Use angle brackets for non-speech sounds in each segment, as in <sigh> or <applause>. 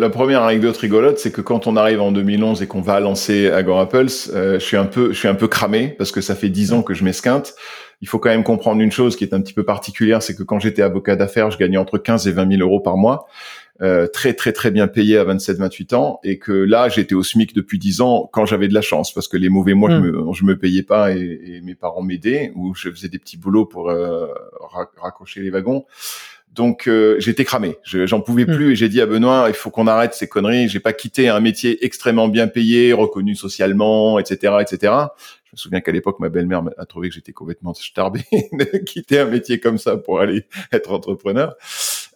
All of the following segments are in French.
La première anecdote rigolote, c'est que quand on arrive en 2011 et qu'on va lancer Agorapulse, euh, je suis un peu, je suis un peu cramé parce que ça fait dix ans que je m'esquinte. Il faut quand même comprendre une chose qui est un petit peu particulière, c'est que quand j'étais avocat d'affaires, je gagnais entre 15 et 20 000 euros par mois. Euh, très très très bien payé à 27-28 ans et que là j'étais au SMIC depuis 10 ans quand j'avais de la chance parce que les mauvais mois je, hmm. me, je me payais pas et, et mes parents m'aidaient ou je faisais des petits boulots pour euh, raccrocher les wagons donc euh, j'étais cramé, j'en pouvais hmm. plus et j'ai dit à Benoît il faut qu'on arrête ces conneries. J'ai pas quitté un métier extrêmement bien payé, reconnu socialement, etc., etc. Je me souviens qu'à l'époque ma belle-mère a trouvé que j'étais complètement starbé <laughs> de quitter un métier comme ça pour aller être entrepreneur.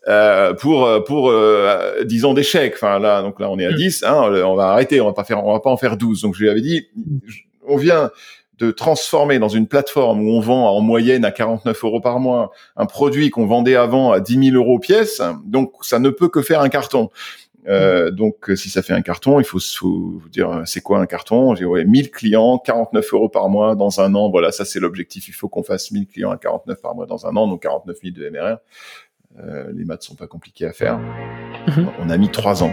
Euh, pour pour euh, 10 ans d'échec. Enfin là donc là on est à 10, hmm. hein, on va arrêter, on va pas faire on va pas en faire 12. Donc je lui avais dit on vient de transformer dans une plateforme où on vend en moyenne à 49 euros par mois un produit qu'on vendait avant à 10 000 euros pièce, donc ça ne peut que faire un carton. Euh, mm. donc si ça fait un carton, il faut, vous dire c'est quoi un carton? J'ai ouais, 1000 clients, 49 euros par mois dans un an. Voilà, ça c'est l'objectif. Il faut qu'on fasse 1000 clients à 49 par mois dans un an, donc 49 000 de MRR. Euh, les maths sont pas compliqués à faire. Mm-hmm. On a mis trois ans.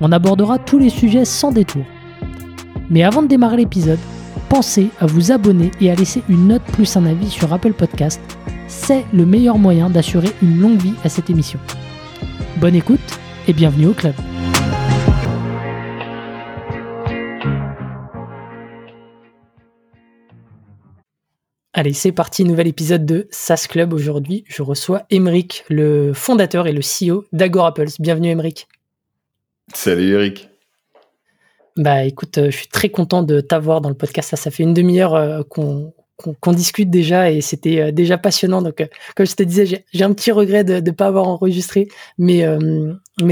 On abordera tous les sujets sans détour. Mais avant de démarrer l'épisode, pensez à vous abonner et à laisser une note plus un avis sur Apple Podcast. C'est le meilleur moyen d'assurer une longue vie à cette émission. Bonne écoute et bienvenue au club. Allez, c'est parti, nouvel épisode de SaaS Club. Aujourd'hui, je reçois Emeric, le fondateur et le CEO d'Agorapples. Bienvenue Emeric. Salut Eric. Bah écoute, euh, je suis très content de t'avoir dans le podcast. Ça, ça fait une demi-heure euh, qu'on discute déjà et c'était euh, déjà passionnant. Donc, comme je te disais, j'ai un petit regret de ne pas avoir enregistré, mais,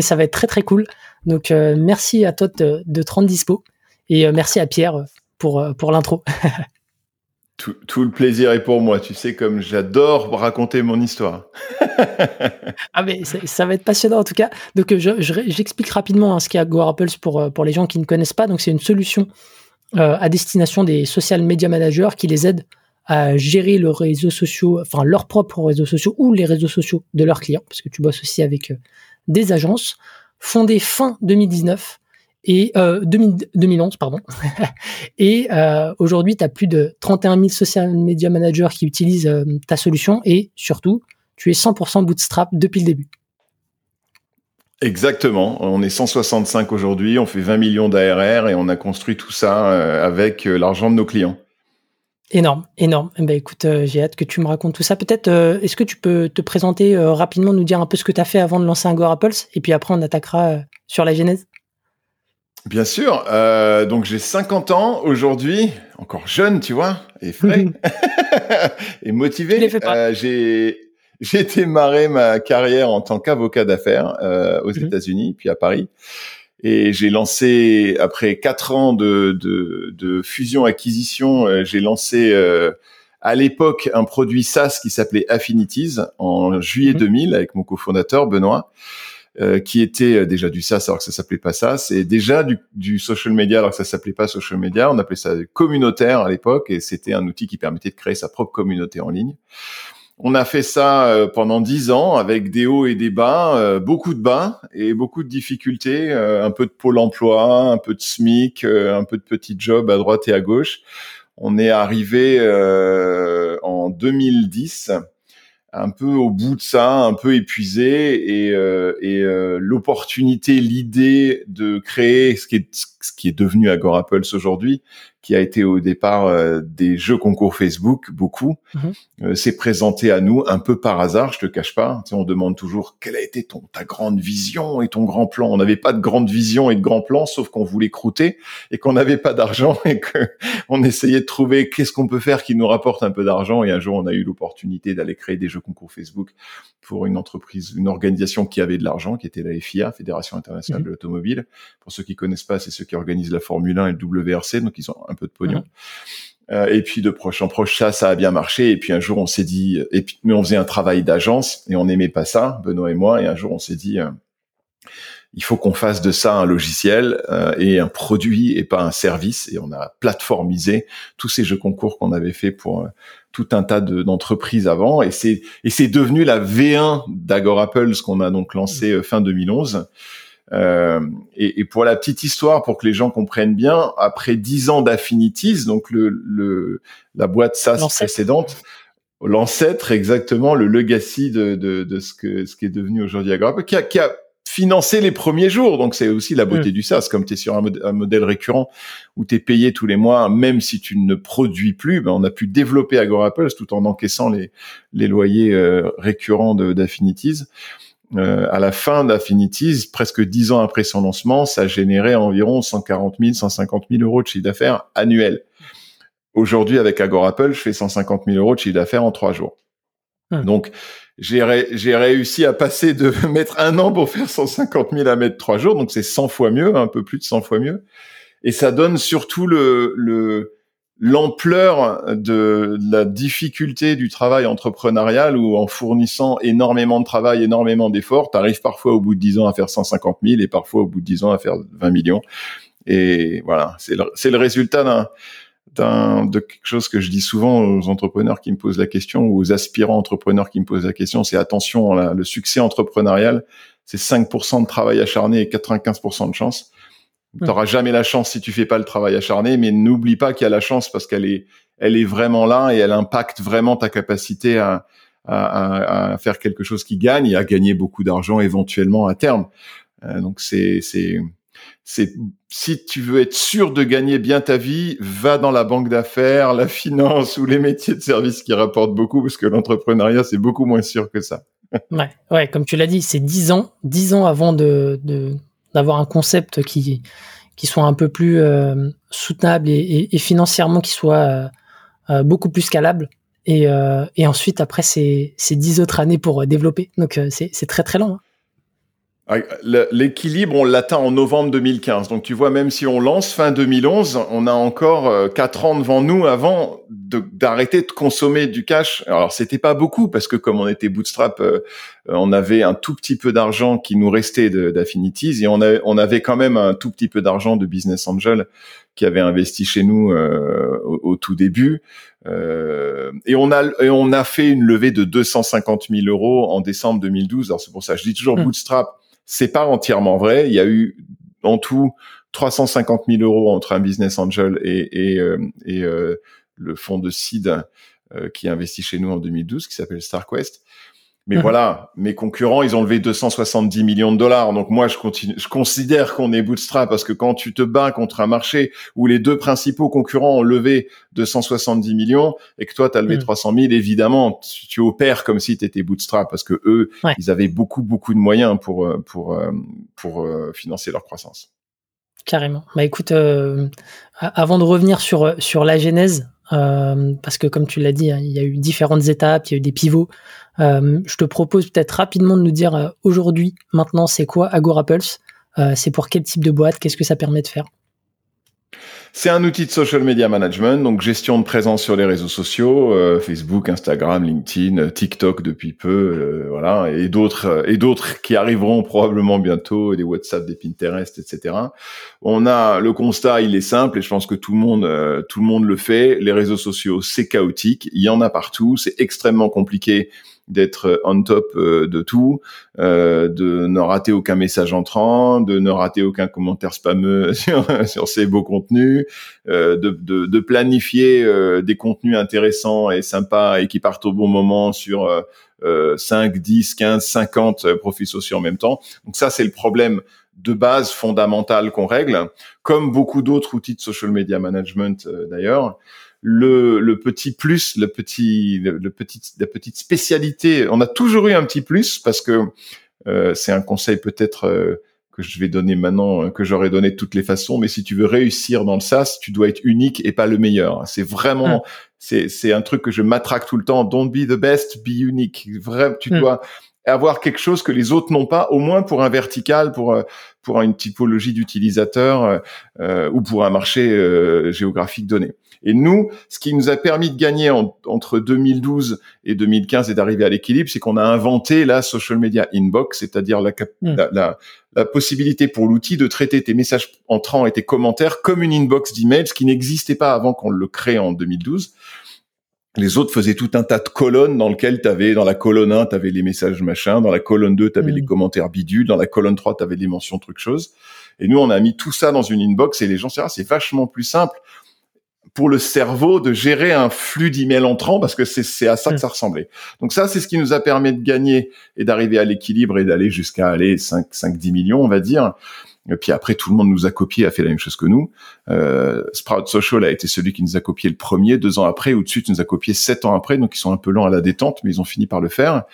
ça va être très très cool. Donc, merci à toi de, de te rendre dispo et merci à Pierre pour l'intro. <laughs> Tout, le plaisir est pour moi. Tu sais, comme j'adore raconter mon histoire. <laughs> ah, mais ça, va être passionnant en tout cas. Donc, euh, j'explique rapidement hein, ce qu'est GoApples pour, euh, pour les gens qui ne connaissent pas. Donc, c'est une solution euh, à destination des social media managers qui les aide à gérer leurs réseaux sociaux, enfin leurs propres réseaux sociaux ou les réseaux sociaux de leurs clients, parce que tu bosses aussi avec des agences. Fondée fin 2019, et 2011 euh, pardon. <laughs> et euh, aujourd'hui, tu as plus de 31 000 social media managers qui utilisent euh, ta solution et surtout, tu es 100% bootstrap depuis le début. Exactement. On est 165 aujourd'hui, on fait 20 millions d'ARR et on a construit tout ça avec l'argent de nos clients. Énorme, énorme. Eh ben, écoute, j'ai hâte que tu me racontes tout ça. Peut-être, est-ce que tu peux te présenter rapidement, nous dire un peu ce que tu as fait avant de lancer un Go Apples et puis après on attaquera sur la genèse? Bien sûr. Euh, donc j'ai 50 ans aujourd'hui, encore jeune, tu vois, et frais, <laughs> et motivé. Euh, j'ai j'ai démarré ma carrière en tant qu'avocat d'affaires euh, aux mhm. États-Unis, puis à Paris. Et j'ai lancé, après quatre ans de, de, de fusion-acquisition, euh, j'ai lancé euh, à l'époque un produit SaaS qui s'appelait Affinities en juillet 2000 mhm. avec mon cofondateur Benoît. Euh, qui était euh, déjà du SaaS alors que ça s'appelait pas SaaS, et déjà du, du, social media alors que ça s'appelait pas social media. On appelait ça communautaire à l'époque, et c'était un outil qui permettait de créer sa propre communauté en ligne. On a fait ça euh, pendant dix ans avec des hauts et des bas, beaucoup de bas et beaucoup de difficultés, un peu de pôle emploi, un peu de SMIC, un peu de petits jobs à droite et à gauche. On est arrivé en 2010 un peu au bout de ça, un peu épuisé, et, euh, euh, l'opportunité, l'idée de créer ce qui est ce qui est devenu Agorapulse aujourd'hui, qui a été au départ euh, des jeux concours Facebook, beaucoup, mhm. euh, s'est présenté à nous un peu par hasard, je te cache pas. Tu sais, on demande toujours quelle a été ton ta grande vision et ton grand plan? On n'avait pas de grande vision et de grand plan, sauf qu'on voulait croûter et qu'on n'avait pas d'argent <laughs> et que on essayait de trouver qu'est-ce qu'on peut faire qui nous rapporte un peu d'argent. Et un jour, on a eu l'opportunité d'aller créer des jeux concours Facebook pour une entreprise, une organisation qui avait de l'argent, qui était la FIA, Fédération internationale mhm. de l'automobile. Pour ceux qui connaissent pas, c'est ceux qui organisent la Formule 1 et le WRC, donc ils ont un peu de pognon. Mhm. Euh, et puis de proche en proche, ça, ça a bien marché. Et puis un jour, on s'est dit, et puis mais on faisait un travail d'agence et on n'aimait pas ça, Benoît et moi. Et un jour, on s'est dit, euh, il faut qu'on fasse de ça un logiciel euh, et un produit et pas un service. Et on a plateformisé tous ces jeux concours qu'on avait fait pour tout un tas d'entreprises avant. Et c'est et c'est devenu la V1 d'Agora ce qu'on a donc lancé fin 2011. Euh, et, et, pour la petite histoire, pour que les gens comprennent bien, après dix ans d'Affinities, donc le, le, la boîte SaaS précédente, l'ancêtre exactement, le legacy de, de, de, ce que ce qui est devenu aujourd'hui Agora, qui a, qui a financé les premiers jours. Donc c'est aussi la beauté du SaaS, comme tu es sur un, un, modèle récurrent où tu es payé tous les mois, même si tu ne produis plus, ben on a pu développer Agora Pulse tout en encaissant les, les loyers euh, récurrents d'Affinities. Euh, à la fin d'Affinities, presque dix ans après son lancement, ça générait environ 140 000, 150 000 euros de chiffre d'affaires annuel. Aujourd'hui, avec Agorapple, je fais 150 000 euros de chiffre d'affaires en trois jours. Donc, j'ai réussi à passer de <laughs> mettre un an pour faire 150 000 à mettre trois jours. Donc, c'est 100 fois mieux, un peu plus de 100 fois mieux. Et ça donne surtout le, le, l'ampleur de la difficulté du travail entrepreneurial où en fournissant énormément de travail, énormément d'efforts, tu arrives parfois au bout de 10 ans à faire 150 000 et parfois au bout de 10 ans à faire 20 millions. Et voilà, c'est le, le, résultat d'un, de quelque chose que je dis souvent aux entrepreneurs qui me posent la question ou aux aspirants entrepreneurs qui me posent la question, c'est attention, le succès entrepreneurial, c'est 5% de travail acharné et 95% de chance. Tu n'auras jamais la chance si tu fais pas le travail acharné, mais n'oublie pas qu'il y a la chance parce qu'elle est, elle est vraiment là et elle impacte vraiment ta capacité à, à, à faire quelque chose qui gagne et à gagner beaucoup d'argent éventuellement à terme. Euh, donc c'est, c'est, c'est, si tu veux être sûr de gagner bien ta vie, va dans la banque d'affaires, la finance ou les métiers de service qui rapportent beaucoup parce que l'entrepreneuriat c'est beaucoup moins sûr que ça. ouais, ouais, comme tu l'as dit, c'est dix ans, dix ans avant de, d'avoir un concept qui qui soit un peu plus euh, soutenable et, financièrement qui soit euh, euh, beaucoup plus scalable. Et, ensuite, après, c'est dix autres années pour développer. Donc, c'est très, très long. Hein. Ah, l'équilibre, on l'atteint en novembre 2015. Donc tu vois, même si on lance fin 2011, on a encore euh, quatre ans devant nous avant d'arrêter de, consommer du cash. Alors c'était pas beaucoup parce que comme on était bootstrap, euh, on avait un tout petit peu d'argent qui nous restait d'Affinities et on, on avait quand même un tout petit peu d'argent de Business Angel qui avait investi chez nous euh, au, tout début. et on a et on a fait une levée de 250 000 euros en décembre 2012. Alors c'est pour ça, je dis toujours mmh. bootstrap c'est pas entièrement vrai. Il y a eu en tout 350 000 euros entre un business angel et, euh, euh, le fonds de seed euh, qui investit chez nous en 2012, qui s'appelle StarQuest. Mais mhm. voilà, mes concurrents, ils ont levé 270 millions de dollars. Donc moi, je, continue, je considère qu'on est bootstrap parce que quand tu te bats contre un marché où les deux principaux concurrents ont levé 270 millions et que toi, tu as levé 300 mhm. 000, évidemment, tu, opères comme si tu étais bootstrap parce que eux, ils avaient beaucoup, beaucoup de moyens pour, euh, pour, euh, pour, euh, financer leur croissance. Carrément. Bah écoute, avant de revenir sur, sur la genèse, parce que comme tu l'as dit, hein, il y a eu différentes étapes, il y a eu des pivots. Euh, je te propose peut-être rapidement de nous dire euh, aujourd'hui, maintenant, c'est quoi Agorapulse euh, C'est pour quel type de boîte? Qu'est-ce que ça permet de faire? C'est un outil de social media management, donc gestion de présence sur les réseaux sociaux, Facebook, Instagram, LinkedIn, TikTok depuis peu, voilà, et d'autres et d'autres qui arriveront probablement bientôt, des WhatsApp, des Pinterest, etc. On a le constat, il est simple, et je pense que tout le monde tout le monde le fait. Les réseaux sociaux, c'est chaotique, il y en a partout, c'est extrêmement compliqué d'être on top euh, de tout, euh, de ne rater aucun message entrant, de ne rater aucun commentaire spameux <laughs> sur, sur ces beaux contenus, euh, de, de, de, planifier des contenus intéressants et sympas et qui partent au bon moment sur euh, 5, 10, 15, 50 profils sociaux en même temps. Donc ça, c'est le problème de base fondamentales qu'on règle, comme beaucoup d'autres outils de social media management d'ailleurs. Le, le, petit plus, le petit, le, petit, la petite spécialité. On a toujours eu un petit plus parce que c'est un conseil peut-être que je vais donner maintenant, euh, que j'aurais donné de toutes les façons. Mais si tu veux réussir dans le SaaS, tu dois être unique et pas le meilleur. C'est vraiment, mm. c'est, c'est un truc que je m'attraque tout le temps. Don't be the best, be unique. Vrai, tu mm. dois avoir quelque chose que les autres n'ont pas, au moins pour un vertical, pour euh, pour une typologie d'utilisateur euh, ou pour un marché géographique donné. Et nous, ce qui nous a permis de gagner entre 2012 et 2015 et d'arriver à l'équilibre, c'est qu'on a inventé la social media inbox, c'est-à-dire la, hmm. la, la, possibilité pour l'outil de traiter tes messages entrants et tes commentaires comme une inbox d'email, ce qui n'existait pas avant qu'on le crée en 2012 les autres faisaient tout un tas de colonnes dans lesquelles tu avais, dans la colonne 1, tu avais les messages machin, dans la colonne 2, tu avais les hmm. commentaires bidules, dans la colonne 3, tu avais les mentions trucs choses. Et nous, on a mis tout ça dans une inbox et les gens, c'est vachement plus simple pour le cerveau de gérer un flux d'emails entrants parce que c'est à ça que mm. ça ressemblait. Donc ça, c'est ce qui nous a permis de gagner et d'arriver à l'équilibre et d'aller jusqu'à aller 5, 5, 10 millions, on va dire. Et puis après, tout le monde nous a copié, a fait la même chose que nous. Euh, Sprout Social a été celui qui nous a copié le premier. Deux ans après, ou de suite, nous a copié sept ans après. Donc ils sont un peu lents à la détente, mais ils ont fini par le faire.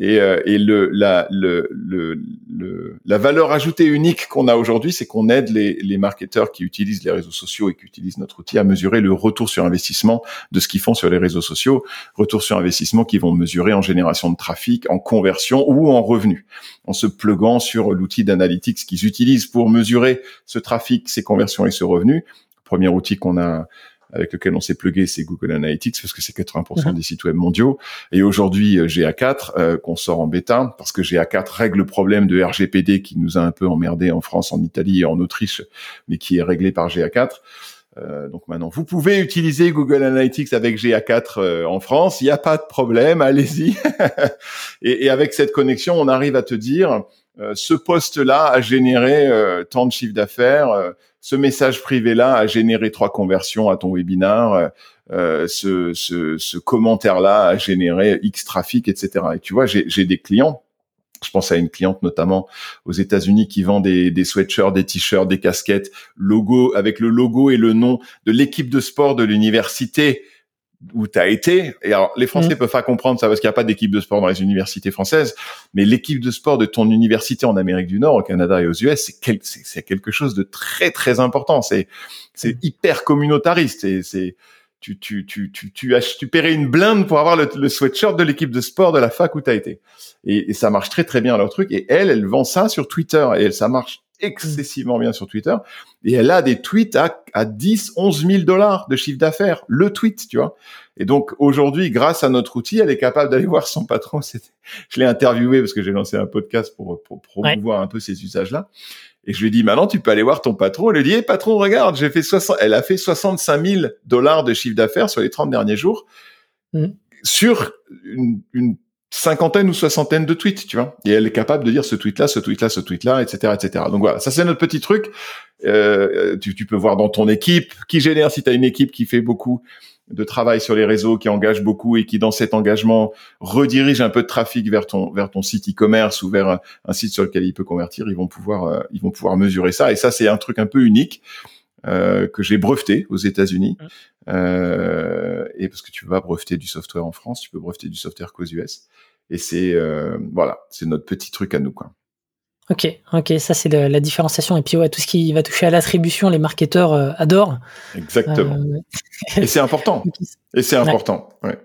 Et, euh, et le, la, le, le, la valeur ajoutée unique qu'on a aujourd'hui, c'est qu'on aide les, les marketeurs qui utilisent les réseaux sociaux et qui utilisent notre outil à mesurer le retour sur investissement de ce qu'ils font sur les réseaux sociaux. Retour sur investissement qui vont mesurer en génération de trafic, en conversion ou en revenu, en se pluguant sur l'outil d'analytics qu'ils utilisent pour mesurer ce trafic, ces conversions et ce revenu. Premier outil qu'on a avec lequel on s'est plugué, c'est Google Analytics parce que c'est 80% mhm. des sites web mondiaux. Et aujourd'hui, euh, GA4 euh, qu'on sort en bêta parce que GA4 règle le problème de RGPD qui nous a un peu emmerdé en France, en Italie et en Autriche, mais qui est réglé par GA4. Euh, donc maintenant, vous pouvez utiliser Google Analytics avec GA4 euh, en France, il n'y a pas de problème, allez-y. <laughs> et, et, avec cette connexion, on arrive à te dire, ce poste-là a généré tant de chiffre d'affaires, ce message privé-là a généré trois conversions à ton webinar, euh, euh, ce commentaire-là a généré X trafic, etc. Et tu vois, j'ai des clients. Je pense à une cliente notamment aux États-Unis qui vend des, des sweatshirts, des t-shirts, des casquettes, logo avec le logo et le nom de l'équipe de sport de l'université où tu as été. Et alors, les Français mmh. peuvent pas comprendre ça parce qu'il n'y a pas d'équipe de sport dans les universités françaises, mais l'équipe de sport de ton université en Amérique du Nord, au Canada et aux US, c'est c'est quelque chose de très très important. C'est c'est mmh. hyper communautariste. Et c'est tu tu tu tu tu, tu paierais une blinde pour avoir le, le sweatshirt de l'équipe de sport de la fac où tu as été. Et, et, ça marche très très bien leur truc. Et elle, elle vend ça sur Twitter et elle, ça marche excessivement bien sur Twitter. Et elle a des tweets à, à 10, 11 000 dollars de chiffre d'affaires. Le tweet, tu vois. Et donc, aujourd'hui, grâce à notre outil, elle est capable d'aller voir son patron. <laughs> Je l'ai interviewé parce que j'ai lancé un podcast pour, pour promouvoir un peu ces usages-là. Et je lui ai dit, maintenant, tu peux aller voir ton patron. Elle lui dit, hey, patron, regarde, j'ai fait 60, elle a fait 65 000 dollars de chiffre d'affaires sur les 30 derniers jours. Mmh. Sur une, une cinquantaine ou soixantaine de tweets, tu vois. Et elle est capable de dire ce tweet-là, ce tweet-là, ce tweet-là, etc., etc. Donc voilà, ça c'est notre petit truc. Euh, tu, tu, peux voir dans ton équipe qui génère si tu as une équipe qui fait beaucoup de travail sur les réseaux, qui engage beaucoup et qui dans cet engagement redirige un peu de trafic vers ton vers ton site e-commerce ou vers un, site sur lequel il peut convertir, ils vont pouvoir euh, ils vont pouvoir mesurer ça. Et ça c'est un truc un peu unique. Euh, que j'ai breveté aux États-Unis. Euh, et parce que tu peux pas breveter du software en France, tu peux breveter du software qu'aux US. Et c'est euh, voilà, c'est notre petit truc à nous quoi. Ok, ok, ça c'est la différenciation. Et puis ouais, tout ce qui va toucher à l'attribution, les marketeurs adorent. Exactement. <laughs> Et c'est important. Et c'est important. Ouais.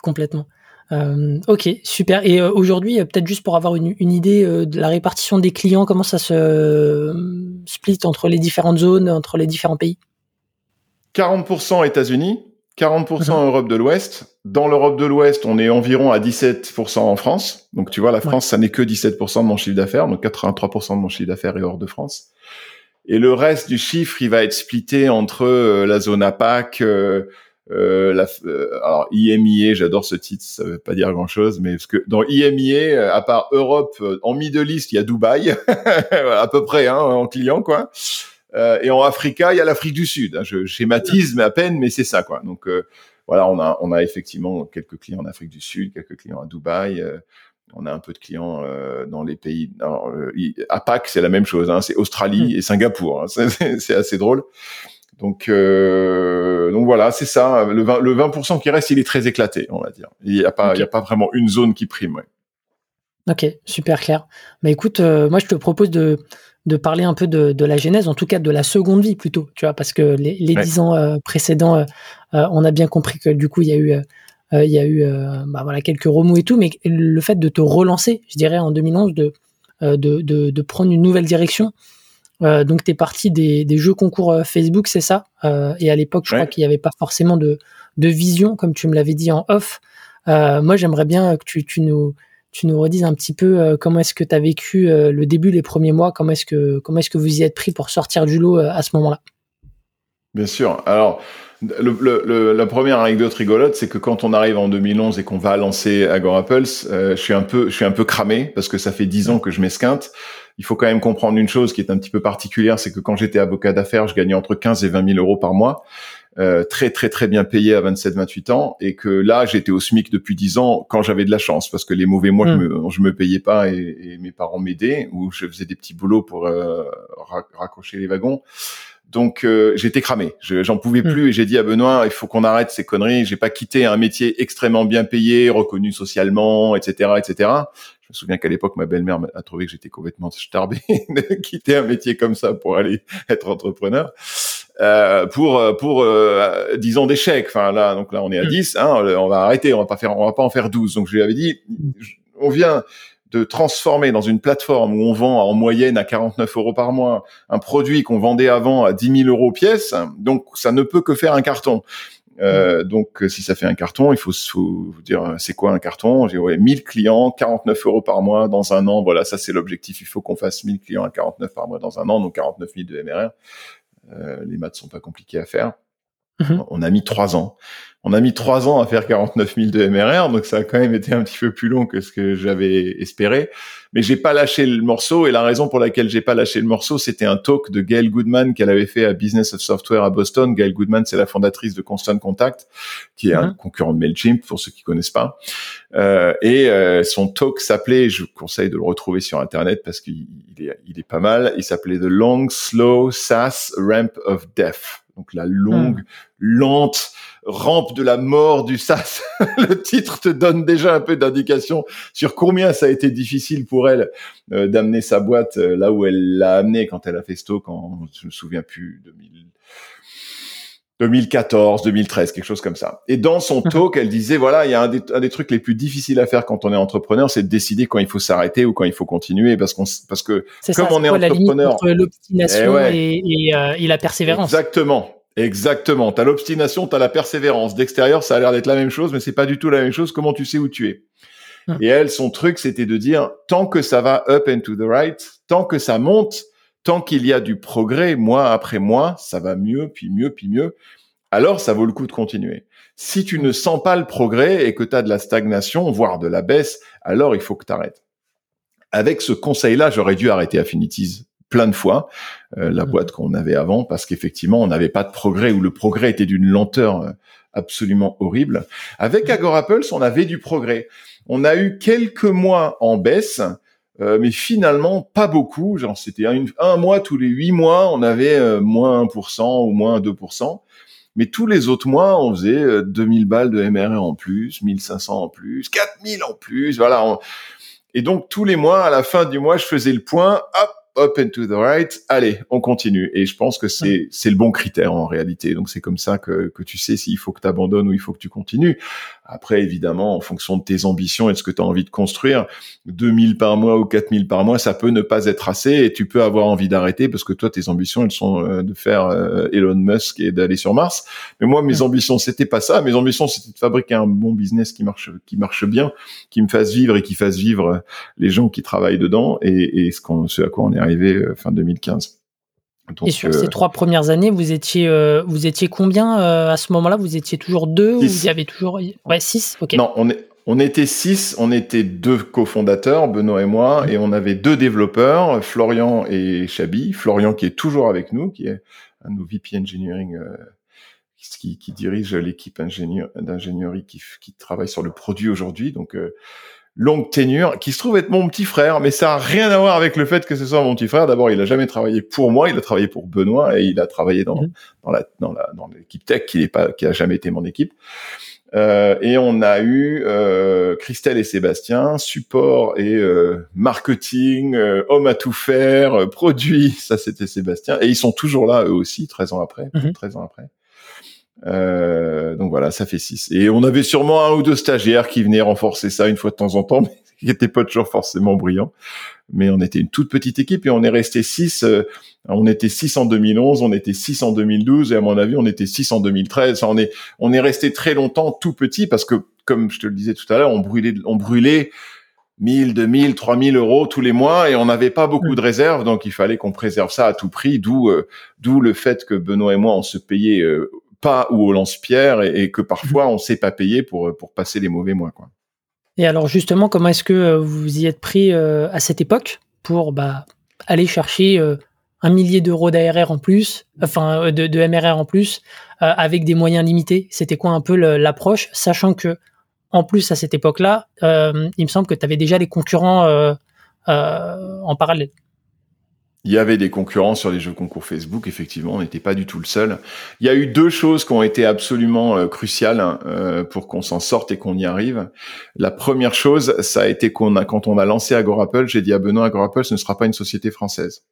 Complètement. Ok, super. Et aujourd'hui, peut-être juste pour avoir une, une idée de la répartition des clients, comment ça se split entre les différentes zones, entre les différents pays? 40% États-Unis, 40% en Europe de l'Ouest. Dans l'Europe de l'Ouest, on est environ à 17% en France. Donc tu vois, la France, ça n'est que 17% de mon chiffre d'affaires. Donc 83% de mon chiffre d'affaires est hors de France. Et le reste du chiffre, il va être splitté entre euh, la zone APAC, euh, euh, la, euh, alors IMIA, j'adore ce titre, ça veut pas dire grand-chose, mais parce que dans IMIA, à part Europe, en Middle East, il y a Dubaï, <laughs> à peu près, hein, en client, quoi. Euh, et en Africa, il y a l'Afrique du Sud. Hein. Je schématise mais à peine, mais c'est ça quoi. Donc euh, voilà, on a on a effectivement quelques clients en Afrique du Sud, quelques clients à Dubaï, euh, on a un peu de clients dans les pays. à Pâques, c'est la même chose. Hein, c'est Australie mmh. et Singapour. Hein, <laughs> c'est assez drôle. Donc, euh, donc voilà, c'est ça. Le 20%, le 20 qui reste, il est très éclaté, on va dire. Il n'y a pas, il y a pas vraiment une zone qui prime. Ouais. Ok, super clair. Mais écoute, euh, moi je te propose de, de parler un peu de, de, la genèse, en tout cas de la seconde vie plutôt, tu vois, parce que les, les dix ans euh, précédents, euh, on a bien compris que du coup il y a eu, il y a eu, bah, voilà quelques remous et tout, mais le fait de te relancer, je dirais en 2011, de, de, de, de prendre une nouvelle direction, euh, donc tu es parti des, des, jeux concours euh, Facebook, c'est ça? Euh, Et à l'époque, je crois qu'il n'y avait pas forcément de, de, vision, comme tu me l'avais dit en off. Euh, moi, j'aimerais bien que tu, tu, nous, tu nous redises un petit peu comment est-ce que tu as vécu le début, les premiers mois, comment est-ce que, comment est-ce que vous y êtes pris pour sortir du lot à ce moment-là? Bien sûr. Alors, le, le, la première anecdote rigolote, c'est que quand on arrive en 2011 et qu'on va lancer Agora Pulse, je suis un peu, je suis un peu cramé parce que ça fait dix ans que je m'esquinte il faut quand même comprendre une chose qui est un petit peu particulière, c'est que quand j'étais avocat d'affaires, je gagnais entre 15 et 20 000 euros par mois. Euh, très très très bien payé à 27-28 ans et que là j'étais au SMIC depuis 10 ans quand j'avais de la chance parce que les mauvais mois je, hmm. me, je me payais pas et, mes parents m'aidaient ou je faisais des petits boulots pour euh, raccrocher les wagons donc euh, j'étais cramé, j'en pouvais hmm. plus et j'ai dit à Benoît il faut qu'on arrête ces conneries. J'ai pas quitté un métier extrêmement bien payé, reconnu socialement, etc., etc. Je me souviens qu'à l'époque, ma belle-mère a trouvé que j'étais complètement starbé <laughs> de quitter un métier comme ça pour aller être entrepreneur. Euh, pour pour euh, 10 ans d'échec. Enfin là, donc là on est à 10. Mm. Hein, on va arrêter. On va pas faire. On va pas en faire 12. Donc je lui avais dit, on vient de transformer dans une plateforme où on vend en moyenne à 49 euros par mois un produit qu'on vendait avant à 10 000 euros pièce. Donc ça ne peut que faire un carton. Euh, donc, si ça fait un carton, il faut, faut dire c'est quoi un carton? J'ai ouais, 1000 clients, 49 euros par mois dans un an. Voilà, ça c'est l'objectif. Il faut qu'on fasse 1000 clients à 49 par mois dans un an, donc 49 000 de MRR. Euh, les maths sont pas compliqués à faire. Mhm. On a mis trois ans. On a mis trois ans à faire 49 000 de MRR, donc ça a quand même été un petit peu plus long que ce que j'avais espéré. Mais j'ai pas lâché le morceau et la raison pour laquelle j'ai pas lâché le morceau, c'était un talk de Gail Goodman qu'elle avait fait à Business of Software à Boston. Gail Goodman, c'est la fondatrice de Constant Contact, qui est un mhm. concurrent de Mailchimp pour ceux qui connaissent pas. Euh, et euh, son talk s'appelait, je vous conseille de le retrouver sur internet parce qu'il est, il est pas mal. Il s'appelait The Long Slow SaaS Ramp of Death donc la longue, lente rampe de la mort du SaaS. <laughs> le titre te donne déjà un peu d'indication sur combien ça a été difficile pour elle euh, d'amener sa boîte euh, là où elle l'a amené quand elle a fait stock en, je me souviens plus, 2000, 2014, 2013, quelque chose comme ça. Et dans son mhm. talk, elle disait, voilà, il y a un des, un des, trucs les plus difficiles à faire quand on est entrepreneur, c'est de décider quand il faut s'arrêter ou quand il faut continuer, parce qu'on, parce que comme on est entrepreneur, l'obstination et, et, euh, et, la persévérance? Exactement. Exactement. T'as l'obstination, t'as la persévérance. D'extérieur, ça a l'air d'être la même chose, mais c'est pas du tout la même chose. Comment tu sais où tu es? Hum. Et elle, son truc, c'était de dire, tant que ça va up and to the right, tant que ça monte, tant qu'il y a du progrès, mois après mois, ça va mieux, puis mieux, puis mieux, alors ça vaut le coup de continuer. Si tu ne sens pas le progrès et que tu as de la stagnation, voire de la baisse, alors il faut que tu arrêtes. Avec ce conseil-là, j'aurais dû arrêter Affinities plein de fois, euh, la mmh. boîte qu'on avait avant, parce qu'effectivement, on n'avait pas de progrès ou le progrès était d'une lenteur euh, absolument horrible. Avec mmh. Agorapulse, on avait du progrès. On a eu quelques mois en baisse, euh, mais finalement pas beaucoup. Genre c'était un, un, mois tous les huit mois, on avait euh, moins 1% ou moins 2%. Mais tous les autres mois, on faisait 2000 euh, balles de MRR en plus, 1500 en plus, 4000 en plus, voilà. Et donc tous les mois, à la fin du mois, je faisais le point, hop, up and to the right, allez, on continue. Et je pense que c'est c'est le bon critère en réalité. Donc c'est comme ça que, que tu sais s'il faut que tu abandonnes ou il faut que tu continues. Après, évidemment, en fonction de tes ambitions et de ce que tu as envie de construire, 2000 par mois ou 4000 par mois, ça peut ne pas être assez et tu peux avoir envie d'arrêter parce que toi, tes ambitions, elles sont euh, de faire euh, Elon Musk et d'aller sur Mars. Mais moi, mes ambitions, c'était pas ça. Mes ambitions, c'était de fabriquer un bon business qui marche, qui marche bien, qui me fasse vivre et qui fasse vivre les gens qui travaillent dedans et, et ce, qu'on, ce à quoi on est arrivé euh, fin 2015. et sur ces trois premières années, vous étiez, vous étiez combien à ce moment-là? Vous étiez toujours deux ou il y avait toujours ouais six? Ok. Non, on est on était six, on était deux cofondateurs, Benoît et moi, et on avait deux développeurs, Florian et Chabi. Florian qui est toujours avec nous, qui est un de nos VP Engineering, euh, qui, qui, dirige l'équipe d'ingénierie qui, qui, travaille sur le produit aujourd'hui. Donc, euh, longue ténure, qui se trouve être mon petit frère, mais ça a rien à voir avec le fait que ce soit mon petit frère. D'abord, il a jamais travaillé pour moi, il a travaillé pour Benoît et il a travaillé dans, mhm. dans la, dans la, dans l'équipe tech qui n'est pas, qui a jamais été mon équipe. Euh, et on a eu euh, Christelle et Sébastien, support et euh, marketing, euh, homme à tout faire, euh, produit, ça c'était Sébastien. Et ils sont toujours là eux aussi, 13 ans après, 13 mhm. ans après. Euh, donc voilà, ça fait 6. Et on avait sûrement un ou deux stagiaires qui venaient renforcer ça une fois de temps en temps, <laughs> mais qui n'étaient pas toujours forcément brillants. Mais on était une toute petite équipe et on est resté 6. Euh, on était 6 en 2011, on était 6 en 2012 et à mon avis, on était 6 en 2013. on est on est resté très longtemps tout petit parce que comme je te le disais tout à l'heure, on brûlait on brûlait 1000, 2000, 3000 euros tous les mois et on n'avait pas beaucoup de réserves, donc il fallait qu'on préserve ça à tout prix. D'où euh, d'où le fait que Benoît et moi on se payait pas ou au lance-pierre et, que parfois mhm. on sait pas payer pour pour passer les mauvais mois quoi. Et alors justement, comment est-ce que euh, vous y êtes pris euh, à cette époque pour bah, aller chercher euh, un millier d'euros d'ARR en plus, enfin de, de MRR en plus, avec des moyens limités? C'était quoi un peu l'approche, sachant que en plus à cette époque-là, il me semble que tu avais déjà les concurrents en parallèle. Il y avait des concurrents sur les jeux concours Facebook, effectivement, on n'était pas du tout le seul. Il y a eu deux choses qui ont été absolument euh, cruciales hein, euh, pour qu'on s'en sorte et qu'on y arrive. La première chose, ça a été qu'on a, quand on a lancé Agorapple, j'ai dit à Benoît, Agorapple, ce ne sera pas une société française.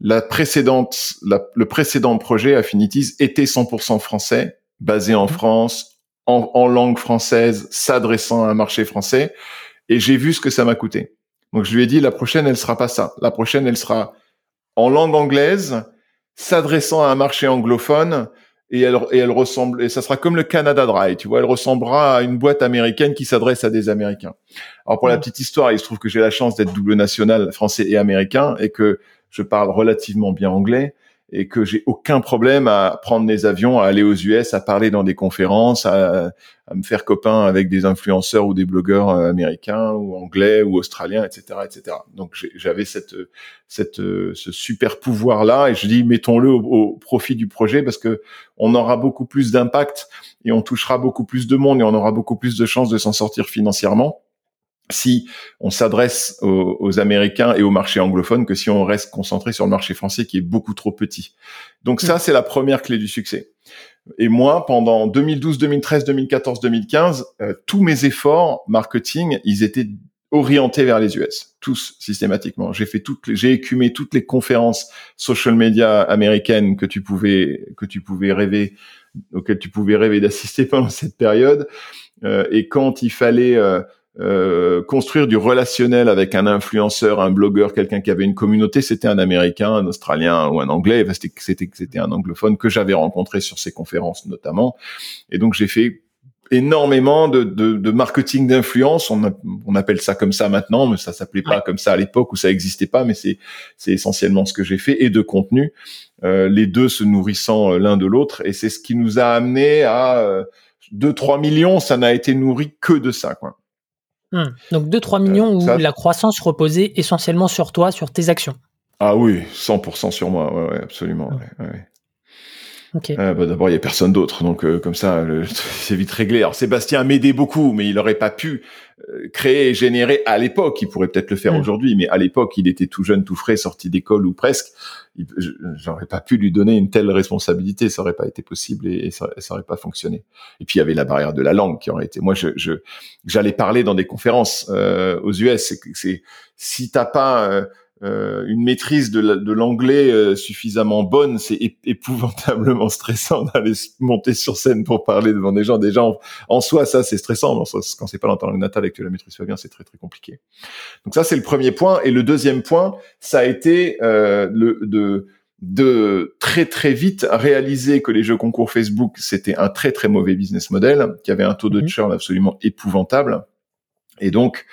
La précédente, le précédent projet Affinities était 100% français, basé en mmh. France, en, en langue française, s'adressant à un marché français, et j'ai vu ce que ça m'a coûté. Donc je lui ai dit la prochaine elle sera pas ça. La prochaine elle sera en langue anglaise, s'adressant à un marché anglophone, et elle, et elle ressemble, et ça sera comme le Canada Dry, tu vois, elle ressemblera à une boîte américaine qui s'adresse à des Américains. Alors pour la petite histoire, il se trouve que j'ai la chance d'être double national français et américain et que je parle relativement bien anglais et que j'ai aucun problème à prendre des avions, à aller aux US, à parler dans des conférences, à, me faire copain avec des influenceurs ou des blogueurs euh, américains ou anglais ou australiens, etc., etc. Donc j'avais cette, cette, ce super pouvoir là et je dis mettons-le au, profit du projet parce que on aura beaucoup plus d'impact et on touchera beaucoup plus de monde et on aura beaucoup plus de chances de s'en sortir financièrement si on s'adresse aux, Américains et au marché anglophone que si on reste concentré sur le marché français qui est beaucoup trop petit. Donc ça, mm. c'est la première clé du succès. Et moi, pendant 2012, 2013, 2014, 2015, tous mes efforts marketing, ils étaient orientés vers les US, tous systématiquement. J'ai fait toutes, j'ai écumé toutes les conférences social media américaines que tu pouvais que tu pouvais rêver, auxquelles tu pouvais rêver d'assister <laughs> pendant cette période. Euh, et quand il fallait euh, euh, construire du relationnel avec un influenceur, un blogueur, quelqu'un qui avait une communauté, c'était un Américain, un Australien ou un Anglais. C'était c'était un anglophone que j'avais rencontré sur ces conférences notamment. Et donc j'ai fait énormément de, de, de marketing d'influence. On, on, appelle ça comme ça maintenant, mais ça s'appelait pas comme ça à l'époque où ça existait pas. Mais c'est c'est essentiellement ce que j'ai fait et de contenu, euh, les deux se nourrissant euh, l'un de l'autre. Et c'est ce qui nous a amené à euh, 2-3 millions. Ça n'a été nourri que de ça, quoi. Hmm. Donc 2-3 millions où la croissance reposait essentiellement sur toi, sur tes actions. Ah oui, 100% sur moi, ouais, ouais absolument. Ouais, euh, bah, D'abord, il y a personne d'autre, donc euh, comme ça, <laughs> c'est vite réglé. Alors Sébastien m'aidait beaucoup, mais il n'aurait pas pu euh, créer et générer à l'époque. Il pourrait peut-être le faire mm. aujourd'hui, mais à l'époque, il était tout jeune, tout frais, sorti d'école ou presque. J'aurais pas pu lui donner une telle responsabilité, ça aurait pas été possible et, ça, ça aurait pas fonctionné. Et puis il y avait la barrière de la langue qui aurait été. Moi, je j'allais parler dans des conférences aux US. C'est si t'as pas euh, une maîtrise de l'anglais euh, suffisamment bonne, c'est épouvantablement <laughs> stressant d'aller monter sur scène pour parler devant des gens. Déjà en, soi, ça c'est stressant. quand c'est pas dans natale et que tu la maîtrises pas bien, c'est très très compliqué. Donc ça c'est le premier point. Et le deuxième point, ça a été euh, le, de de très très vite réaliser que les jeux concours Facebook c'était un très très mauvais business model, qui avait un taux de mhm. churn absolument épouvantable. Et donc,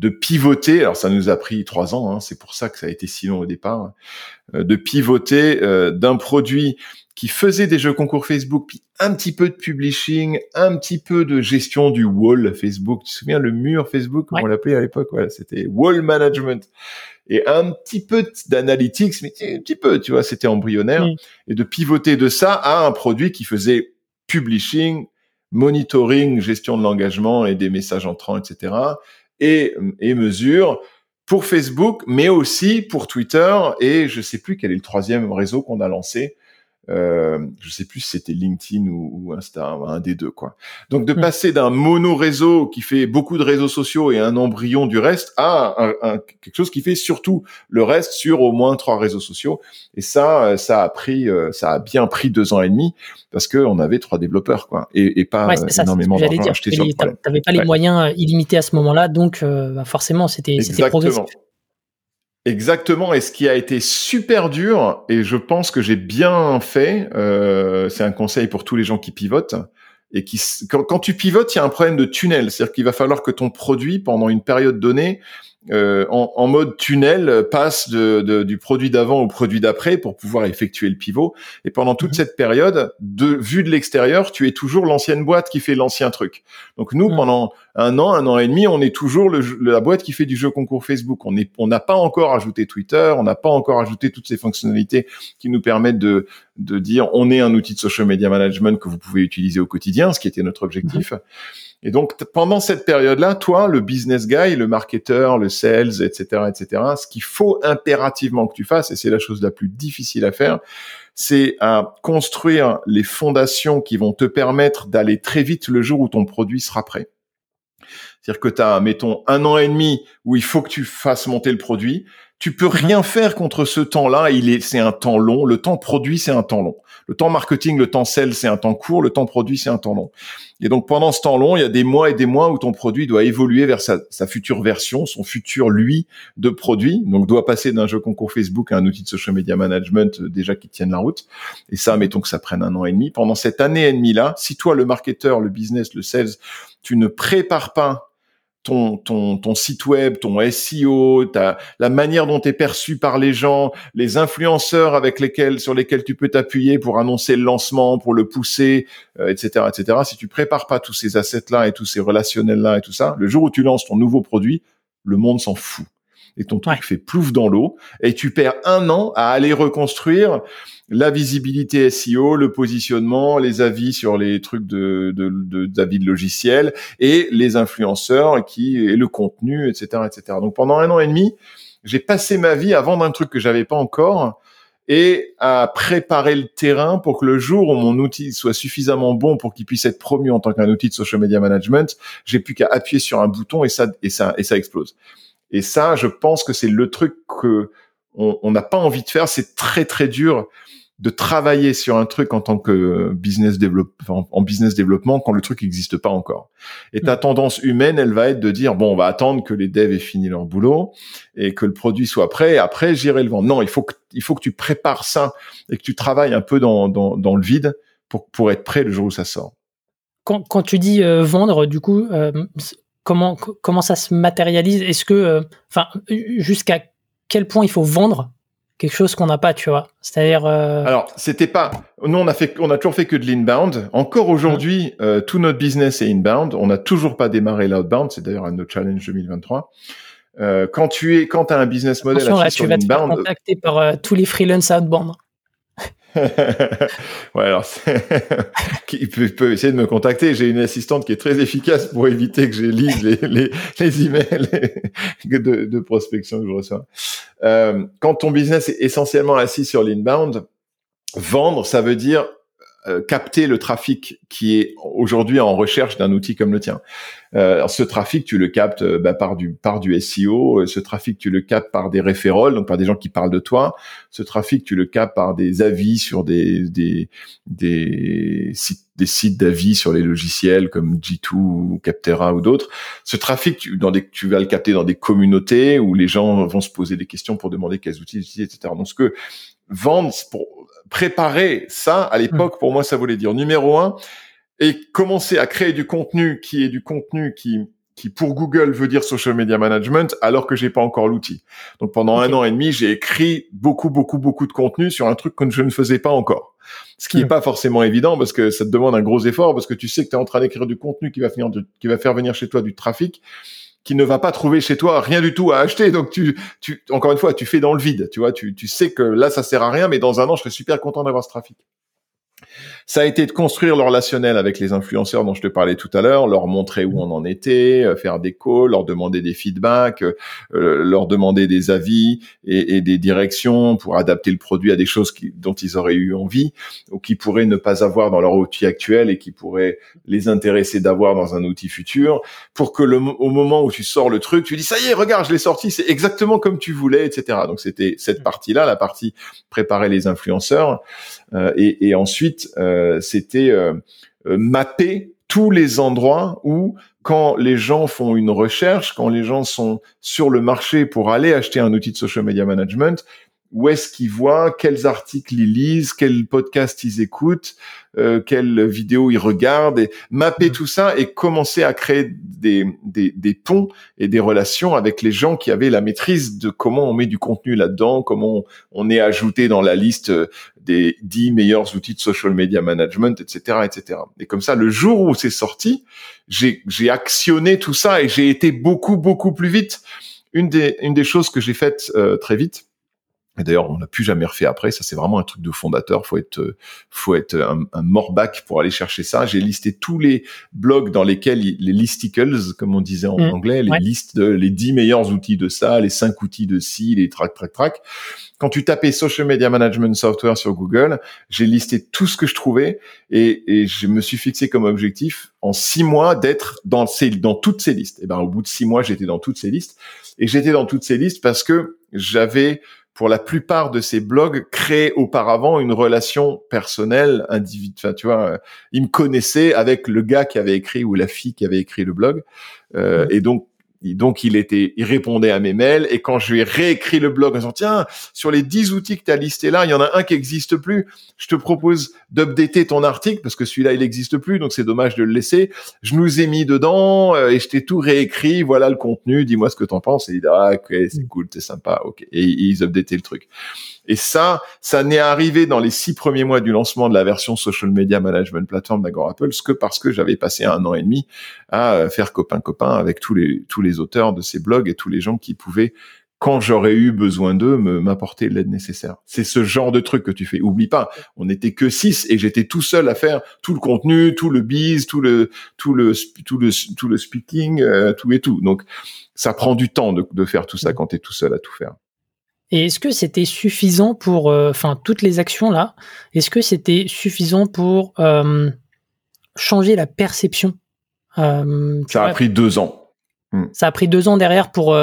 de pivoter, alors ça nous a pris trois ans, hein, c'est pour ça que ça a été si long au départ, euh, de pivoter euh, d'un produit qui faisait des jeux concours Facebook, puis un petit peu de publishing, un petit peu de gestion du wall Facebook. Tu te souviens le mur Facebook, comme on l'appelait à l'époque, voilà, c'était wall management. Et un petit peu d'analytics, mais un petit peu, tu vois, c'était embryonnaire, et de pivoter de ça à un produit qui faisait publishing, monitoring, gestion de l'engagement et des messages entrants, etc et, et mesure pour Facebook, mais aussi pour Twitter et je sais plus quel est le troisième réseau qu'on a lancé. Euh, je sais plus si c'était LinkedIn ou, ou, Insta, un des deux quoi. Donc de hmm. passer d'un mono réseau qui fait beaucoup de réseaux sociaux et un embryon du reste à un, quelque chose qui fait surtout le reste sur au moins trois réseaux sociaux. Et ça, euh, ça a pris, euh, ça a bien pris deux ans et demi parce que on avait trois développeurs quoi et, et pas ouais, ça, énormément d'argent acheté sur le T'avais pas les moyens illimités à ce moment-là, donc bah, forcément c'était c'était progressif. Exactement, et ce qui a été super dur, et je pense que j'ai bien fait, euh, c'est un conseil pour tous les gens qui pivotent, et qui quand, quand tu pivotes, il y a un problème de tunnel, c'est-à-dire qu'il va falloir que ton produit, pendant une période donnée, euh, en, en, mode tunnel passe de, de, du produit d'avant au produit d'après pour pouvoir effectuer le pivot. Et pendant toute mhm. cette période, de vue de l'extérieur, tu es toujours l'ancienne boîte qui fait l'ancien truc. Donc nous, mhm. pendant un an, un an et demi, on est toujours le, la boîte qui fait du jeu concours Facebook. On est, on n'a pas encore ajouté Twitter, on n'a pas encore ajouté toutes ces fonctionnalités qui nous permettent de, de dire on est un outil de social media management que vous pouvez utiliser au quotidien, ce qui était notre objectif. Mhm. Et donc pendant cette période-là, toi, le business guy, le marketeur, le sales, etc., etc., ce qu'il faut impérativement que tu fasses, et c'est la chose la plus difficile à faire, c'est à construire les fondations qui vont te permettre d'aller très vite le jour où ton produit sera prêt. C'est-à-dire que tu as, mettons, un an et demi où il faut que tu fasses monter le produit. Tu peux rien faire contre ce temps-là. Il est, c'est un temps long. Le temps produit, c'est un temps long. Le temps marketing, le temps sell, c'est un temps court. Le temps produit, c'est un temps long. Et donc, pendant ce temps long, il y a des mois et des mois où ton produit doit évoluer vers sa, sa future version, son futur lui de produit. Donc, doit passer d'un jeu concours Facebook à un outil de social media management euh, déjà qui tienne la route. Et ça, mettons que ça prenne un an et demi. Pendant cette année et demie-là, si toi, le marketeur, le business, le sales, tu ne prépares pas ton, ton, ton site web, ton SEO, ta, la manière dont tu es perçu par les gens, les influenceurs avec lesquels, sur lesquels tu peux t'appuyer pour annoncer le lancement, pour le pousser, etc., euh, etc. Si tu prépares pas tous ces assets-là et tous ces relationnels-là et tout ça, le jour où tu lances ton nouveau produit, le monde s'en fout et ton truc fait plouf dans l'eau et tu perds un an à aller reconstruire la visibilité SEO, le positionnement, les avis sur les trucs de, de, de d'avis de logiciels et les influenceurs qui et le contenu, etc., etc. Donc pendant un an et demi, j'ai passé ma vie à vendre un truc que j'avais pas encore et à préparer le terrain pour que le jour où mon outil soit suffisamment bon pour qu'il puisse être promu en tant qu'un outil de social media management, j'ai plus qu'à appuyer sur un bouton et ça et ça et ça explose. Et ça, je pense que c'est le truc que on n'a pas envie de faire. C'est très très dur de travailler sur un truc en tant que business développement, en business développement quand le truc n'existe pas encore. Et ta mm. tendance humaine, elle va être de dire bon, on va attendre que les devs aient fini leur boulot et que le produit soit prêt. Et après, j'irai le vendre. Non, il faut que il faut que tu prépares ça et que tu travailles un peu dans dans, dans le vide pour pour être prêt le jour où ça sort. Quand, quand tu dis euh, vendre, du coup, euh, comment comment ça se matérialise? Est-ce que, euh, enfin, jusqu'à quel point il faut vendre quelque chose qu'on n'a pas, tu vois? C'est-à-dire. Euh... Alors, c'était pas. Nous, on a fait, on a toujours fait que de l'inbound. Encore aujourd'hui, mmh. euh, tout notre business est inbound. On n'a toujours pas démarré l'outbound. C'est d'ailleurs un de nos challenges 2023. Euh, quand tu es, quand as un business model Attention, là, tu vas te faire contacter par tous les freelance outbound. <laughs> ouais, alors <laughs> il peut, peut, essayer de me contacter. J'ai une assistante qui est très efficace pour éviter que je lise les, les, emails de, de, prospection que je reçois. Euh, quand ton business est essentiellement assis sur l'inbound, vendre, ça veut dire euh, capter le trafic qui est aujourd'hui en recherche d'un outil comme le tien. Euh, ce trafic, tu le captes euh, bah, par du par du SEO. Ce trafic, tu le captes par des référents, donc par des gens qui parlent de toi. Ce trafic, tu le captes par des avis sur des des des sites des sites d'avis sur les logiciels comme G2 ou Captera ou d'autres. Ce trafic, tu, dans des, tu vas le capter dans des communautés où les gens vont se poser des questions pour demander quels outils utiliser, etc. Donc ce que vendre pour préparer ça à l'époque, pour moi, ça voulait dire numéro un, et commencer à créer du contenu qui est du contenu qui qui pour Google veut dire social media management alors que j'ai pas encore l'outil. Donc pendant un an et demi, j'ai écrit beaucoup beaucoup beaucoup de contenu sur un truc que je ne faisais pas encore. Ce qui n'est pas forcément évident parce que ça te demande un gros effort parce que tu sais que tu es en train d'écrire du contenu qui va finir qui va faire venir chez toi du trafic qui ne va pas trouver chez toi rien du tout à acheter. Donc tu, tu, encore une fois, tu fais dans le vide. Tu vois, tu, tu sais que là ça sert à rien, mais dans un an, je serais super content d'avoir ce trafic. Ça a été de construire le relationnel avec les influenceurs dont je te parlais tout à l'heure, leur montrer où on en était, euh, faire des calls, leur demander des feedbacks, euh, euh, leur demander des avis et, et, des directions pour adapter le produit à des choses qui, dont ils auraient eu envie ou qui pourraient ne pas avoir dans leur outil actuel et qui pourraient les intéresser d'avoir dans un outil futur pour que le, au moment où tu sors le truc, tu dis ça y est, regarde, je l'ai sorti, c'est exactement comme tu voulais, etc. Donc c'était cette partie-là, la partie préparer les influenceurs et, et ensuite euh, c'était euh, euh, mapper tous les endroits où quand les gens font une recherche, quand les gens sont sur le marché pour aller acheter un outil de social media management, où est-ce qu'ils voient, quels articles ils lisent, quels podcasts ils écoutent, euh, quelles vidéos ils regardent, et mapper mmh. tout ça et commencer à créer des, des, des, ponts et des relations avec les gens qui avaient la maîtrise de comment on met du contenu là-dedans, comment on, est ajouté dans la liste des 10 meilleurs outils de social media management, etc., etc. Et comme ça, le jour où c'est sorti, j'ai actionné tout ça et j'ai été beaucoup, beaucoup plus vite. Une des, une des choses que j'ai faites euh, très vite, et d'ailleurs, on n'a plus jamais refait après. Ça, c'est vraiment un truc de fondateur. Faut être, faut être un, un morbac pour aller chercher ça. J'ai listé tous les blogs dans lesquels les listicles, comme on disait en mmh. anglais, les listes de les 10 meilleurs outils de ça, les 5 outils de ci, les track, track, track. Quand tu tapais social media management software sur Google, j'ai listé tout ce que je trouvais et, et je me suis fixé comme objectif en six mois d'être dans ces, dans toutes ces listes. Et ben, au bout de six mois, j'étais dans toutes ces listes et j'étais dans toutes ces listes parce que j'avais pour la plupart de ces blogs, créé auparavant une relation personnelle, individuelle. Enfin, tu vois, euh, ils me connaissaient avec le gars qui avait écrit ou la fille qui avait écrit le blog. Euh, et donc, donc il était, il répondait à mes mails et quand je lui ai réécrit le blog en disant tiens sur les 10 outils que tu as listés là, il y en a un qui existe plus. Je te propose d'updater ton article parce que celui-là il existe plus donc c'est dommage de le laisser. Je nous ai mis dedans euh, et je t'ai tout réécrit. Voilà le contenu. Dis-moi ce que t'en penses. Et il dit ah ok c'est cool, c'est sympa. Ok et ils updataient le truc. Et ça, ça n'est arrivé dans les six premiers mois du lancement de la version Social Media Management Platform d'Agorapulse que parce que j'avais passé un an et demi à euh, faire copain-copain avec tous les, tous les auteurs de ces blogs et tous les gens qui pouvaient quand j'aurais eu besoin d'eux, m'apporter l'aide nécessaire. C'est ce genre de truc que tu fais. Oublie pas, on n'était que six et j'étais tout seul à faire tout le contenu, tout le biz, tout le tout le tout le tout le speaking, euh, tout et tout. Donc ça prend du temps de, de faire tout ça quand tu es tout seul à tout faire. Et est-ce que c'était suffisant pour, euh, enfin, toutes les actions là, est-ce que c'était suffisant pour euh, changer la perception euh, Ça a pris deux ans. Hmm. Ça a pris deux ans derrière pour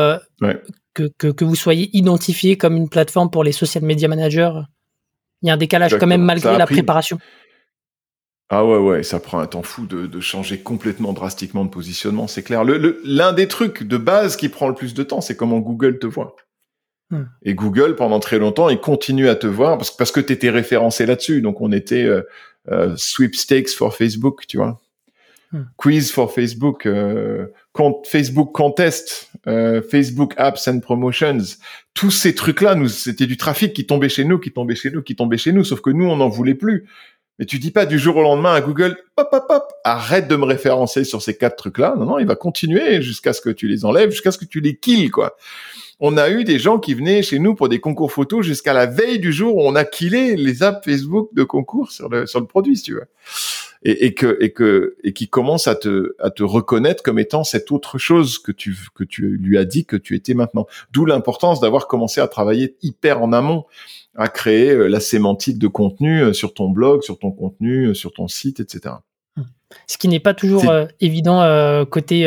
que, que, que, vous soyez identifié comme une plateforme pour les social media managers. Il y a un décalage quand même malgré la préparation. Ah ouais, ouais, ça prend un temps fou de, de changer complètement drastiquement de positionnement, c'est clair. L'un le, des trucs de base qui prend le plus de temps, c'est comment Google te voit. Hmm. Et Google, pendant très longtemps, il continue à te voir parce, parce que tu étais référencé là-dessus. Donc, on était euh, euh, sweepstakes for Facebook, tu vois. Hmm. Quiz for Facebook, euh, Facebook Contest, euh, Facebook Apps and Promotions. Tous ces trucs-là, nous, c'était du trafic qui tombait chez nous, qui tombait chez nous, qui tombait chez nous. Sauf que nous, on n'en voulait plus. Mais tu dis pas du jour au lendemain à Google, hop, hop, hop, arrête de me référencer sur ces quatre trucs-là. Non, non, il va continuer jusqu'à ce que tu les enlèves, jusqu'à ce que tu les kills, quoi on a eu des gens qui venaient chez nous pour des concours photos jusqu'à la veille du jour où on a killé les apps Facebook de concours sur le, sur le produit, si tu veux. Et, et, que et que et qui commence à te à te reconnaître comme étant cette autre chose que tu que tu lui as dit que tu étais maintenant. D'où l'importance d'avoir commencé à travailler hyper en amont à créer euh, la sémantique de contenu euh, sur ton blog, sur ton contenu, euh, sur ton site, etc. Ce qui n'est pas toujours évident côté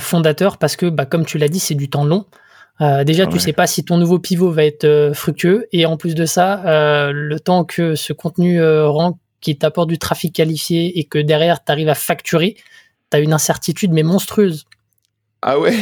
fondateur parce que, bah, comme tu l'as dit, c'est du temps long. Euh, déjà, tu sais pas si ton nouveau pivot va être euh, fructueux. Et en plus de ça, euh, le temps que ce contenu rend qui t'apporte du trafic qualifié et que derrière, tu arrives à facturer, tu as une incertitude, mais monstrueuse. Ah ouais?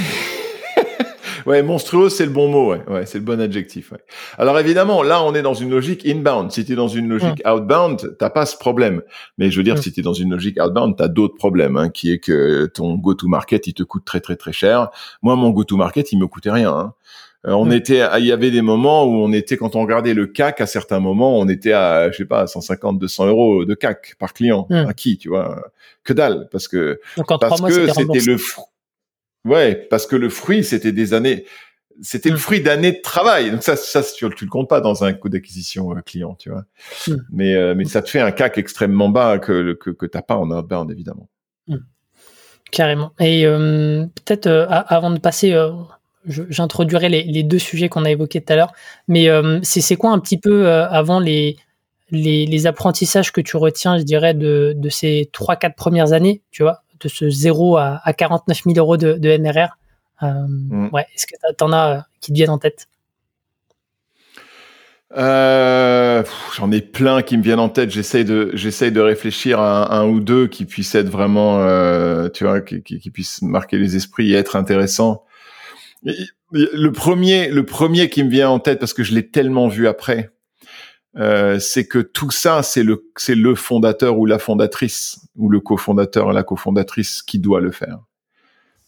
Ouais, monstrueux, c'est le bon mot, ouais. ouais c'est le bon adjectif. Ouais. Alors évidemment, là, on est dans une logique inbound. Si tu es dans une logique mm. outbound, t'as pas ce problème. Mais je veux dire, mm. si tu es dans une logique outbound, tu as d'autres problèmes, hein, qui est que ton go-to-market, il te coûte très très très cher. Moi, mon go-to-market, il me coûtait rien. Hein. Euh, on mm. était, il y avait des moments où on était, quand on regardait le CAC, à certains moments, on était à, je sais pas, 150, 200 euros de CAC par client. À qui, tu vois? Que dalle, parce que parce que c'était le Ouais, parce que le fruit, c'était des années. c'était le mm. fruit d'années de travail. Donc ça, ça tu, tu le comptes pas dans un coût d'acquisition euh, client, tu vois. Mm. Mais euh, mais ça te fait un CAC extrêmement bas que que que t'as pas en outbound évidemment. Mm. Carrément. Et euh, peut-être avant de passer, j'introduirai les, les, deux sujets qu'on a évoqués tout à l'heure. Mais c'est c'est quoi un petit peu avant les, les les apprentissages que tu retiens, je dirais, de de ces trois quatre premières années, tu vois, de ce 0 à, à 49 000 euros de, de MRR euh, mm. Ouais, est-ce que tu en as euh, qui te viennent en tête? Euh, J'en ai plein qui me viennent en tête. J'essaye de, j'essaye de réfléchir à un, ou deux qui puissent être vraiment, tu vois, qui, qui, puissent marquer les esprits et être intéressants. Le premier, le premier qui me vient en tête parce que je l'ai tellement vu après, c'est que tout ça, c'est le, c'est le fondateur ou la fondatrice ou le cofondateur, la cofondatrice qui doit le faire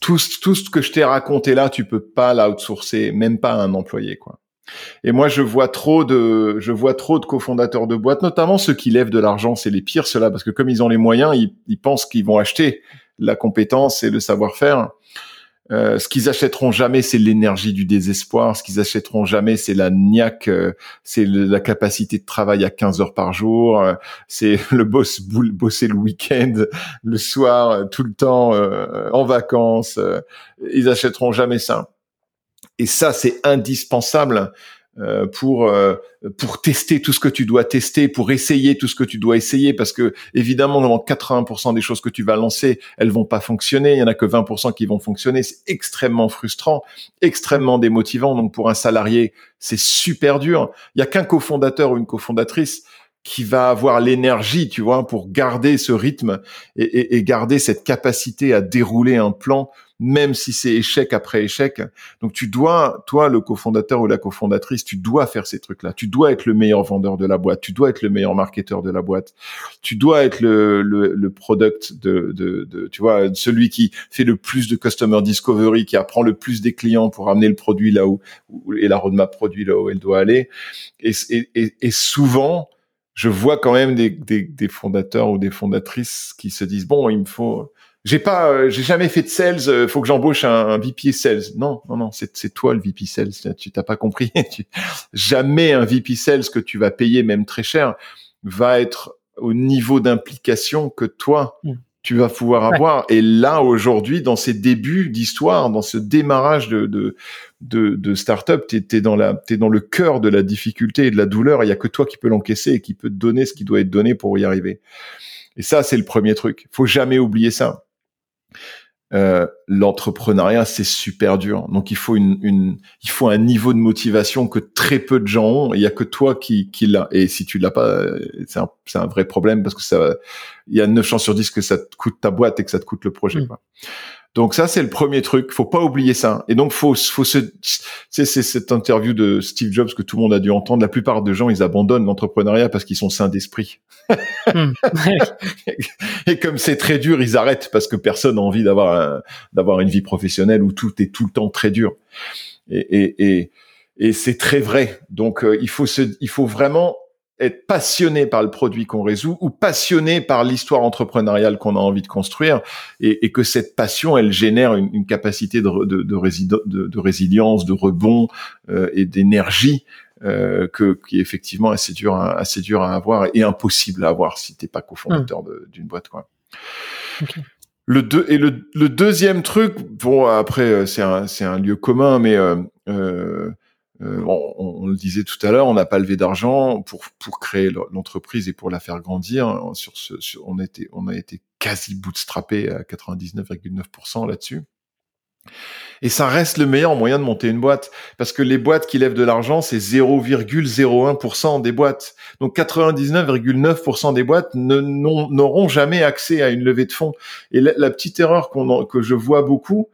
tout, tout ce que je t'ai raconté là, tu peux pas l'outsourcer, même pas à un employé, quoi. Et moi, je vois trop de, je vois trop de cofondateurs de boîtes, notamment ceux qui lèvent de l'argent, c'est les pires ceux-là, parce que comme ils ont les moyens, ils, ils pensent qu'ils vont acheter la compétence et le savoir-faire. Euh, ce qu'ils achèteront jamais, c'est l'énergie du désespoir. Ce qu'ils achèteront jamais, c'est la niaque, euh, c'est la capacité de travail à 15 heures par jour, euh, c'est <laughs> le boss bosser le week-end, le soir, tout le temps en vacances. ils achèteront jamais ça. Et ça, c'est indispensable euh, pour euh, pour tester tout ce que tu dois tester, pour essayer tout ce que tu dois essayer, parce que évidemment, dans 80% des choses que tu vas lancer, elles vont pas fonctionner. Il y en a que 20% qui vont fonctionner. C'est extrêmement frustrant, extrêmement démotivant. Donc pour un salarié, c'est super dur. Il y a qu'un cofondateur ou une cofondatrice qui va avoir l'énergie, tu vois, pour garder ce rythme et, et garder cette capacité à dérouler un plan même si c'est échec après échec. Donc tu dois, toi, le cofondateur ou la cofondatrice, tu dois faire ces trucs-là. Tu dois être le meilleur vendeur de la boîte. Tu dois être le meilleur marketeur de la boîte. Tu dois être le, le, le product de, de, de, tu vois, celui qui fait le plus de customer discovery, qui apprend le plus des clients pour amener le produit là où, et la roadmap produit là où elle doit aller. Et, et, et souvent, je vois quand même des, des, des fondateurs ou des fondatrices qui se disent bon, il me faut j'ai pas, euh, j'ai jamais fait de sales. Euh, faut que j'embauche un, VP sales. Non, non, non, c'est c'est toi le VP sales. Tu t'as pas compris. <laughs> jamais un VP sales que tu vas payer même très cher va être au niveau d'implication que toi mm. tu vas pouvoir avoir. Et là aujourd'hui, dans ces débuts d'histoire, dans ce démarrage de de de, de startup, t'es es dans la t'es dans le cœur de la difficulté et de la douleur. Il y a que toi qui peux l'encaisser et qui peut te donner ce qui doit être donné pour y arriver. Et ça, c'est le premier truc. Faut jamais oublier ça. Euh, l'entrepreneuriat c'est super dur. Donc il faut une, une, il faut un niveau de motivation que très peu de gens ont. Il y a que toi qui, qui l'a. Et si tu l'as pas, euh, c'est un, c'est un vrai problème parce que ça, il y a 9 chances sur 10 que ça te coûte ta boîte et que ça te coûte le projet. Mm. Quoi. Donc ça, c'est le premier truc. Faut pas oublier ça. Et donc faut, faut se, c'est cette interview de Steve Jobs que tout le monde a dû entendre. La plupart des gens, ils abandonnent l'entrepreneuriat parce qu'ils sont sains d'esprit. Hmm. <laughs> et comme c'est très dur, ils arrêtent parce que personne n'a envie d'avoir d'avoir une vie professionnelle où tout est tout le temps très dur. Et, et, et, et c'est très vrai. Donc euh, il faut se, il faut vraiment être passionné par le produit qu'on résout ou passionné par l'histoire entrepreneuriale qu'on a envie de construire et, et, que cette passion, elle génère une, une capacité de, de, de, de, résilience, de rebond euh, et d'énergie euh, que qui est effectivement assez dur, à, assez dur à avoir et impossible à avoir si t'es pas cofondateur mmh. d'une boîte. Quoi. Le deux, et le, le, deuxième truc, bon après euh, c'est un, c'est un lieu commun, mais euh, euh euh, on, le disait tout à l'heure, on n'a pas levé d'argent pour pour créer l'entreprise et pour la faire grandir. Sur ce, on était on a été quasi bootstrappé à 99,9% là-dessus. Et ça reste le meilleur moyen de monter une boîte parce que les boîtes qui lèvent de l'argent, c'est 0,01% des boîtes. Donc 99,9% des boîtes n'auront jamais accès à une levée de fonds. Et la, petite erreur qu'on que je vois beaucoup,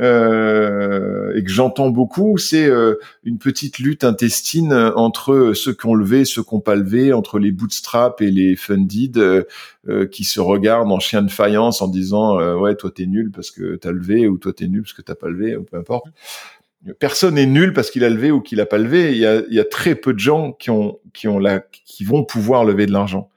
euh, et que j'entends beaucoup, c'est euh, une petite lutte intestine entre ceux qui ont levé, ceux qui n'ont pas levé, entre les bootstraps et les funded, euh, qui se regardent en chien de faïence en disant ouais toi t'es nul parce que t'as levé ou toi t'es nul parce que t'as pas levé ou peu importe. Personne n'est nul parce qu'il a levé ou qu'il a pas levé. Il y a, il y a très peu de gens qui ont qui ont la qui vont pouvoir lever de l'argent.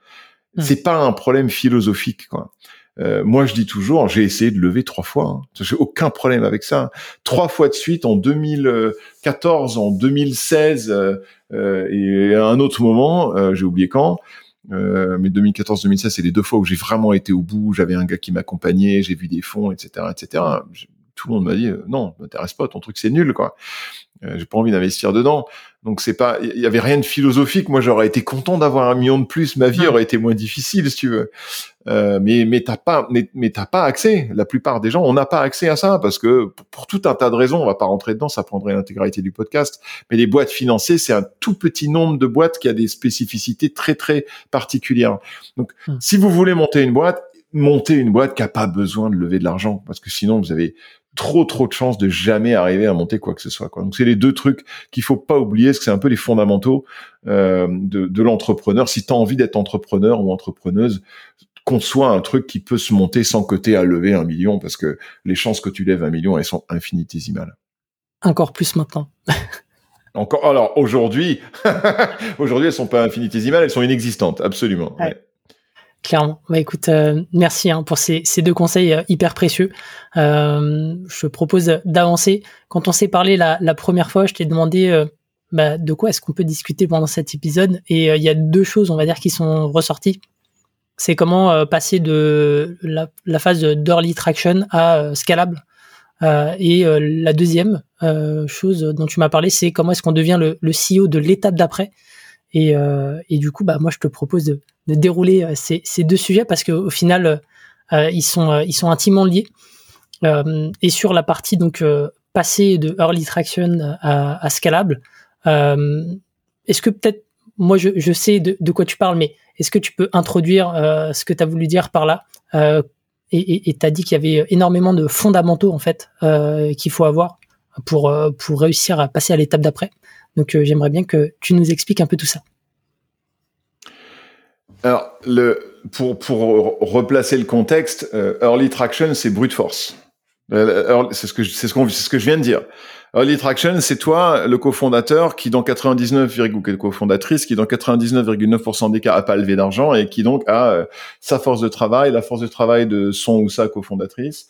Mmh. C'est pas un problème philosophique quoi. Euh, moi, je dis toujours, j'ai essayé de lever trois fois. Hein. J'ai aucun problème avec ça. Trois fois de suite en 2014, en 2016 euh, euh, et à un autre moment, euh, j'ai oublié quand. mais 2014-2016, c'est les deux fois où j'ai vraiment été au bout. J'avais un gars qui m'accompagnait, j'ai vu des fonds, etc., etc. Tout le monde m'a dit non, m'intéresse pas, ton truc c'est nul, quoi. j'ai pas envie d'investir dedans. Donc c'est pas, il y avait rien de philosophique. Moi, j'aurais été content d'avoir un million de plus. Ma vie aurait été moins difficile, si tu veux. Euh, mais mais t'as pas, mais, mais t'as pas accès. La plupart des gens, on n'a pas accès à ça parce que pour, tout un tas de raisons, on va pas rentrer dedans. Ça prendrait l'intégralité du podcast. Mais les boîtes financées, c'est un tout petit nombre de boîtes qui a des spécificités très très particulières. Donc, hmm. si vous voulez monter une boîte, montez une boîte qui a pas besoin de lever de l'argent parce que sinon vous avez trop trop de chances de jamais arriver à monter quoi que ce soit. Quoi. Donc c'est les deux trucs qu'il faut pas oublier, parce que c'est un peu les fondamentaux euh, de, de l'entrepreneur. Si tu as envie d'être entrepreneur ou entrepreneuse, conçoit un truc qui peut se monter sans côté à lever un million, parce que les chances que tu lèves un million, elles sont infinitésimales. Encore plus maintenant. Encore. Alors aujourd'hui, <laughs> aujourd'hui elles sont pas infinitésimales, elles sont inexistantes, absolument. Ouais. Clairement. Bah écoute, euh, merci hein, pour ces, deux conseils euh, hyper précieux. Euh, je propose d'avancer. Quand on s'est parlé la, première fois, je t'ai demandé euh, bah, de quoi est-ce qu'on peut discuter pendant cet épisode. Et il y a deux choses, on va dire, qui sont ressorties. C'est comment passer de la, phase d'early traction à scalable. et la deuxième chose dont tu m'as parlé, c'est comment est-ce qu'on devient le CEO de l'étape d'après. Et, et, du coup, bah, moi, je te propose de, dérouler euh, ces, deux sujets parce qu'au final, euh, euh, ils, sont, intimement liés. et sur la partie donc passer de early traction à, scalable, est-ce que peut-être, moi je, sais de, quoi tu parles, mais est-ce que tu peux introduire ce que tu as voulu dire par là et tu as dit qu'il y avait énormément de fondamentaux en fait qu'il faut avoir pour réussir à passer à l'étape d'après. Donc j'aimerais bien que tu nous expliques un peu tout ça. Alors, pour, replacer le contexte, euh, early traction, c'est brute force. Euh, c'est ce que ce, que je viens de dire. Early traction, c'est toi, le cofondateur, qui dans 99, cofondatrice, qui dans 99,9% des cas a pas levé d'argent et qui donc a euh, sa force de travail, la force de travail de son ou sa cofondatrice.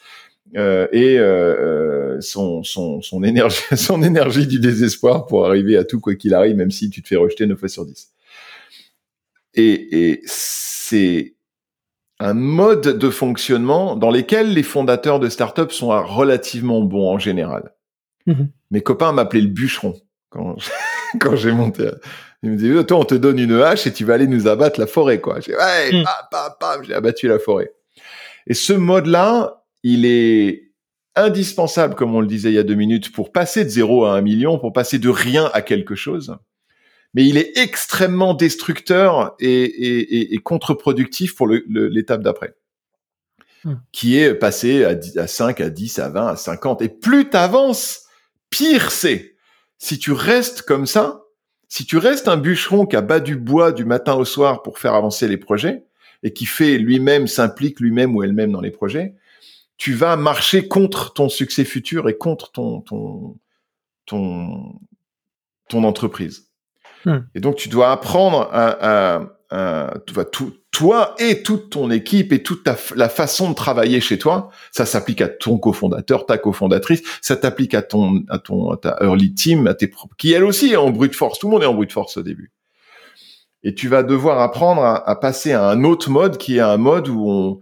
Euh, et euh, son, son, son énergie <laughs> son énergie du désespoir pour arriver à tout quoi qu'il arrive même si tu te fais rejeter 9 fois sur 10. Et, c'est un mode de fonctionnement dans lequel les fondateurs de startups sont relativement bons en général. Mhm. Mes copains m'appelaient le bûcheron quand, <laughs> quand j'ai monté. Ils me disaient, toi, on te donne une hache et tu vas aller nous abattre la forêt, quoi. J'ai, ouais, mhm. j'ai abattu la forêt. Et ce mode-là, il est indispensable, comme on le disait il y a deux minutes, pour passer de zéro à un million, pour passer de rien à quelque chose mais il est extrêmement destructeur et, et, et contre-productif pour l'étape d'après, hmm. qui est passé à, à 5, à 10, à 20, à 50. Et plus tu avances, pire c'est. Si tu restes comme ça, si tu restes un bûcheron qui a bas du bois du matin au soir pour faire avancer les projets, et qui fait lui-même, s'implique lui-même ou elle-même dans les projets, tu vas marcher contre ton succès futur et contre ton, ton, ton, ton entreprise. Hmm. Et donc, tu dois apprendre à, à, tout, toi et toute ton équipe et toute ta, la façon de travailler chez toi. Ça s'applique à ton cofondateur, ta cofondatrice. Ça t'applique à ton, à ton, à ta early team, à tes propres, qui elle aussi est en brute force. Tout le monde est en brute force au début. Et tu vas devoir apprendre à, à passer à un autre mode qui est un mode où on,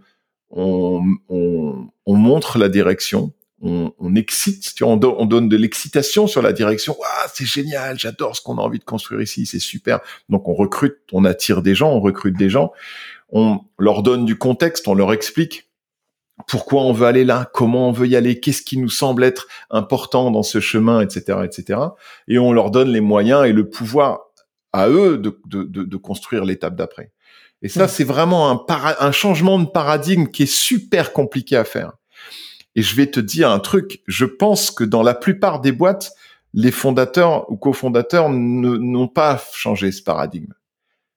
on, on, on montre la direction, on, on excite, tu vois, on, donne de l'excitation sur la direction. Ah, c'est génial, j'adore ce qu'on a envie de construire ici, c'est super. Donc on recrute, on attire des gens, on recrute des gens, on leur donne du contexte, on leur explique pourquoi on veut aller là, comment on veut y aller, qu'est-ce qui nous semble être important dans ce chemin, etc., etc. Et on leur donne les moyens et le pouvoir à eux de, de, de, construire l'étape d'après. Et ça, c'est vraiment un, un changement de paradigme qui est super compliqué à faire. Et je vais te dire un truc, je pense que dans la plupart des boîtes, les fondateurs ou cofondateurs n'ont pas changé ce paradigme.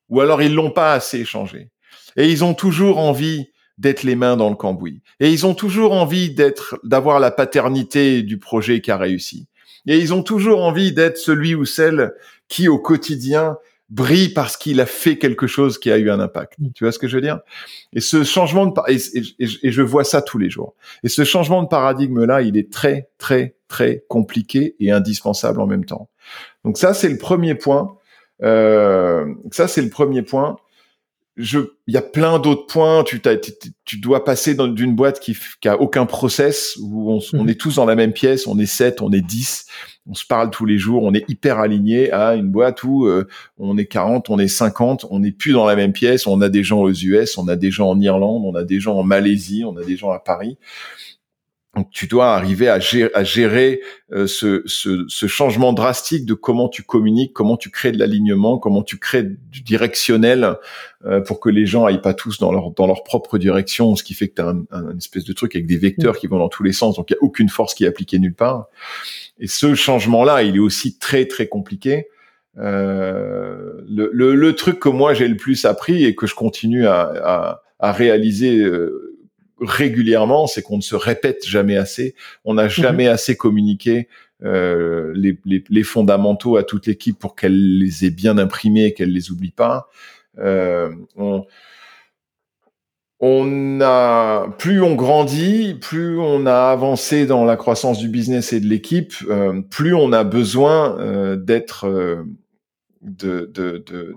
Ou alors ils l'ont pas assez changé. Et ils ont toujours envie d'être les mains dans le cambouis. Et ils ont toujours envie d'être, d'avoir la paternité du projet qui a réussi. Et ils ont toujours envie d'être celui ou celle qui, au quotidien, brille parce qu'il a fait quelque chose qui a eu un impact. Mm. Tu vois ce que je veux dire? Et ce changement de et, et, je vois ça tous les jours. Et ce changement de paradigme là, il est très très très compliqué et indispensable en même temps. Donc ça c'est le premier point. Euh, ça c'est le premier point je, il y a plein d'autres points. Tu, tu dois passer d'une boîte qui, qui a aucun process où on, on, mhm. est tous dans la même pièce, on est 7, on est 10, on se parle tous les jours, on est hyper aligné à une boîte où euh, on est 40, on est 50, on n'est plus dans la même pièce, on a des gens aux US, on a des gens en Irlande, on a des gens en Malaisie, on a des gens à Paris. Donc tu dois arriver à gérer, à gérer euh, ce, ce, ce, changement drastique de comment tu communiques, comment tu crées de l'alignement, comment tu crées du directionnel euh, pour que les gens aillent pas tous dans leur dans leur propre direction, ce qui fait que tu as un, un, espèce de truc avec des vecteurs qui vont dans tous les sens, donc il y a aucune force qui est appliquée nulle part. Et ce changement-là, il est aussi très très compliqué. Euh, le, le, le, truc que moi j'ai le plus appris et que je continue à, à, à réaliser euh, régulièrement, c'est qu'on ne se répète jamais assez. On n'a mhm. jamais assez communiqué euh, les, les, les, fondamentaux à toute l'équipe pour qu'elle les ait bien imprimés, qu'elle les oublie pas. Euh, on, on a plus on grandit, plus on a avancé dans la croissance du business et de l'équipe, euh, plus on a besoin euh, d'être euh, de,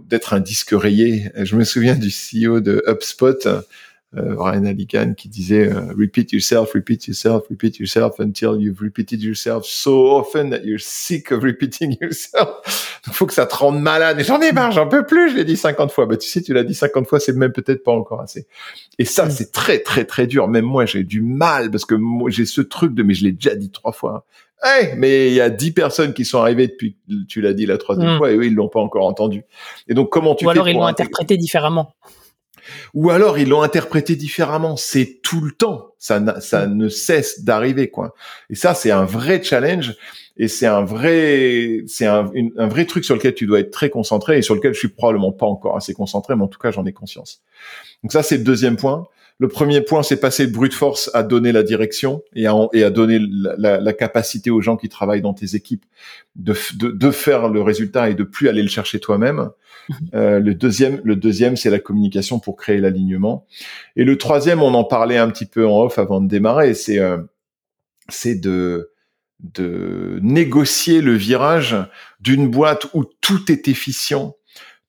d'être un disque rayé. Je me souviens du CEO de HubSpot euh, Ryan Aligan qui disait euh, repeat yourself, repeat yourself, repeat yourself until you've repeated yourself so often that you're sick of repeating <laughs> yourself. Il faut que ça te rende malade. Et j'en ai marre, j'en peux plus. Je l'ai dit 50 fois. Bah tu sais, tu l'as dit 50 fois, c'est même peut-être pas encore assez. Et ça, c'est très très très dur. Même moi, j'ai du mal parce que moi, j'ai ce truc de mais je l'ai déjà dit trois fois. Hey, mais il y a dix personnes qui sont arrivées depuis tu l'as dit la troisième hmm. fois et eux ils l'ont pas encore entendu. Et donc comment tu Ou fais alors ils l'ont interprété différemment. Ou alors ils l'ont interprété différemment. C'est tout le temps. Ça, ça mm. ne cesse d'arriver, quoi. Et ça, c'est un vrai challenge. Et c'est un vrai, c'est un, un, vrai truc sur lequel tu dois être très concentré et sur lequel je suis probablement pas encore assez concentré, mais en tout cas, j'en ai conscience. Donc ça, c'est le deuxième point. Le premier point, c'est passer de brute force à donner la direction et à, et à donner la, la, capacité aux gens qui travaillent dans tes équipes de, de, de, faire le résultat et de plus aller le chercher toi-même. Mhm. Euh, le deuxième, le deuxième, c'est la communication pour créer l'alignement. Et le troisième, on en parlait un petit peu en off avant de démarrer, c'est euh, c'est de de négocier le virage d'une boîte où tout est efficient,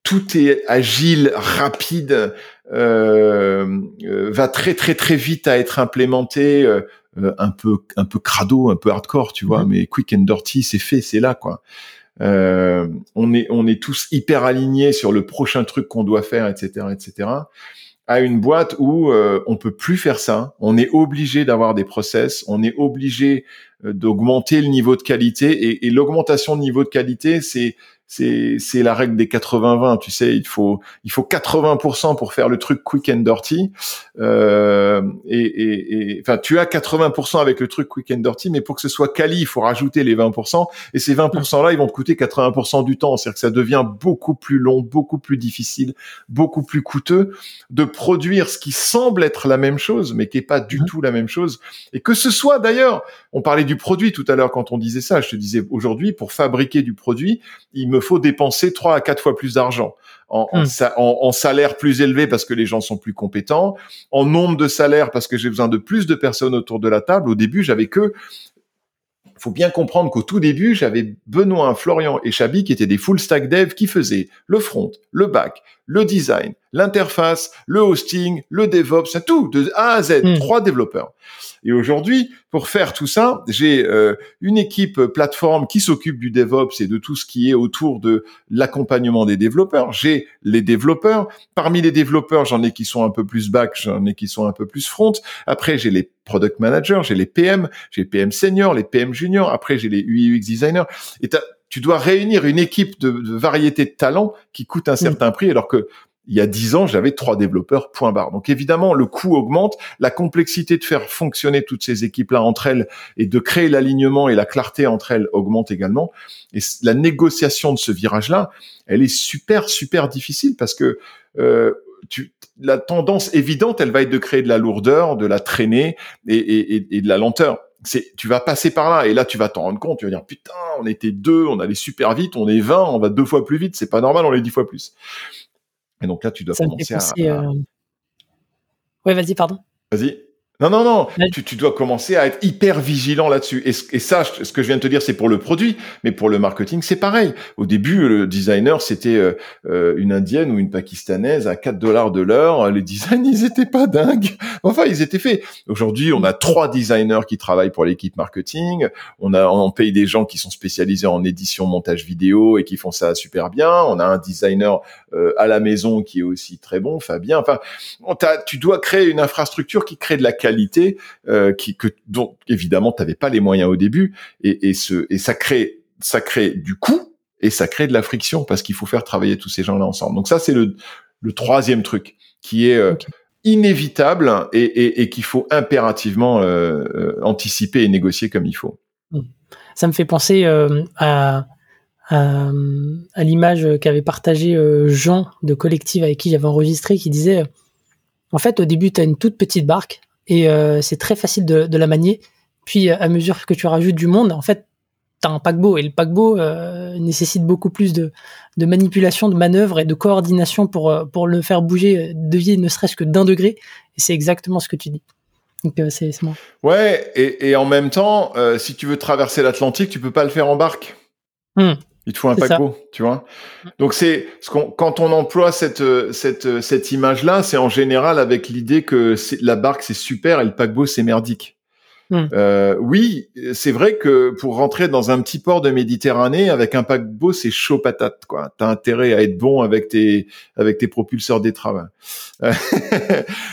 tout est agile, rapide, va très très très vite à être implémenté, euh, un peu un peu crado, un peu hardcore, tu vois, mhm. mais quick and dirty, c'est fait, c'est là quoi. on est on est tous hyper alignés sur le prochain truc qu'on doit faire, etc., etc. À une boîte où on peut plus faire ça, on est obligé d'avoir des process, on est obligé d'augmenter le niveau de qualité et, et l'augmentation de niveau de qualité, c'est c'est c'est la règle des 80-20 tu sais il faut il faut 80% pour faire le truc quick and dirty. Euh, et enfin tu as 80% avec le truc quick and dirty mais pour que ce soit quali il faut rajouter les 20% et ces 20% là ils vont te coûter 80% du temps. C'est-à-dire que ça devient beaucoup plus long beaucoup plus difficile beaucoup plus coûteux de produire ce qui semble être la même chose mais qui est pas du tout la même chose. Et que ce soit d'ailleurs on parlait du produit tout à l'heure quand on disait ça. Je te disais aujourd'hui pour fabriquer du produit il me faut dépenser trois à quatre fois plus d'argent. En, en, hmm. salaire plus élevé parce que les gens sont plus compétents, en nombre de salaires parce que j'ai besoin de plus de personnes autour de la table. Au début, j'avais que faut bien comprendre qu'au tout début, j'avais Benoît, Florian et Chabi qui étaient des full stack dev qui faisaient le front, le back, le design, l'interface, le hosting, le DevOps, tout de A à Z, hmm. trois développeurs. Et aujourd'hui, pour faire tout ça, j'ai euh, une équipe plateforme qui s'occupe du DevOps et de tout ce qui est autour de l'accompagnement des développeurs. J'ai les développeurs. Parmi les développeurs, j'en ai qui sont un peu plus back, j'en ai qui sont un peu plus front. Après, j'ai les product managers, j'ai les PM, j'ai les PM seniors, les PM juniors. Après, j'ai les UI UX designers. Et tu dois réunir une équipe de, de variété de talents qui coûte un certain prix, alors que il y a dix ans, j'avais trois développeurs, point barre. Donc évidemment, le coût augmente, la complexité de faire fonctionner toutes ces équipes-là entre elles et de créer l'alignement et la clarté entre elles augmente également. Et la négociation de ce virage-là, elle est super, super difficile parce que euh, tu, la tendance évidente, elle va être de créer de la lourdeur, de la traînée et, et, et de la lenteur tu vas passer par là et là tu vas t'en rendre compte. Tu vas dire putain, on était deux, on allait super vite, on est 20, on va deux fois plus vite. C'est pas normal, on est dix fois plus. Et donc là, tu dois commencer à, euh, Ouais, vas-y, pardon. Vas-y. Non, non, non. Tu, tu, dois commencer à être hyper vigilant là-dessus. Et, et, ça, ce que je viens de te dire, c'est pour le produit, mais pour le marketing, c'est pareil. Au début, le designer, c'était euh, euh une indienne ou une pakistanaise à 4 dollars de l'heure. Les designs, <laughs> ils étaient pas dingues. Enfin, ils étaient faits. Aujourd'hui, on a trois designers qui travaillent pour l'équipe marketing. On a, on paye des gens qui sont spécialisés en édition, montage vidéo et qui font ça super bien. On a un designer euh, à la maison qui est aussi très bon, Fabien. Enfin, tu dois créer une infrastructure qui crée de la qualité, euh, qui que dont évidemment tu n'avais pas les moyens au début, et, et, ce, et ça crée ça crée du coût et ça crée de la friction parce qu'il faut faire travailler tous ces gens-là ensemble. Donc ça c'est le, le troisième truc qui est euh, inévitable et, et, et qu'il faut impérativement euh, anticiper et négocier comme il faut. Mmh. Ça me fait penser à à, à l'image qu'avait partagé Jean de Collective avec qui j'avais enregistré, qui disait en fait au début tu as une toute petite barque et euh, c'est très facile de, de, la manier. Puis à mesure que tu rajoutes du monde, en fait tu as un paquebot et le paquebot euh, nécessite beaucoup plus de, de, manipulation, de manœuvre et de coordination pour, pour le faire bouger, devier ne serait-ce que d'un degré. Et c'est exactement ce que tu dis. Donc c'est moi. Ouais, et, et, en même temps, si tu veux traverser l'Atlantique, tu peux pas le faire en barque. Mmh. Il te faut un paquebot, tu vois. Donc c'est ce qu'on, quand on emploie cette cette cette image là, c'est en général avec l'idée que la barque c'est super et le paquebot c'est merdique. Hmm. Euh, oui, c'est vrai que pour rentrer dans un petit port de Méditerranée avec un paquebot, c'est chaud patate, quoi. T'as intérêt à être bon avec tes avec tes propulseurs d'étrave. <laughs>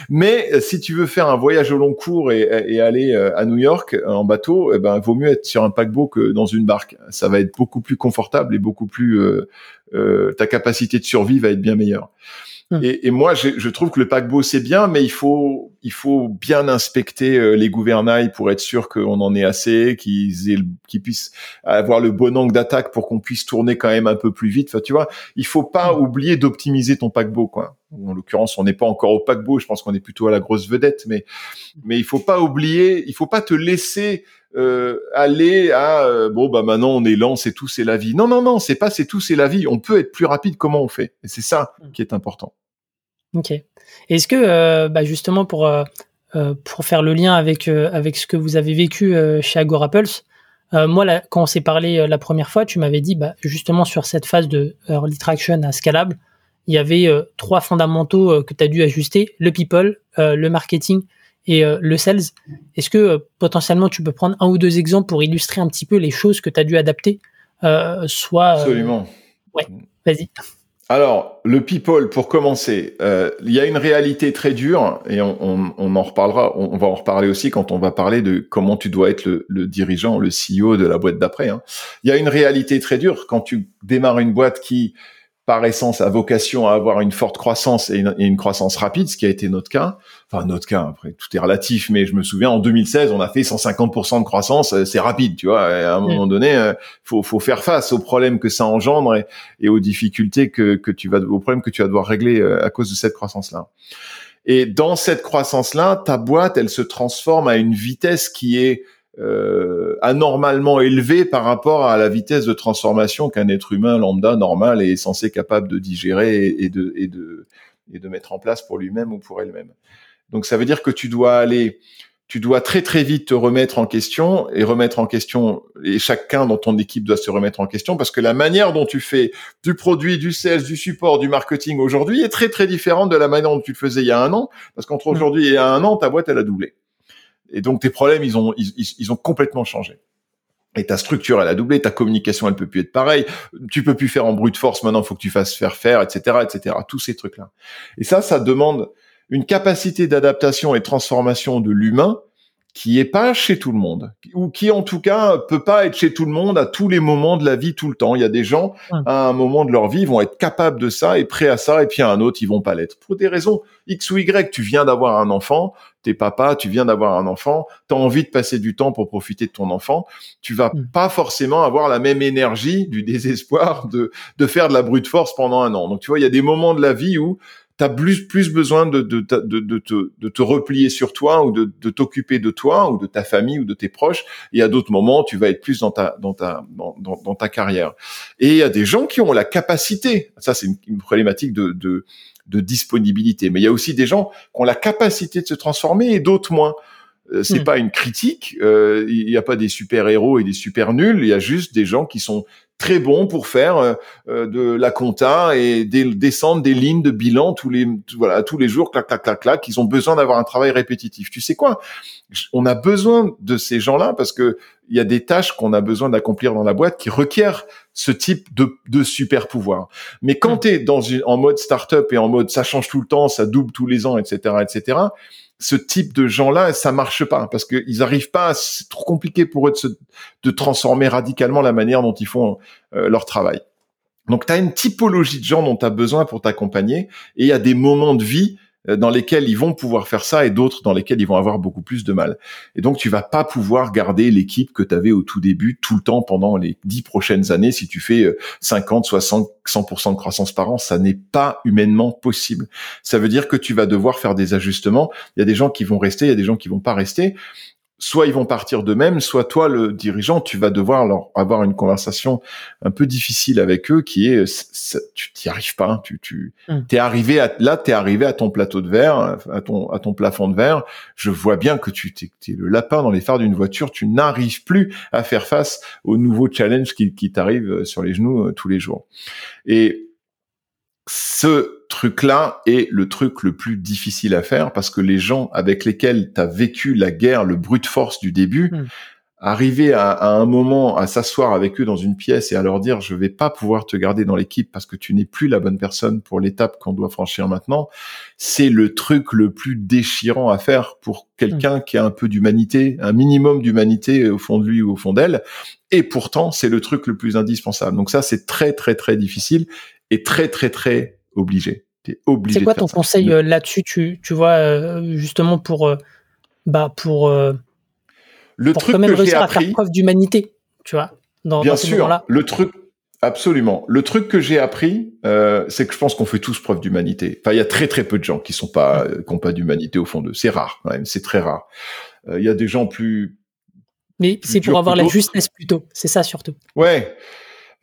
Mais si tu veux faire un voyage au long cours et, et aller euh, à New York euh, en bateau, eh ben vaut mieux être sur un paquebot que dans une barque. Ça va être beaucoup plus confortable et beaucoup plus euh, euh ta capacité de survie va être bien meilleure. Hum. Et, et, moi, je, trouve que le paquebot c'est bien, mais il faut il faut bien inspecter euh, les gouvernails pour être sûr qu'on en ait assez, qu'ils qu'ils puissent avoir le bon angle d'attaque pour qu'on puisse tourner quand même un peu plus vite. Enfin, tu vois, il faut pas hum. oublier d'optimiser ton paquebot, quoi. En l'occurrence, on n'est pas encore au paquebot. Je pense qu'on est plutôt à la grosse vedette, mais mais il faut pas oublier, il faut pas te laisser euh, aller à euh, bon bah maintenant on est lent, c'est tout, c'est la vie. Non non non, c'est pas c'est tout, c'est la vie. On peut être plus rapide. Comment on fait? Et c'est ça hum. qui est important. Ok. Est-ce que, euh, bah justement, pour, euh, euh, pour faire le lien avec, avec ce que vous avez vécu chez Agorapulse, moi, là, quand on s'est parlé la première fois, tu m'avais dit, bah, justement, sur cette phase de early traction à scalable, il y avait trois fondamentaux que tu as dû ajuster, le people, le marketing et le sales. Est-ce que potentiellement tu peux prendre un ou deux exemples pour illustrer un petit peu les choses que tu as dû adapter soit, Absolument. Ouais, vas-y. Alors, le people, pour commencer, euh, il y a une réalité très dure, et on, en reparlera, on, va en reparler aussi quand on va parler de comment tu dois être le, le dirigeant, le CEO de la boîte d'après. Hein. Il y a une réalité très dure quand tu démarres une boîte qui par essence a vocation à avoir une forte croissance et une, croissance rapide, ce qui a été notre cas. Enfin, notre cas, après, tout est relatif, mais je me souviens, en 2016, on a fait 150% de croissance, euh, c'est rapide, tu vois. à un mm. moment donné, euh, faut, faut faire face aux problèmes que ça engendre et, aux difficultés que, que tu vas, aux problèmes que tu vas devoir régler euh, à cause de cette croissance-là. Et dans cette croissance-là, ta boîte, elle se transforme à une vitesse qui est euh, anormalement élevé par rapport à la vitesse de transformation qu'un être humain lambda normal est censé capable de digérer et, de, et, de, et de mettre en place pour lui-même ou pour elle-même. Donc ça veut dire que tu dois aller, tu dois très très vite te remettre en question et remettre en question, et chacun dans ton équipe doit se remettre en question parce que la manière dont tu fais du produit, du sales, du support, du marketing aujourd'hui est très très différente de la manière dont tu le faisais il y a un an parce qu'entre mmh. aujourd'hui et il y a un an, ta boîte elle a doublé. Et donc tes problèmes, ils ont, ils, ils ont complètement changé. Et ta structure, elle a doublé, ta communication, elle peut plus être pareille. Tu peux plus faire en brute force. Maintenant, faut que tu fasses faire faire, etc., etc. Tous ces trucs-là. Et ça, ça demande une capacité d'adaptation et de transformation de l'humain qui est pas chez tout le monde, ou qui en tout cas peut pas être chez tout le monde à tous les moments de la vie tout le temps. Il y a des gens à un moment de leur vie vont être capables de ça et prêts à ça, et puis à un autre ils vont pas l'être pour des raisons X ou Y. Tu viens d'avoir un enfant, t'es papa, tu viens d'avoir un enfant, tu as envie de passer du temps pour profiter de ton enfant, tu vas mm. pas forcément avoir la même énergie du désespoir de de faire de la brute force pendant un an. Donc tu vois, il y a des moments de la vie où tu as plus, plus besoin de, de, de, de, te, de te replier sur toi ou de, de t'occuper de toi ou de ta famille ou de tes proches. Et à d'autres moments, tu vas être plus dans ta, dans ta, dans, dans, ta carrière. Et il y a des gens qui ont la capacité, ça c'est une, problématique de, de, de disponibilité, mais il y a aussi des gens qui ont la capacité de se transformer et d'autres moins. Euh, c'est hmm. pas une critique. Euh, il n'y a pas des super héros et des super nuls. Il y a juste des gens qui sont très bons pour faire euh, de la compta et descendre des lignes de bilan tous les voilà tous les jours, clac clac clac clac. Ils ont besoin d'avoir un travail répétitif. Tu sais quoi? On a besoin de ces gens-là parce que il y a des tâches qu'on a besoin d'accomplir dans la boîte qui requièrent ce type de, de super pouvoir. Mais quand hmm. tu es dans une, en mode startup et en mode ça change tout le temps, ça double tous les ans, etc., etc ce type de gens-là, ça marche pas parce qu'ils arrivent pas. C'est trop compliqué pour eux de, se, de transformer radicalement la manière dont ils font euh, leur travail. Donc, tu as une typologie de gens dont tu as besoin pour t'accompagner et il y a des moments de vie dans lesquels ils vont pouvoir faire ça et d'autres dans lesquels ils vont avoir beaucoup plus de mal. Et donc tu vas pas pouvoir garder l'équipe que tu avais au tout début tout le temps pendant les dix prochaines années si tu fais 50, 60, 100% de croissance par an, ça n'est pas humainement possible. Ça veut dire que tu vas devoir faire des ajustements. Il y a des gens qui vont rester, il y a des gens qui vont pas rester soit ils vont partir d'eux-mêmes, soit toi, le dirigeant, tu vas devoir leur avoir une conversation un peu difficile avec eux, qui est, tu t'y arrives pas, hein. tu, tu, hum. t'es arrivé à, là, t'es arrivé à ton plateau de verre, à ton, à ton plafond de verre. Je vois bien que tu t'es, le lapin dans les phares d'une voiture, tu n'arrives plus à faire face aux nouveaux challenges qui, qui t'arrivent sur les genoux euh, tous les jours. Et ce truc-là est le truc le plus difficile à faire parce que les gens avec lesquels tu as vécu la guerre, le brute force du début, hmm. arriver à, un moment à s'asseoir avec eux dans une pièce et à leur dire je vais pas pouvoir te garder dans l'équipe parce que tu n'es plus la bonne personne pour l'étape qu'on doit franchir maintenant, c'est le truc le plus déchirant à faire pour quelqu'un hmm. qui a un peu d'humanité, un minimum d'humanité au fond de lui ou au fond d'elle. Et pourtant, c'est le truc le plus indispensable. Donc ça, c'est très, très, très difficile est très très très obligé. obligé. C'est quoi ton conseil euh, là-dessus tu, tu vois euh, justement pour euh, bah pour le truc que j'ai appris à faire preuve d'humanité, tu vois. Dans, bien sûr, le truc absolument. Le truc que j'ai appris, c'est que je pense qu'on fait tous preuve d'humanité. Enfin, il y a très très peu de gens qui sont pas qui ont pas d'humanité au fond d'eux. C'est rare quand même, c'est très rare. Il y a des gens plus mais c'est pour avoir la justesse plutôt, c'est ça surtout. Ouais,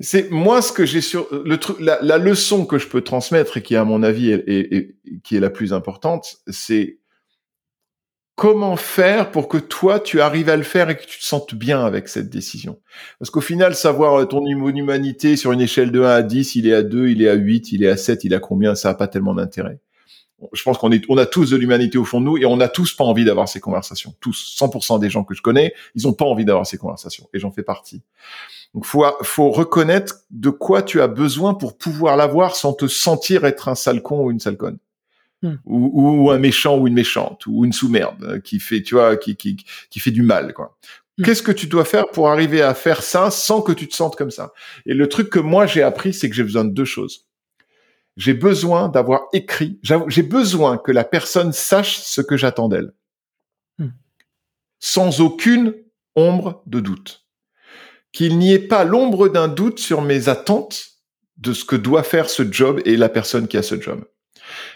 c'est moi ce que j'ai sur le truc, la, la, leçon que je peux transmettre et qui à mon avis est, est, qui est la plus importante, c'est comment faire pour que toi tu arrives à le faire et que tu te sentes bien avec cette décision. Parce qu'au final, savoir ton niveau d'humanité sur une échelle de 1 à 10, il est à 2, il est à 8, il est à 7, il a combien, ça a pas tellement d'intérêt. Je pense qu'on est, on a tous de l'humanité au fond de nous et on n'a tous pas envie d'avoir ces conversations. Tous, 100% des gens que je connais, ils ont pas envie d'avoir ces conversations et j'en fais partie. Donc faut faut reconnaître de quoi tu as besoin pour pouvoir l'avoir sans te sentir être un sale con ou une sale conne. Hmm. Ou, un méchant ou une méchante ou une sous-merde euh, qui fait tu vois qui qui qui fait du mal quoi. Hmm. Qu'est-ce que tu dois faire pour arriver à faire ça sans que tu te sentes comme ça? Et le truc que moi j'ai appris c'est que j'ai besoin de deux choses. J'ai besoin d'avoir écrit, j'ai besoin que la personne sache ce que j'attends d'elle. Hmm. Sans aucune ombre de doute qu'il n'y ait pas l'ombre d'un doute sur mes attentes de ce que doit faire ce job et la personne qui a ce job.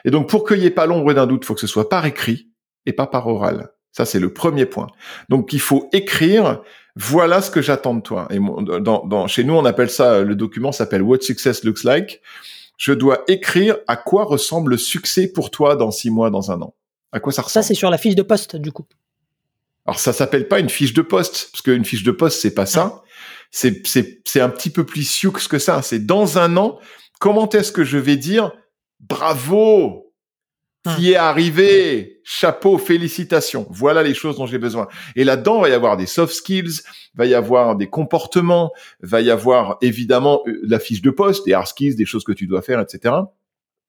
Et donc, pour qu'il n'y ait pas l'ombre d'un doute, il faut que ce soit par écrit et pas par oral. Ça, c'est le premier point. Donc, il faut écrire, voilà ce que j'attends de toi. Et dans, chez nous, on appelle ça, le document s'appelle What Success Looks Like. Je dois écrire à quoi ressemble le succès pour toi dans six mois, dans un an. À quoi ça ressemble? Ça, c'est sur la fiche de poste, du coup. Alors, ça s'appelle pas une fiche de poste, parce qu'une fiche de poste, c'est pas ça c'est c'est un petit peu plus sioux que ça. C'est dans un an, comment est-ce que je vais dire bravo, qui hum. est arrivé, chapeau, félicitations. Voilà les choses dont j'ai besoin. Et là-dedans, va y avoir des soft skills, va y avoir des comportements, va y avoir évidemment euh, la fiche de poste, des hard skills, des choses que tu dois faire, etc.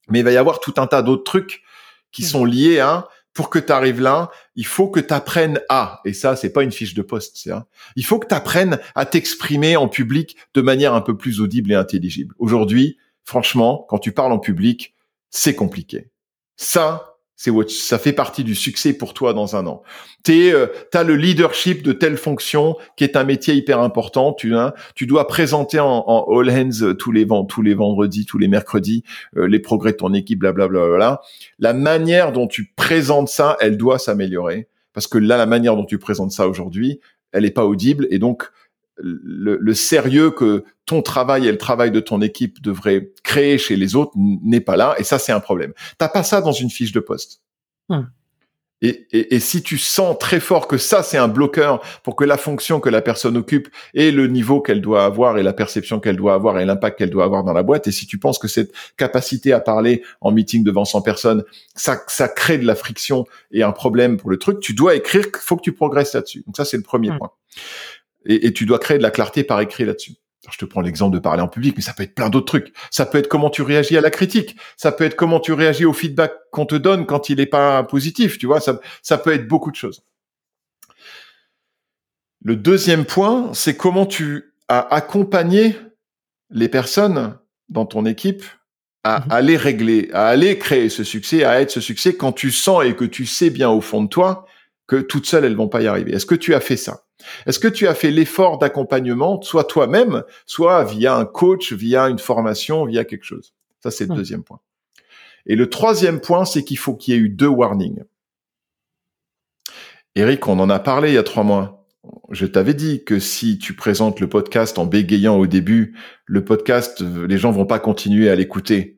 Mais il va y avoir tout un tas d'autres trucs qui sont liés à pour que tu arrives là, il faut que tu apprennes à, et ça, c'est pas une fiche de poste, c'est il faut que tu apprennes à t'exprimer en public de manière un peu plus audible et intelligible. Aujourd'hui, franchement, quand tu parles en public, c'est compliqué. Ça, C'est ça fait partie du succès pour toi dans un an. Tu euh, as le leadership de telle fonction qui est un métier hyper important. Tu, hein, tu dois présenter en, en all hands tous les tous les vendredis, tous les mercredis euh, les progrès de ton équipe, blablabla. Bla, bla, bla. La manière dont tu présentes ça, elle doit s'améliorer parce que là, la manière dont tu présentes ça aujourd'hui, elle est pas audible et donc le, le, sérieux que ton travail et le travail de ton équipe devraient créer chez les autres n'est pas là, et ça c'est un problème. T'as pas ça dans une fiche de poste. Et, et, et, si tu sens très fort que ça c'est un bloqueur pour que la fonction que la personne occupe et le niveau qu'elle doit avoir et la perception qu'elle doit avoir et l'impact qu'elle doit avoir dans la boîte, et si tu penses que cette capacité à parler en meeting devant 100 personnes, ça, ça crée de la friction et un problème pour le truc, tu dois écrire qu'il faut que tu progresses là-dessus. Donc ça c'est le premier point et, et, tu dois créer de la clarté par écrit là-dessus. Je te prends l'exemple de parler en public, mais ça peut être plein d'autres trucs. Ça peut être comment tu réagis à la critique. Ça peut être comment tu réagis au feedback qu'on te donne quand il n'est pas positif. Tu vois, ça, ça peut être beaucoup de choses. Le deuxième point, c'est comment tu as accompagné les personnes dans ton équipe à mhm. aller régler, à aller créer ce succès, à être ce succès quand tu sens et que tu sais bien au fond de toi que toutes seules elles vont pas y arriver. Est-ce que tu as fait ça? Est-ce que tu as fait l'effort d'accompagnement, soit toi-même, soit via un coach, via une formation, via quelque chose? Ça, c'est le deuxième point. Et le troisième point, c'est qu'il faut qu'il y ait eu deux warnings. Eric, on en a parlé il y a trois mois. Je t'avais dit que si tu présentes le podcast en bégayant au début, le podcast, les gens vont pas continuer à l'écouter.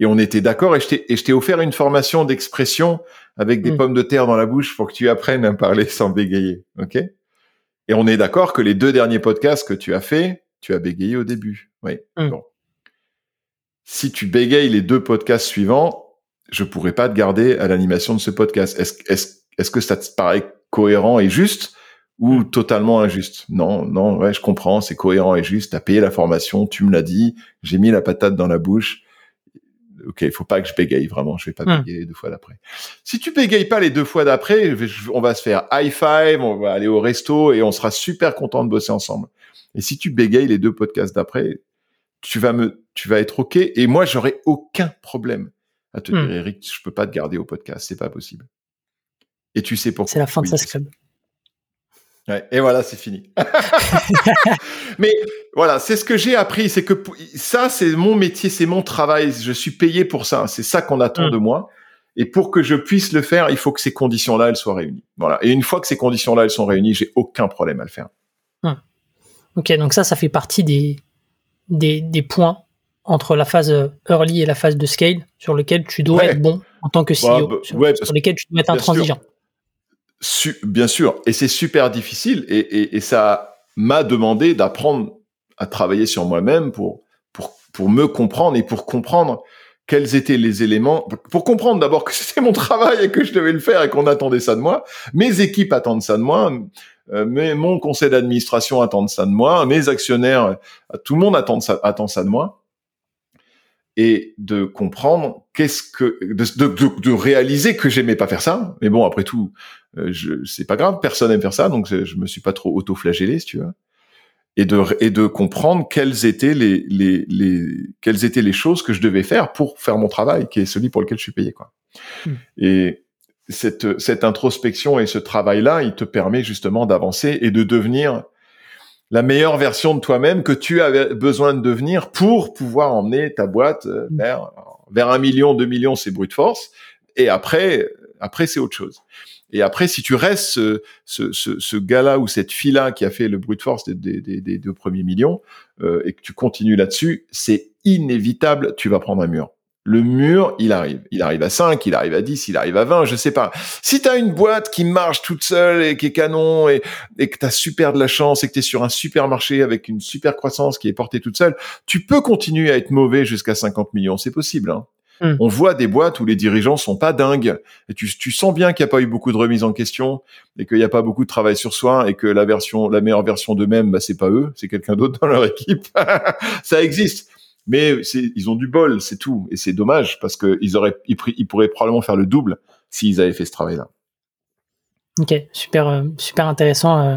Et on était d'accord et je t'ai offert une formation d'expression avec des mm. pommes de terre dans la bouche pour que tu apprennes à parler sans bégayer. OK? Et on est d'accord que les deux derniers podcasts que tu as fait, tu as bégayé au début. Oui. Hum. Bon. Si tu bégayes les deux podcasts suivants, je pourrais pas te garder à l'animation de ce podcast. Est-ce est est que ça te paraît cohérent et juste ou hum. totalement injuste? Non, non, ouais, je comprends, c'est cohérent et juste. T'as payé la formation, tu me l'as dit, j'ai mis la patate dans la bouche ok, il faut pas que je bégaye vraiment, je vais pas hmm. bégayer deux fois d'après. Si tu bégayes pas les deux fois d'après, on va se faire high five, on va aller au resto et on sera super content de bosser ensemble. Et si tu bégayes les deux podcasts d'après, tu vas me, tu vas être ok et moi j'aurai aucun problème à te dire hmm. Eric, je peux pas te garder au podcast, c'est pas possible. Et tu sais pourquoi. C'est la fin de sa club. Ouais, et voilà, c'est fini. <laughs> Mais voilà, c'est ce que j'ai appris, c'est que ça, c'est mon métier, c'est mon travail, je suis payé pour ça, c'est ça qu'on attend mm. de moi. Et pour que je puisse le faire, il faut que ces conditions-là, elles soient réunies. Voilà. Et une fois que ces conditions-là, elles sont réunies, j'ai aucun problème à le faire. Mm. Ok, donc ça, ça fait partie des, des, des, points entre la phase early et la phase de scale sur lequel tu dois être bon en tant que CEO, bah, sur, lesquels tu dois être intransigeant bien sûr, et c'est super difficile, et, ça m'a demandé d'apprendre à travailler sur moi-même pour, pour, pour me comprendre et pour comprendre quels étaient les éléments, pour comprendre d'abord que <laughs> c'était mon travail et que je devais le faire et qu'on attendait ça de moi. Mes équipes attendent ça de moi, euh, mais mon conseil d'administration attend ça de moi, mes actionnaires, tout le monde attend ça, attend ça de moi et de comprendre qu'est-ce que de, de, de, réaliser que j'aimais pas faire ça. Mais bon après tout euh, je c'est pas grave personne aime faire ça donc je me suis pas trop auto-flagellé si tu veux. Et de et de comprendre quelles étaient les, les les quelles étaient les choses que je devais faire pour faire mon travail qui est celui pour lequel je suis payé quoi. Hmm. et cette cette introspection et ce travail là il te permet justement d'avancer et de devenir la meilleure version de toi-même que tu avais besoin de devenir pour pouvoir emmener ta boîte euh, mm. vers, vers un million, deux millions, c'est brute force. Et après, après c'est autre chose. Et après, si tu restes ce, ce, ce, ce gars-là ou cette fille-là qui a fait le brute force des, des, des, deux premiers millions euh, et que tu continues là-dessus, c'est inévitable, tu vas prendre un mur. Le mur, il arrive. Il arrive à 5, il arrive à 10, il arrive à 20, je sais pas. Si tu as une boîte qui marche toute seule et qui est canon et, et que tu as super de la chance et que tu es sur un super marché avec une super croissance qui est portée toute seule, tu peux continuer à être mauvais jusqu'à 50 millions. C'est possible. Hein. Hmm. On voit des boîtes où les dirigeants sont pas dingues et tu, tu sens bien qu'il n'y a pas eu beaucoup de remise en question et qu'il n'y a pas beaucoup de travail sur soi et que la version, la meilleure version d'eux-mêmes, bah, c'est pas eux, c'est quelqu'un d'autre dans leur équipe. <laughs> Ça existe. Mais ils ont du bol, c'est tout. Et c'est dommage parce qu'ils auraient, ils, pourraient probablement faire le double s'ils avaient fait ce travail-là. Ok, super, euh, super intéressant euh,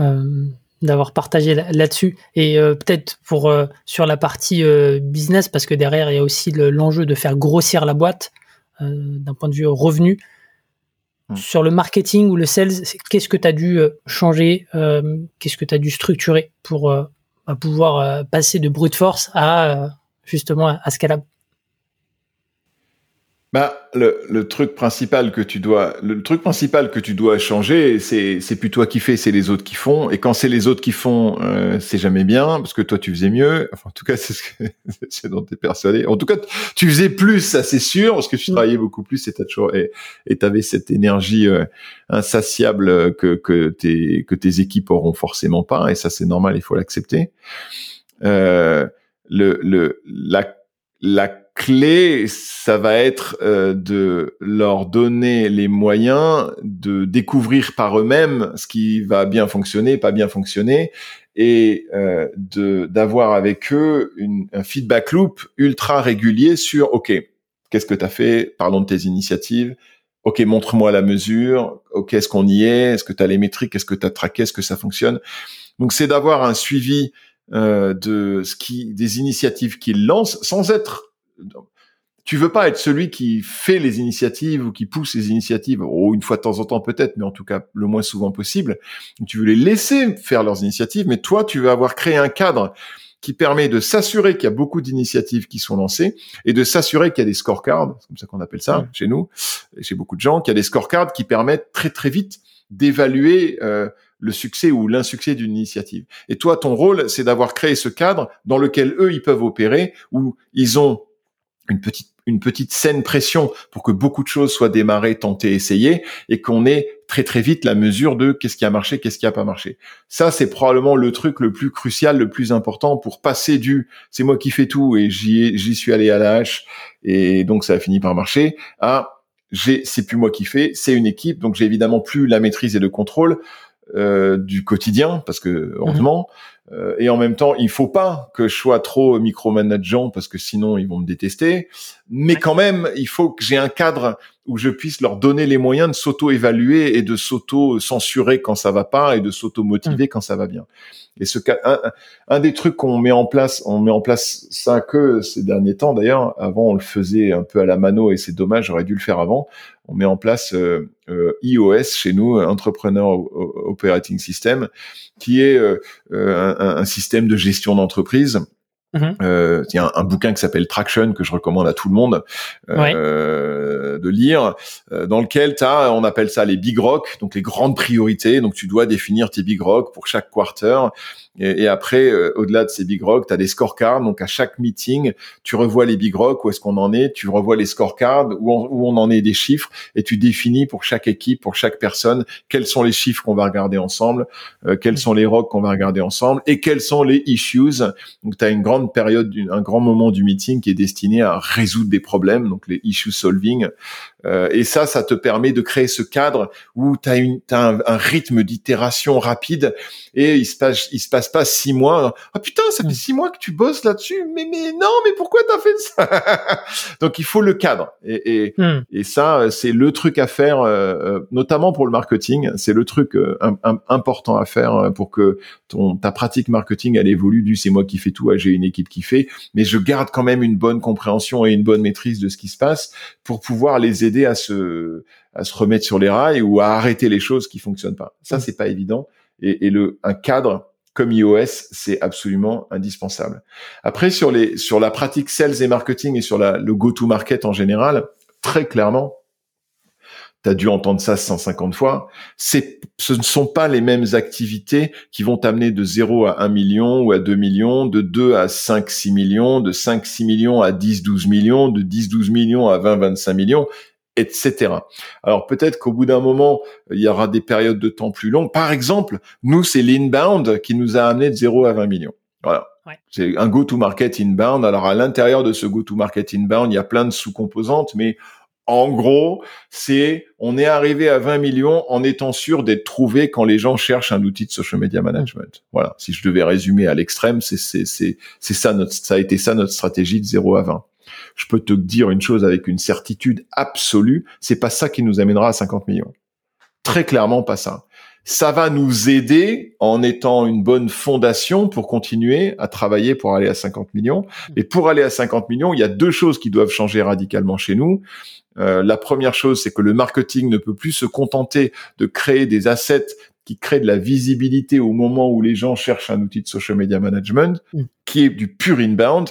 euh, d'avoir partagé là-dessus. Et peut-être pour sur la partie business, parce que derrière il y a aussi l'enjeu de faire grossir la boîte. d'un point de vue revenu. Hmm. Sur le marketing ou le sales, qu'est-ce que tu as dû changer Qu'est-ce que tu as dû structurer pour pouvoir passer de brute force à justement à scalable bah, le, le, truc principal que tu dois, le truc principal que tu dois changer, c'est c'est plus toi qui fais, c'est les autres qui font. Et quand c'est les autres qui font, euh, c'est jamais bien parce que toi tu faisais mieux. Enfin, en tout cas, <laughs> c'est ce que c'est dont t'es persuadé. En tout cas, tu faisais plus, ça c'est sûr, parce que tu mm. travaillais beaucoup plus et t'as toujours et t'avais cette énergie euh, insatiable que que tes que tes équipes auront forcément pas. Et ça c'est normal, il faut l'accepter. Euh, le le la la clé, ça va être euh, de leur donner les moyens de découvrir par eux-mêmes ce qui va bien fonctionner, pas bien fonctionner, et euh, de d'avoir avec eux une, un feedback loop ultra régulier sur OK, qu'est-ce que tu as fait? Parlons de tes initiatives. OK, montre-moi la mesure. OK, est-ce qu'on y est? Est-ce que tu as les métriques? Est-ce que tu as traqué? Est-ce que ça fonctionne Donc c'est d'avoir un suivi euh, de ce qui des initiatives qu'ils lancent sans être tu veux pas être celui qui fait les initiatives ou qui pousse les initiatives, ou une fois de temps en temps peut-être, mais en tout cas le moins souvent possible. Tu veux les laisser faire leurs initiatives, mais toi, tu veux avoir créé un cadre qui permet de s'assurer qu'il y a beaucoup d'initiatives qui sont lancées et de s'assurer qu'il y a des scorecards, c'est comme ça qu'on appelle ça chez nous, et chez beaucoup de gens, qu'il y a des scorecards qui permettent très très vite d'évaluer euh, le succès ou l'insuccès d'une initiative. Et toi, ton rôle, c'est d'avoir créé ce cadre dans lequel eux, ils peuvent opérer, où ils ont une petite une petite saine pression pour que beaucoup de choses soient démarrées, tentées, essayées, et qu'on ait très très vite la mesure de qu'est-ce qui a marché, qu'est-ce qui a pas marché. Ça, c'est probablement le truc le plus crucial, le plus important pour passer du c'est moi qui fais tout et j'y j'y suis allé à la hache et donc ça a fini par marcher à j'ai c'est plus moi qui fais, c'est une équipe, donc j'ai évidemment plus la maîtrise et le contrôle euh, du quotidien parce que heureusement. Euh, et en même temps, il faut pas que je sois trop micromanageant parce que sinon ils vont me détester. Mais quand même, il faut que j'ai un cadre où je puisse leur donner les moyens de s'auto-évaluer et de s'auto-censurer quand ça va pas et de s'auto-motiver mmh. quand ça va bien. Et ce un, un des trucs qu'on met en place, on met en place ça que ces derniers temps d'ailleurs. Avant, on le faisait un peu à la mano et c'est dommage, j'aurais dû le faire avant. On met en place euh, euh iOS chez nous, Entrepreneur Operating System, qui est euh, un, un, système de gestion d'entreprise Mhm. Euh, il y a un, bouquin qui s'appelle Traction que je recommande à tout le monde euh, de lire, euh, dans lequel as, on appelle ça les big rock, donc les grandes priorités. Donc tu dois définir tes big rock pour chaque quarter. Et, après, euh, au-delà de ces big rock, tu as des scorecards. Donc à chaque meeting, tu revois les big rock, où est-ce qu'on en est, tu revois les scorecards, où on, où on en est des chiffres, et tu définis pour chaque équipe, pour chaque personne, quels sont les chiffres qu'on va regarder ensemble, euh, quels sont les rocks qu'on va regarder ensemble, et quels sont les issues. Donc tu as une grande période, un grand moment du meeting qui est destiné à résoudre des problèmes, donc les issue solving. Euh, et ça, ça te permet de créer ce cadre où tu as, une, un, un rythme d'itération rapide et il se passe, il se passe pas six mois. Ah putain, ça fait mm. six mois que tu bosses là-dessus. Mais mais non, mais pourquoi t'as fait ça? <laughs> Donc il faut le cadre. Et et, mm. et ça, c'est le truc à faire, euh, euh, notamment pour le marketing. C'est le truc euh, important à faire pour que ton ta pratique marketing elle évolue du c'est moi qui fais tout à j'ai une équipe qui fait. Mais je garde quand même une bonne compréhension et une bonne maîtrise de ce qui se passe pour pouvoir les aider à se à se remettre sur les rails ou à arrêter les choses qui fonctionnent pas. Ça, mm. c'est pas évident. Et, et le un cadre comme iOS, c'est absolument indispensable. Après, sur les sur la pratique sales et marketing et sur la, le go-to-market en général, très clairement, tu as dû entendre ça 150 fois, c'est ce ne sont pas les mêmes activités qui vont t'amener de 0 à 1 million ou à 2 millions, de 2 à 5 6 millions, de 5 6 millions à 10 12 millions, de 10 12 millions à 20 25 millions etc. Alors peut-être qu'au bout d'un moment, il y aura des périodes de temps plus longues. Par exemple, nous, c'est l'inbound qui nous a amené de 0 à 20 millions. Voilà. C'est un go-to-market inbound. Alors à l'intérieur de ce go-to-market inbound, il y a plein de sous-composantes, mais en gros, c'est on est arrivé à 20 millions en étant sûr d'être trouvé quand les gens cherchent un outil de social media management. Voilà. Si je devais résumer à l'extrême, c'est c'est c'est c'est ça notre ça a été ça notre stratégie de 0 à 20 je peux te dire une chose avec une certitude absolue, c'est pas ça qui nous amènera à 50 millions. Très clairement pas ça. ça va nous aider en étant une bonne fondation pour continuer à travailler pour aller à 50 millions. Et pour aller à 50 millions, il y a deux choses qui doivent changer radicalement chez nous. Euh, la première chose, c'est que le marketing ne peut plus se contenter de créer des assets qui créent de la visibilité au moment où les gens cherchent un outil de social media management, mm. qui est du pur inbound.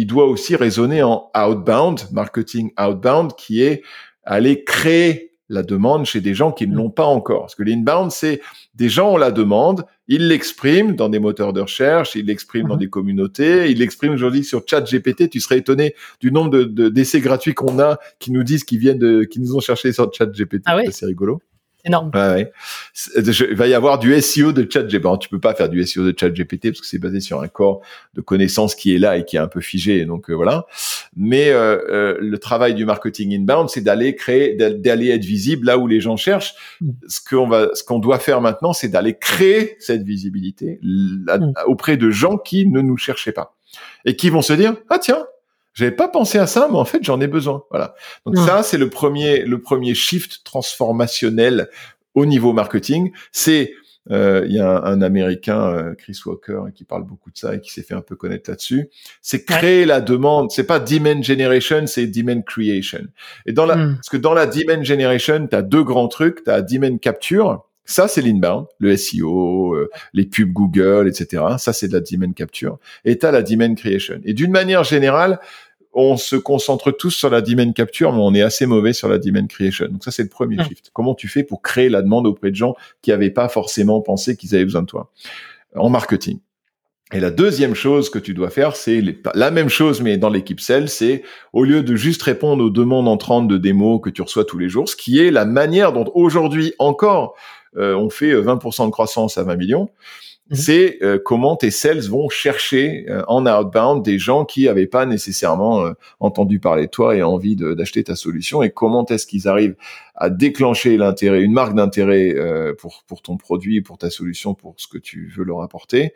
Il doit aussi raisonner en outbound, marketing outbound, qui est aller créer la demande chez des gens qui ne mm. l'ont pas encore. Parce que l'inbound, c'est des gens ont la demande, ils l'expriment dans des moteurs de recherche, ils l'expriment dans mm-hmm. des communautés, ils l'expriment aujourd'hui sur ChatGPT. Tu serais étonné du nombre de d'essais gratuits qu'on a qui nous disent qu'ils viennent de, qui nous ont cherché sur ChatGPT. Ah C'est rigolo énorme. Ouais, Il va y avoir du SEO de ChatGPT. Bon, tu peux pas faire du SEO de ChatGPT parce que c'est basé sur un corps de connaissances qui est là et qui est un peu figé. Donc euh, voilà. Mais euh, euh, le travail du marketing inbound, c'est d'aller créer, d'aller être visible là où les gens cherchent. Mm. Ce qu'on va, ce qu'on doit faire maintenant, c'est d'aller créer cette visibilité mm. auprès de gens qui ne nous cherchaient pas et qui vont se dire ah tiens j'avais pas pensé à ça, mais en fait, j'en ai besoin. Voilà. Donc ça, c'est le premier, le premier shift transformationnel au niveau marketing. C'est euh, il y a un, Américain, euh, Chris Walker, qui parle beaucoup de ça et qui s'est fait un peu connaître là-dessus. C'est créer la demande. C'est pas demand generation, c'est demand creation. Et dans la, hmm. parce que dans la demand generation, tu as deux grands trucs. Tu as demand capture ça, c'est l'inbound, le SEO, euh, les pubs Google, etc. Ça, c'est de la demand capture. Et tu as la demand creation. Et d'une manière générale, on se concentre tous sur la demand capture, mais on est assez mauvais sur la demand creation. Donc ça, c'est le premier shift. Comment tu fais pour créer la demande auprès de gens qui n'avaient pas forcément pensé qu'ils avaient besoin de toi? En marketing et la deuxième chose que tu dois faire, c'est la même chose, mais dans l'équipe Sales, c'est au lieu de juste répondre aux demandes entrantes de démos que tu reçois tous les jours, ce qui est la manière dont aujourd'hui encore euh, on fait 20% euh, de croissance à 20 millions. Mhm. C'est euh, comment tes sales vont chercher en outbound des gens qui n'avaient pas nécessairement entendu parler de toi et envie d'acheter ta solution et comment est-ce qu'ils arrivent à déclencher l'intérêt, une marque d'intérêt euh, pour pour ton produit, pour ta solution, pour ce que tu veux leur apporter,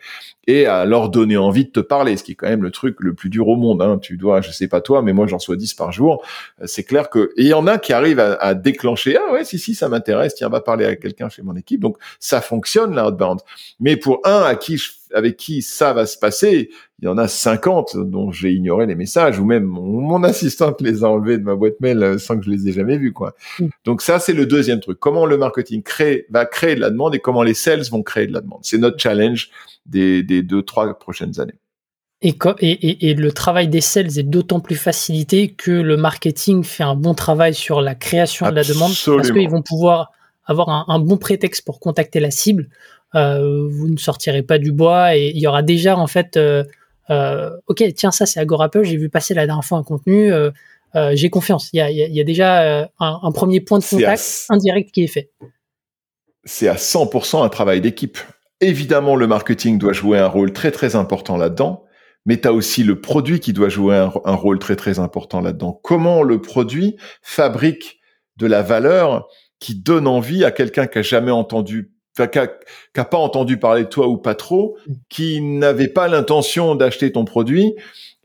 et à leur donner envie de te parler, ce qui est quand même le truc le plus dur au monde. Hein. Tu dois, je sais pas toi, mais moi j'en reçois 10 par jour. Euh, c'est clair que et il y en a qui arrivent à, à déclencher. Ah ouais, si si, ça m'intéresse. Tiens, va parler à quelqu'un chez mon équipe. Donc ça fonctionne l'outbound. Mais pour un à qui je avec qui ça va se passer, il y en a 50 dont j'ai ignoré les messages ou même mon, assistante les a enlevés de ma boîte mail euh, sans que je les ai jamais vus quoi. Mm. Donc ça c'est le deuxième truc. Comment le marketing crée va créer de la demande et comment les sales vont créer de la demande. C'est notre challenge des, des deux trois prochaines années. Et, et, et, le travail des sales est d'autant plus facilité que le marketing fait un bon travail sur la création de la demande parce qu'ils vont pouvoir avoir un, un, bon prétexte pour contacter la cible vous ne sortirez pas du bois et il y aura déjà en fait, euh, euh, ok, tiens ça c'est Agorapple, j'ai vu passer la dernière fois un contenu, j'ai confiance. Il y a, y a, déjà un, premier point de contact indirect qui est fait. C'est à 100% un travail d'équipe. Évidemment, le marketing doit jouer un rôle très très important là-dedans, mais tu as aussi le produit qui doit jouer un, un rôle très très important là-dedans. Comment le produit fabrique de la valeur qui donne envie à quelqu'un qui a jamais entendu qui n'a pas entendu parler de toi ou pas trop, mm. qui n'avait pas l'intention d'acheter ton produit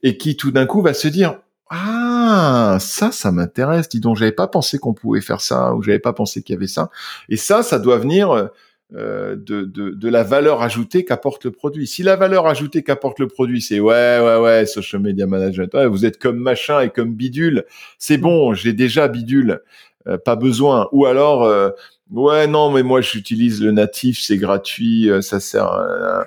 et qui tout d'un coup va se dire ah ça ça m'intéresse dis donc j'avais pas pensé qu'on pouvait faire ça ou j'avais pas pensé qu'il y avait ça et ça ça doit venir euh, de, de, de, la valeur ajoutée qu'apporte le produit. Si la valeur ajoutée qu'apporte le produit, c'est ouais, ouais, ouais, social media management, vous êtes comme machin et comme bidule, c'est bon, j'ai déjà bidule, euh, pas besoin. Ou alors, euh, Ouais, non, mais moi j'utilise le natif, c'est gratuit, euh, ça sert. À...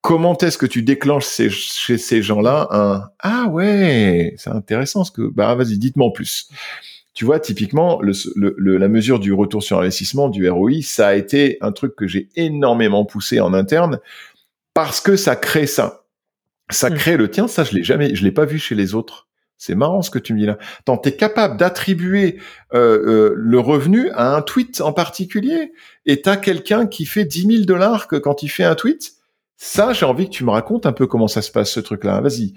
Comment est-ce que tu déclenches chez ces gens-là un ah ouais, c'est intéressant ce que bah vas-y, dites-moi en plus. Tu vois, typiquement, le, la mesure du retour sur investissement, du ROI, ça a été un truc que j'ai énormément poussé en interne parce que ça crée ça. Ça mmh. crée le tien, ça je l'ai jamais, je l'ai pas vu chez les autres. C'est marrant ce que tu me dis là. Tant es capable d'attribuer euh, euh, le revenu à un tweet en particulier et tu as quelqu'un qui fait 10 000 dollars que quand il fait un tweet, ça, j'ai envie que tu me racontes un peu comment ça se passe ce truc-là. Vas-y,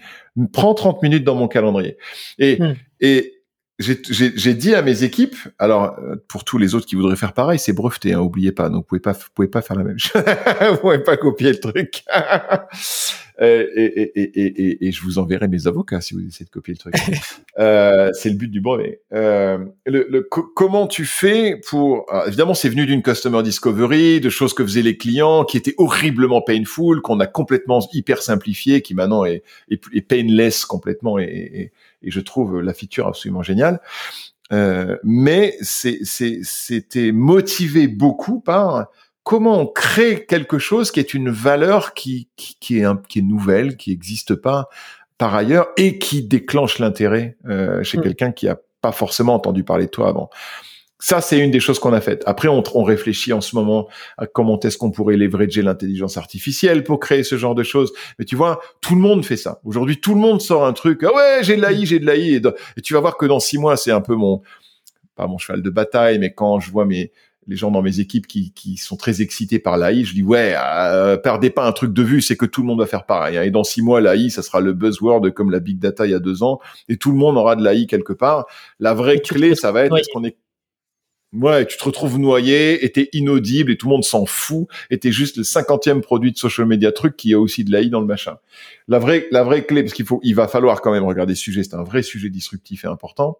prends 30 minutes dans mon calendrier. Et, hmm. et j'ai dit à mes équipes, alors euh, pour tous les autres qui voudraient faire pareil, c'est breveté, hein, oubliez pas. Donc vous pouvez pas, vous pouvez pas faire la même <laughs> chose. vous pouvez pas copier le truc. <laughs> Euh, et, et, et, et, je vous enverrai mes avocats si vous essayez de copier le truc. <laughs> euh, c'est le but du brevet. Euh, le, le, comment tu fais pour... évidemment, c'est venu d'une customer discovery, de choses que faisaient les clients, qui étaient horriblement painful, qu'on a complètement hyper simplifié, qui maintenant est, est, painless complètement, et, et, je trouve la feature absolument géniale. Euh, mais c'était motivé beaucoup par comment on crée quelque chose qui est une valeur qui, qui, qui est, un, qui est nouvelle, qui n'existe pas par ailleurs et qui déclenche l'intérêt euh, chez mm. quelqu'un qui a pas forcément entendu parler de toi avant. Ça, c'est une des choses qu'on a faites. Après, on, on, réfléchit en ce moment à comment est-ce qu'on pourrait leverager l'intelligence artificielle pour créer ce genre de choses. Mais tu vois, tout le monde fait ça. Aujourd'hui, tout le monde sort un truc. Ah ouais, j'ai de l'AI, j'ai de l'AI. Et, et tu vas voir que dans six mois, c'est un peu mon, pas mon cheval de bataille, mais quand je vois mes, les gens dans mes équipes qui, qui sont très excités par l'AI, je dis ouais, euh, perdez pas un truc de vue, c'est que tout le monde va faire pareil. Hein. Et dans six mois, l'AI, ça sera le buzzword comme la big data il y a deux ans, et tout le monde aura de l'AI quelque part. La vraie clé, ça va être est-ce qu'on est Ouais, tu te retrouves noyé, et t'es inaudible, et tout le monde s'en fout, et t'es juste le cinquantième produit de social media truc qui a aussi de l'AI dans le machin. La vraie, la vraie clé, parce qu'il faut, il va falloir quand même regarder ce sujet, c'est un vrai sujet disruptif et important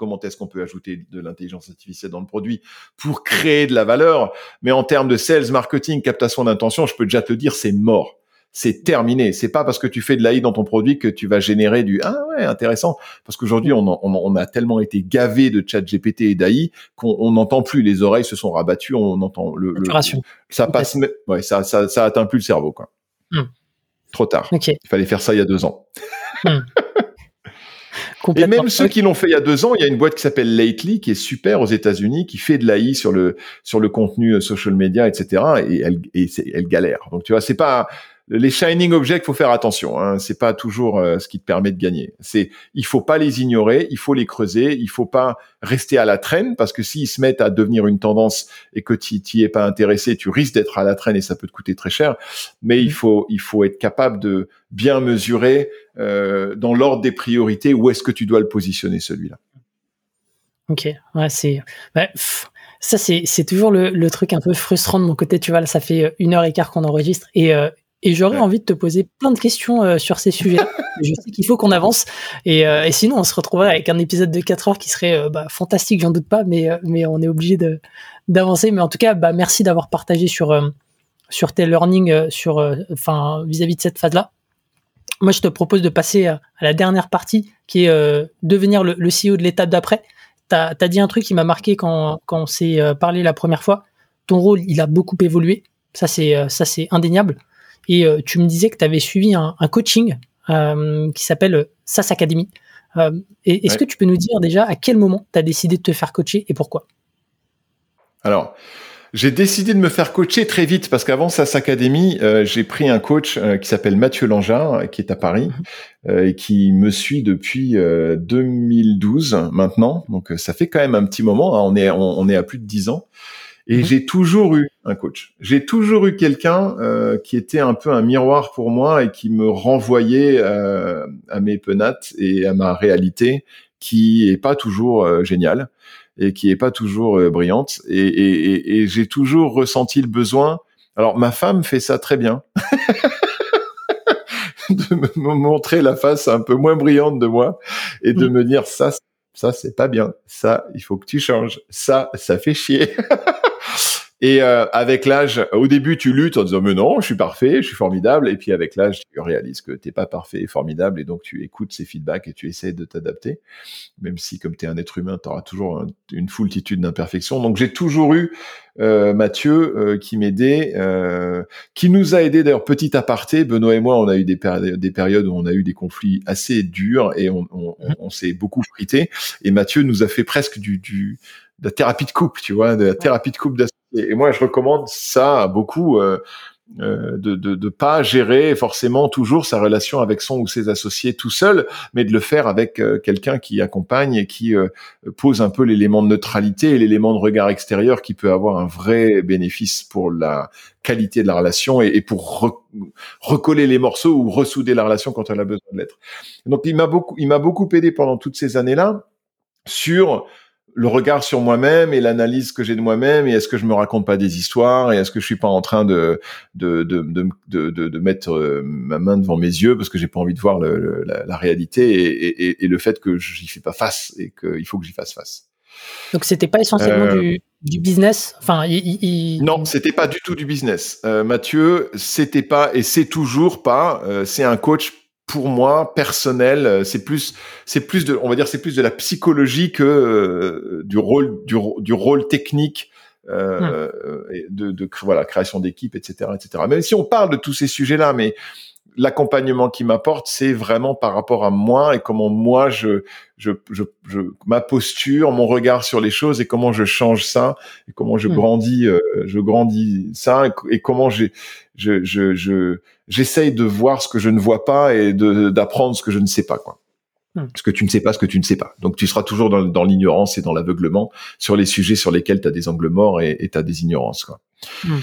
comment est-ce qu'on peut ajouter de l'intelligence artificielle dans le produit pour créer de la valeur. Mais en termes de sales, marketing, captation d'intention, je peux déjà te dire, c'est mort. C'est terminé. C'est pas parce que tu fais de l'AI dans ton produit que tu vas générer du ah ouais intéressant. Parce qu'aujourd'hui on, on, a tellement été gavé de chat GPT et d'AI qu'on n'entend plus. Les oreilles se sont rabattues. On entend le, le ça passe. Ouais, ça, ça ça atteint plus le cerveau quoi. Hmm. Trop tard. Il fallait faire ça il y a deux ans. <laughs> Et même ceux qui l'ont fait il y a deux ans, il y a une boîte qui s'appelle Lately qui est super aux États-Unis, qui fait de l'AI sur le sur le contenu euh, social media, etc. Et elle et elle galère. Donc tu vois, c'est pas les shining objects, faut faire attention. Hein, c'est pas toujours euh, ce qui te permet de gagner. C'est, il faut pas les ignorer, il faut les creuser, il faut pas rester à la traîne parce que s'ils se mettent à devenir une tendance et que tu t'y es pas intéressé, tu risques d'être à la traîne et ça peut te coûter très cher. Mais il mmh. faut, il faut être capable de bien mesurer euh, dans l'ordre des priorités où est-ce que tu dois le positionner celui-là. Ok, ouais, c'est. Bah, ça, c'est, c'est toujours le, le, truc un peu frustrant de mon côté. Tu vois, là, ça fait euh, une heure et quart qu'on enregistre et, et j'aurais envie de te poser plein de questions euh, sur ces sujets. <laughs> je sais qu'il faut qu'on avance. Et, euh, et, sinon, on se retrouverait avec un épisode de 4 heures qui serait euh, bah, fantastique, j'en doute pas, mais, mais on est obligé d'avancer. Mais en tout cas, bah, merci d'avoir partagé sur, sur tes learnings sur, enfin, vis-à-vis de cette phase-là. Moi, je te propose de passer à, la dernière partie qui est devenir le, le, CEO de l'étape d'après. Tu as, dit un truc qui m'a marqué quand, quand on s'est parlé la première fois. Ton rôle, il a beaucoup évolué. Ça, c'est ça c'est indéniable. Et euh, tu me disais que tu avais suivi un, coaching euh, qui s'appelle euh, SAS Academy. Est-ce que tu peux nous dire déjà à quel moment tu as décidé de te faire coacher et pourquoi? Alors, j'ai décidé de me faire coacher très vite parce qu'avant SAS Academy, j'ai pris un coach qui s'appelle Mathieu Langard, qui est à Paris mhm. et qui me suit depuis 2012 maintenant. Donc ça fait quand même un petit moment. Hein. on est on, est à plus de 10 ans. Et mhm. j'ai toujours eu un coach. J'ai toujours eu quelqu'un euh, qui était un peu un miroir pour moi et qui me renvoyait euh, à mes penates et à ma réalité qui est pas toujours euh, géniale et qui est pas toujours brillante. Et, et, et j'ai toujours ressenti le besoin. Alors ma femme fait ça très bien. <laughs> de me montrer la face un peu moins brillante de moi et de mm. me dire ça ça c'est pas bien ça il faut que tu changes ça ça fait chier <laughs> Et euh, avec l'âge, au début, tu luttes en disant mais non, je suis parfait, je suis formidable. Et puis avec l'âge, tu réalises que t'es pas parfait et formidable, et donc tu écoutes ces feedbacks et tu essaies de t'adapter, même si comme tu es un être humain, tu auras toujours une foultitude d'imperfections. Donc j'ai toujours eu euh, Mathieu euh, qui m'aidait, euh, qui nous a aidé d'ailleurs petit aparté. Benoît et moi, on a eu des, des périodes où on a eu des conflits assez durs et on, on, on s'est beaucoup frité. Et Mathieu nous a fait presque du, du de la thérapie de couple, tu vois, de la thérapie de couple et, moi, je recommande ça à beaucoup. Euh, euh, de, de, de pas gérer forcément toujours sa relation avec son ou ses associés tout seul, mais de le faire avec euh, quelqu'un qui accompagne et qui euh, pose un peu l'élément de neutralité et l'élément de regard extérieur qui peut avoir un vrai bénéfice pour la qualité de la relation et, et pour recoller les morceaux ou ressouder la relation quand elle a besoin de l'être. Donc il m'a beaucoup, il m'a beaucoup aidé pendant toutes ces années-là sur le regard sur moi-même et l'analyse que j'ai de moi-même et est-ce que je me raconte pas des histoires et est-ce que je suis pas en train de de de de, de, de, mettre euh, ma main devant mes yeux parce que j'ai pas envie de voir le, la, la, réalité et, et, et, le fait que j'y fais pas face et qu'il faut que j'y fasse face. Donc c'était pas essentiellement euh, du, du, business? Enfin, il, non, c'était pas du tout du business. Euh, Mathieu, c'était pas et c'est toujours pas. Euh, c'est un coach pour moi personnel. Euh, c'est plus, c'est plus de, on va dire, c'est plus de la psychologie que euh, du rôle, du, du, rôle technique. Euh, de, de, voilà création d'équipe etc etc même si on parle de tous ces sujets là mais l'accompagnement qui m'apporte, c'est vraiment par rapport à moi et comment moi je, je, je, je, ma posture, mon regard sur les choses et comment je change ça et comment je hmm. grandis, euh, je grandis ça et, comment j'ai, je, je, je, j'essaye de voir ce que je ne vois pas et de, d'apprendre ce que je ne sais pas, quoi. Hmm. Ce que tu ne sais pas, ce que tu ne sais pas. Donc tu seras toujours dans, dans l'ignorance et dans l'aveuglement sur les sujets sur lesquels tu as des angles morts et tu as des ignorances, quoi. Hmm.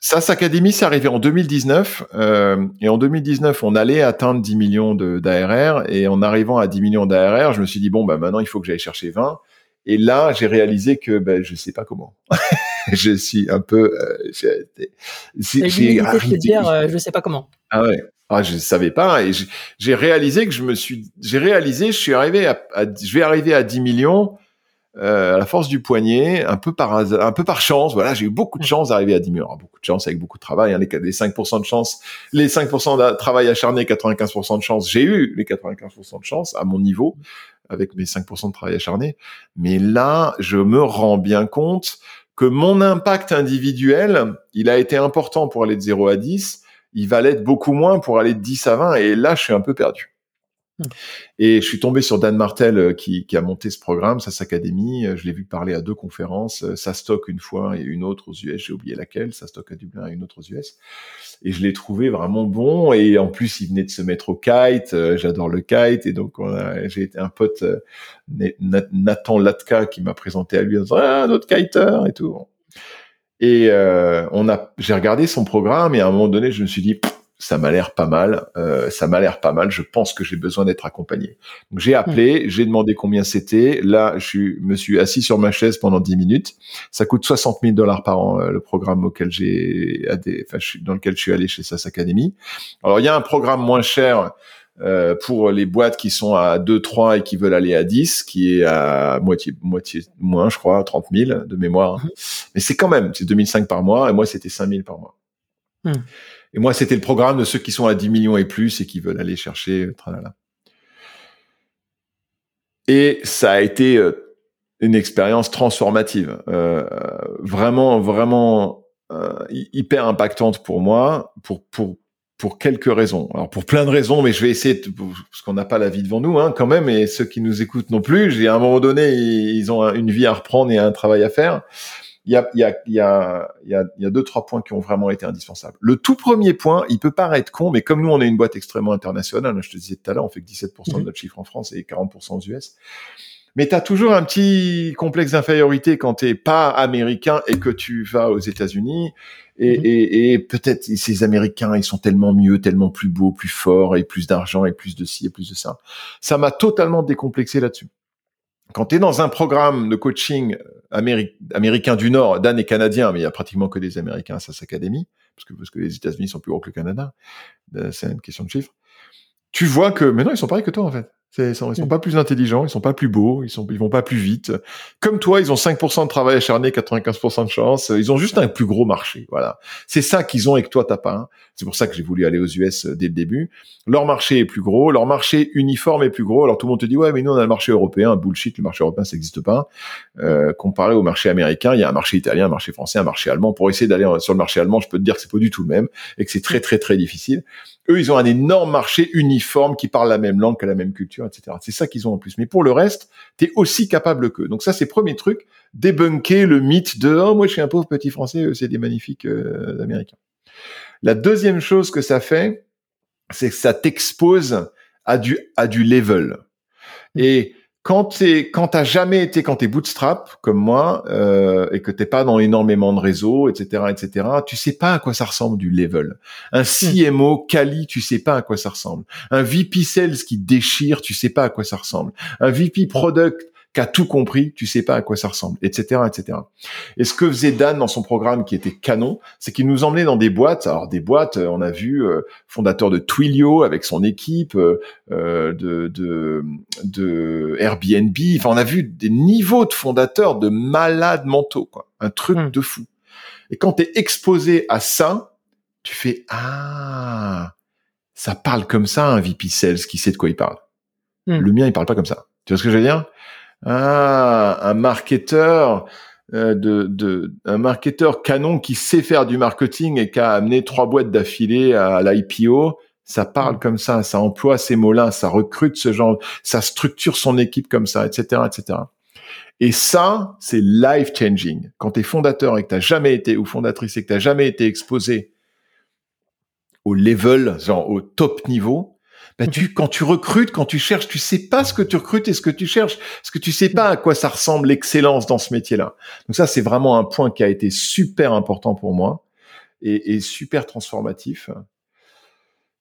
SAS Academy, c'est arrivé en 2019. Euh, et en 2019, on allait atteindre 10 millions d'ARR. Et en arrivant à 10 millions d'ARR, je me suis dit, bon, bah, maintenant, il faut que j'aille chercher 20. Et là, j'ai réalisé que ben, je sais pas comment. <laughs> je suis un peu... Euh, j'ai arrivé... dire, euh, je sais pas comment. Ah ouais. Ah, je savais pas. Et j'ai réalisé que je me suis... J'ai réalisé, je suis arrivé à, à... Je vais arriver à 10 millions euh, à la force du poignet, un peu par un peu par chance. Voilà, j'ai eu beaucoup de mm. chance d'arriver à 10 millions. beaucoup de chance avec beaucoup de travail. Hein, les, les 5% de chance, les 5% de travail acharné, 95% de chance. J'ai eu les 95% de chance à mon niveau avec mes 5% de travail acharné. Mais là, je me rends bien compte que mon impact individuel, il a été important pour aller de 0 à 10. Il va l'être beaucoup moins pour aller de 10 à 20. Et là, je suis un peu perdu. Hmm. Et je suis tombé sur Dan Martel euh, qui, qui a monté ce programme, SAS Academy. Euh, je l'ai vu parler à deux conférences, euh, sa stock une fois et une autre aux US. J'ai oublié laquelle, sa stock à Dublin et une autre aux US. Et je l'ai trouvé vraiment bon. Et en plus, il venait de se mettre au kite. J'adore le kite. Et donc, j'ai été un pote, Nathan Latka, qui m'a présenté à lui en disant ah, un autre kiter et tout. Et on a, j'ai regardé son programme et à un moment donné, je me suis dit ça m'a l'air pas mal, euh, ça m'a l'air pas mal. Je pense que j'ai besoin d'être accompagné. Donc j'ai appelé, hmm. j'ai demandé combien c'était. Là, je me suis assis sur ma chaise pendant 10 minutes. Ça coûte 60 000 dollars par an euh, le programme auquel j'ai, enfin, dans lequel je suis allé chez SAS Academy. Alors il y a un programme moins cher. Euh, pour les boîtes qui sont à 2, 3 et qui veulent aller à 10, qui est à moitié, moitié moins, je crois, 30 000 de mémoire. Hmm. Mais c'est quand même, c'est 2005 par mois, et moi, c'était 5 000 par mois. Hmm. Et moi, c'était le programme de ceux qui sont à 10 millions et plus et qui veulent aller chercher. Euh, tralala. Et ça a été euh, une expérience transformative, euh, vraiment, vraiment hyper impactante pour moi, pour pour pour quelques raisons. Alors pour plein de raisons, mais je vais essayer parce qu'on n'a pas la vie devant nous, hein, quand même, et ceux qui nous écoutent non plus. J'ai à un moment donné, ils ont une vie à reprendre et un travail à faire il y a, y, a, y, a, y, a, deux, trois points qui ont vraiment été indispensables. Le tout premier point, il peut paraître con, mais comme nous, on est une boîte extrêmement internationale, je te disais tout à l'heure, on fait que 17% de mhm. notre chiffre en France et 40% aux US. Mais tu as toujours un petit complexe d'infériorité quand tu pas américain et que tu vas aux États-Unis. Et, mhm. et, et peut-être ces Américains, ils sont tellement mieux, tellement plus beaux, plus forts, et plus d'argent, et plus de ci, et plus de ça. Ça m'a totalement décomplexé là-dessus quand tu es dans un programme de coaching américain du Nord, Dan est canadien, mais il y a pratiquement que des Américains à sa académie, parce que, les États-Unis sont plus gros que le Canada, euh, c'est une question de chiffres. Tu vois que, mais non, ils sont pareils que toi en fait. Ils sont, ils sont mm. pas plus intelligents, ils sont pas plus beaux, ils sont, ils vont pas plus vite. Comme toi, ils ont 5% de travail acharné, 95% de chance. Ils ont juste un plus gros marché. Voilà. C'est ça qu'ils ont et que toi t'as pas. Hein. C'est pour ça que j'ai voulu aller aux US euh, dès le début. Leur marché est plus gros, leur marché uniforme est plus gros. Alors tout le monde te dit ouais, mais nous on a le marché européen. Bullshit, le marché européen ça n'existe pas. Euh, comparé au marché américain, il y a un marché italien, un marché français, un marché allemand. Pour essayer d'aller sur le marché allemand, je peux te dire que c'est pas du tout le même et que c'est très très très difficile. Eux, ils ont un énorme marché uniforme qui parle la même langue, qui a la même culture, etc. C'est ça qu'ils ont en plus. Mais pour le reste, tu es aussi capable qu'eux. Donc ça, c'est premier truc, débunker le mythe de « Oh, moi, je suis un pauvre petit Français, c'est des magnifiques euh, Américains ». La deuxième chose que ça fait, c'est que ça t'expose à du, à du level. Et quand t'es, quand t'as jamais été, quand t'es bootstrap comme moi euh, et que t'es pas dans énormément de réseaux, etc., etc., tu sais pas à quoi ça ressemble du level. Un CMO quali, tu sais pas à quoi ça ressemble. Un VP sales qui déchire, tu sais pas à quoi ça ressemble. Un VP product qui a tout compris, tu sais pas à quoi ça ressemble, etc., etc. Et ce que faisait Dan dans son programme qui était canon, c'est qu'il nous emmenait dans des boîtes. Alors des boîtes, on a vu euh, fondateur de Twilio avec son équipe, euh, de, de, de Airbnb. Enfin, on a vu des niveaux de fondateurs de malades mentaux, quoi. Un truc hmm. de fou. Et quand tu es exposé à ça, tu fais ah, ça parle comme ça un VP Sales qui sait de quoi il parle. Hmm. Le mien, il parle pas comme ça. Tu vois ce que je veux dire? Ah, un marketeur euh, de, de, un marketeur canon qui sait faire du marketing et qui a amené trois boîtes d'affilée à, l'IPO. Ça parle mm. comme ça, ça emploie ces mots-là, ça recrute ce genre, ça structure son équipe comme ça, etc., etc. Et ça, c'est life changing. Quand tu es fondateur et que tu jamais été ou fondatrice et que tu jamais été exposé au level, genre au top niveau, bah tu, quand tu recrutes, quand tu cherches, tu sais pas ce que tu recrutes et ce que tu cherches, parce que tu sais pas à quoi ça ressemble l'excellence dans ce métier-là. Donc ça, c'est vraiment un point qui a été super important pour moi et, et super transformatif.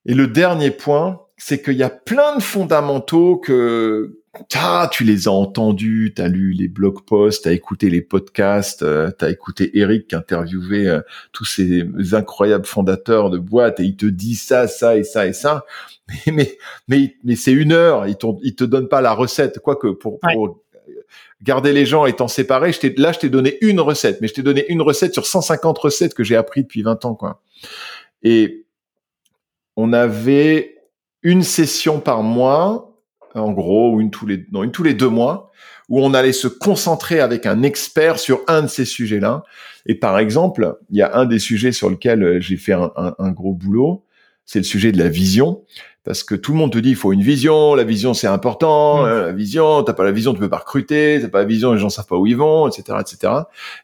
Et le dernier point, c'est qu'il y a plein de fondamentaux que ah, tu les as entendus, tu as lu les blog posts, tu as écouté les podcasts, euh, tu as écouté Eric qui interviewait euh, tous ces incroyables fondateurs de boîtes et il te dit ça, ça et ça et ça. Mais <laughs> mais mais, mais c'est une heure, il, il te donne pas la recette. Quoique pour, pour garder les gens étant séparés, je là je t'ai donné une recette, mais je t'ai donné une recette sur 150 recettes que j'ai appris depuis 20 ans quoi. Et on avait une session par mois en gros, ou une tous les, non, une tous les deux mois, où on allait se concentrer avec un expert sur un de ces sujets-là. Et par exemple, il y a un des sujets sur lequel euh, j'ai fait un, un, gros boulot, c'est le sujet de la vision. Parce que tout le monde te dit il faut une vision, la vision c'est important, mmh. hein, la vision, t'as pas la vision, tu peux pas recruter, t'as pas la vision, les gens savent pas où ils vont, etc., etc.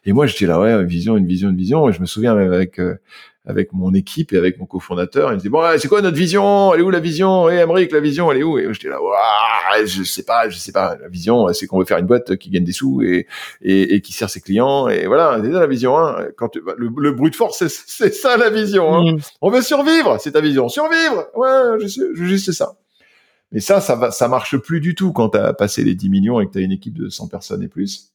Et moi j'étais là ouais, une vision, une vision, une vision. Et je me souviens même avec euh, avec mon équipe et avec mon cofondateur. Il me dit bon, c'est quoi notre vision? Elle est où la vision? Et hey, la vision, elle est où? Et j'étais là, je sais pas, je sais pas. La vision, c'est qu'on veut faire une boîte qui gagne des sous et et, et qui sert ses clients. Et voilà, c'est ça la vision. Hein. Quand bah, le, le bruit de force, c'est ça la vision. Hein. Mm. On veut survivre, c'est ta vision. Survivre, ouais, je, je juste ça. Mais ça, ça va, ça marche plus du tout quand tu as passé les 10 millions et que tu as une équipe de 100 personnes et plus.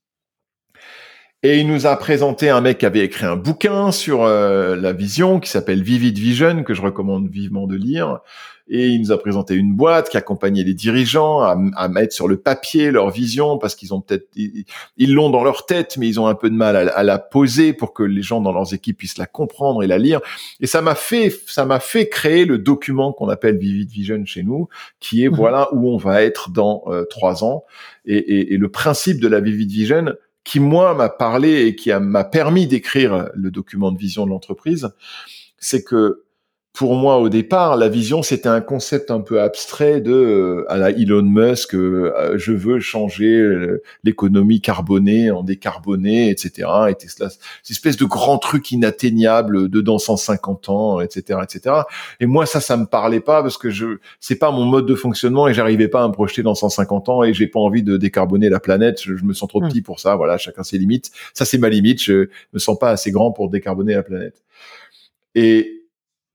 Et il nous a présenté un mec qui avait écrit un bouquin sur euh, la vision qui s'appelle Vivid Vision, que je recommande vivement de lire. Et il nous a présenté une boîte qui accompagnait les dirigeants à, à mettre sur le papier leur vision parce qu'ils ont peut-être ils l'ont dans leur tête, mais ils ont un peu de mal à, à, la poser pour que les gens dans leurs équipes puissent la comprendre et la lire. Et ça m'a fait ça m'a fait créer le document qu'on appelle Vivid Vision chez nous, qui est mmh. voilà où on va être dans euh, trois ans. Et, et, et le principe de la Vivid Vision, qui moi m'a parlé et qui m'a permis d'écrire le document de vision de l'entreprise, c'est que pour moi au départ, la vision c'était un concept un peu abstrait de euh, à la Elon Musk, euh, je veux changer euh, l'économie carbonée en décarbonée, etc. Et Tesla, cette espèce de grand truc inatteignable de dans 150 ans, etc., etc. Et moi ça, ça me parlait pas parce que je c'est pas mon mode de fonctionnement et j'arrivais pas à me projeter dans 150 ans et j'ai pas envie de décarboner la planète. Je, me sens trop hmm. petit pour ça. Voilà, chacun ses limites. Ça c'est ma limite. Je me sens pas assez grand pour décarboner la planète. Et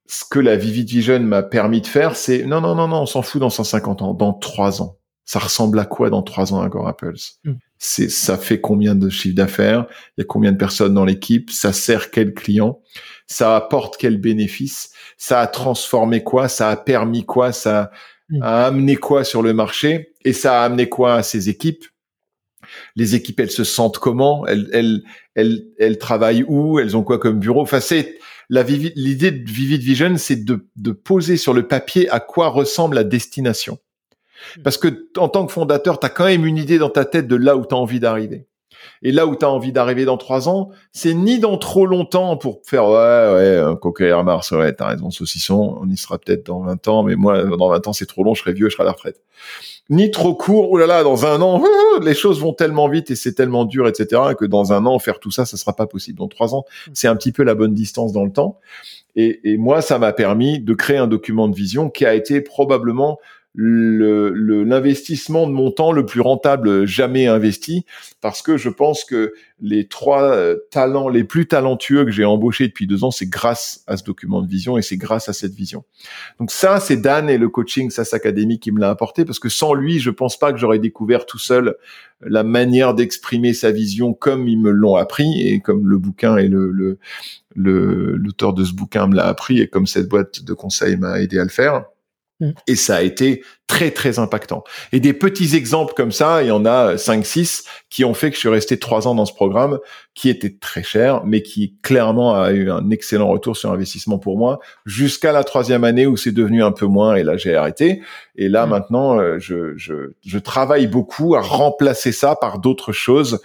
ce que la Vivid Vision m'a permis de faire, c'est non, non, non, non, on s'en fout dans 150 ans, dans trois ans. Ça ressemble à quoi dans trois ans Agora Pulse mm. C'est ça fait combien de chiffre d'affaires? Il y a combien de personnes dans l'équipe? Ça sert quel client? Ça apporte quel bénéfice? Ça a transformé quoi? Ça a permis quoi? Ça mm. a amené quoi sur le marché? Et ça a amené quoi à ses équipes? Les équipes, elles se sentent comment? Elles, elles, elles, elles travaillent où? Elles ont quoi comme bureau? Enfin, c'est l'idée de Vivid Vision, c'est de, de poser sur le papier à quoi ressemble la destination. Hmm. Parce que en tant que fondateur, tu as quand même une idée dans ta tête de là où tu as envie d'arriver. Et là où tu as envie d'arriver dans trois ans, c'est ni dans trop longtemps pour faire ouais ouais un coca Mars, ouais t'as raison saucisson, on y sera peut-être dans 20 ans, mais moi dans 20 ans c'est trop long, je serai vieux, je serai à la retraite ni trop court. Oh là là, dans un an, les choses vont tellement vite et c'est tellement dur, etc. que dans un an faire tout ça, ça sera pas possible. Dans trois ans, mm. c'est un petit peu la bonne distance dans le temps. Et, moi, ça m'a permis de créer un document de vision qui a été probablement l'investissement de mon temps le plus rentable jamais investi parce que je pense que les trois euh, talents les plus talentueux que j'ai embauchés depuis deux ans, c'est grâce à ce document de vision et c'est grâce à cette vision. Donc ça, c'est Dan et le coaching SAS Academy qui me l'a apporté parce que sans lui, je pense pas que j'aurais découvert tout seul la manière d'exprimer sa vision comme ils me l'ont appris et comme le bouquin et le, le l'auteur de ce bouquin me l'a appris et comme cette boîte de conseils m'a aidé à le faire. Mm. Et ça a été très très impactant. Et des petits exemples comme ça, il y en a 5 6 qui ont fait que je suis resté trois ans dans ce programme qui était très cher mais qui clairement a eu un excellent retour sur investissement pour moi jusqu'à la troisième année où c'est devenu un peu moins et là j'ai arrêté et là mm. maintenant euh, je, je, je travaille beaucoup à remplacer ça par d'autres choses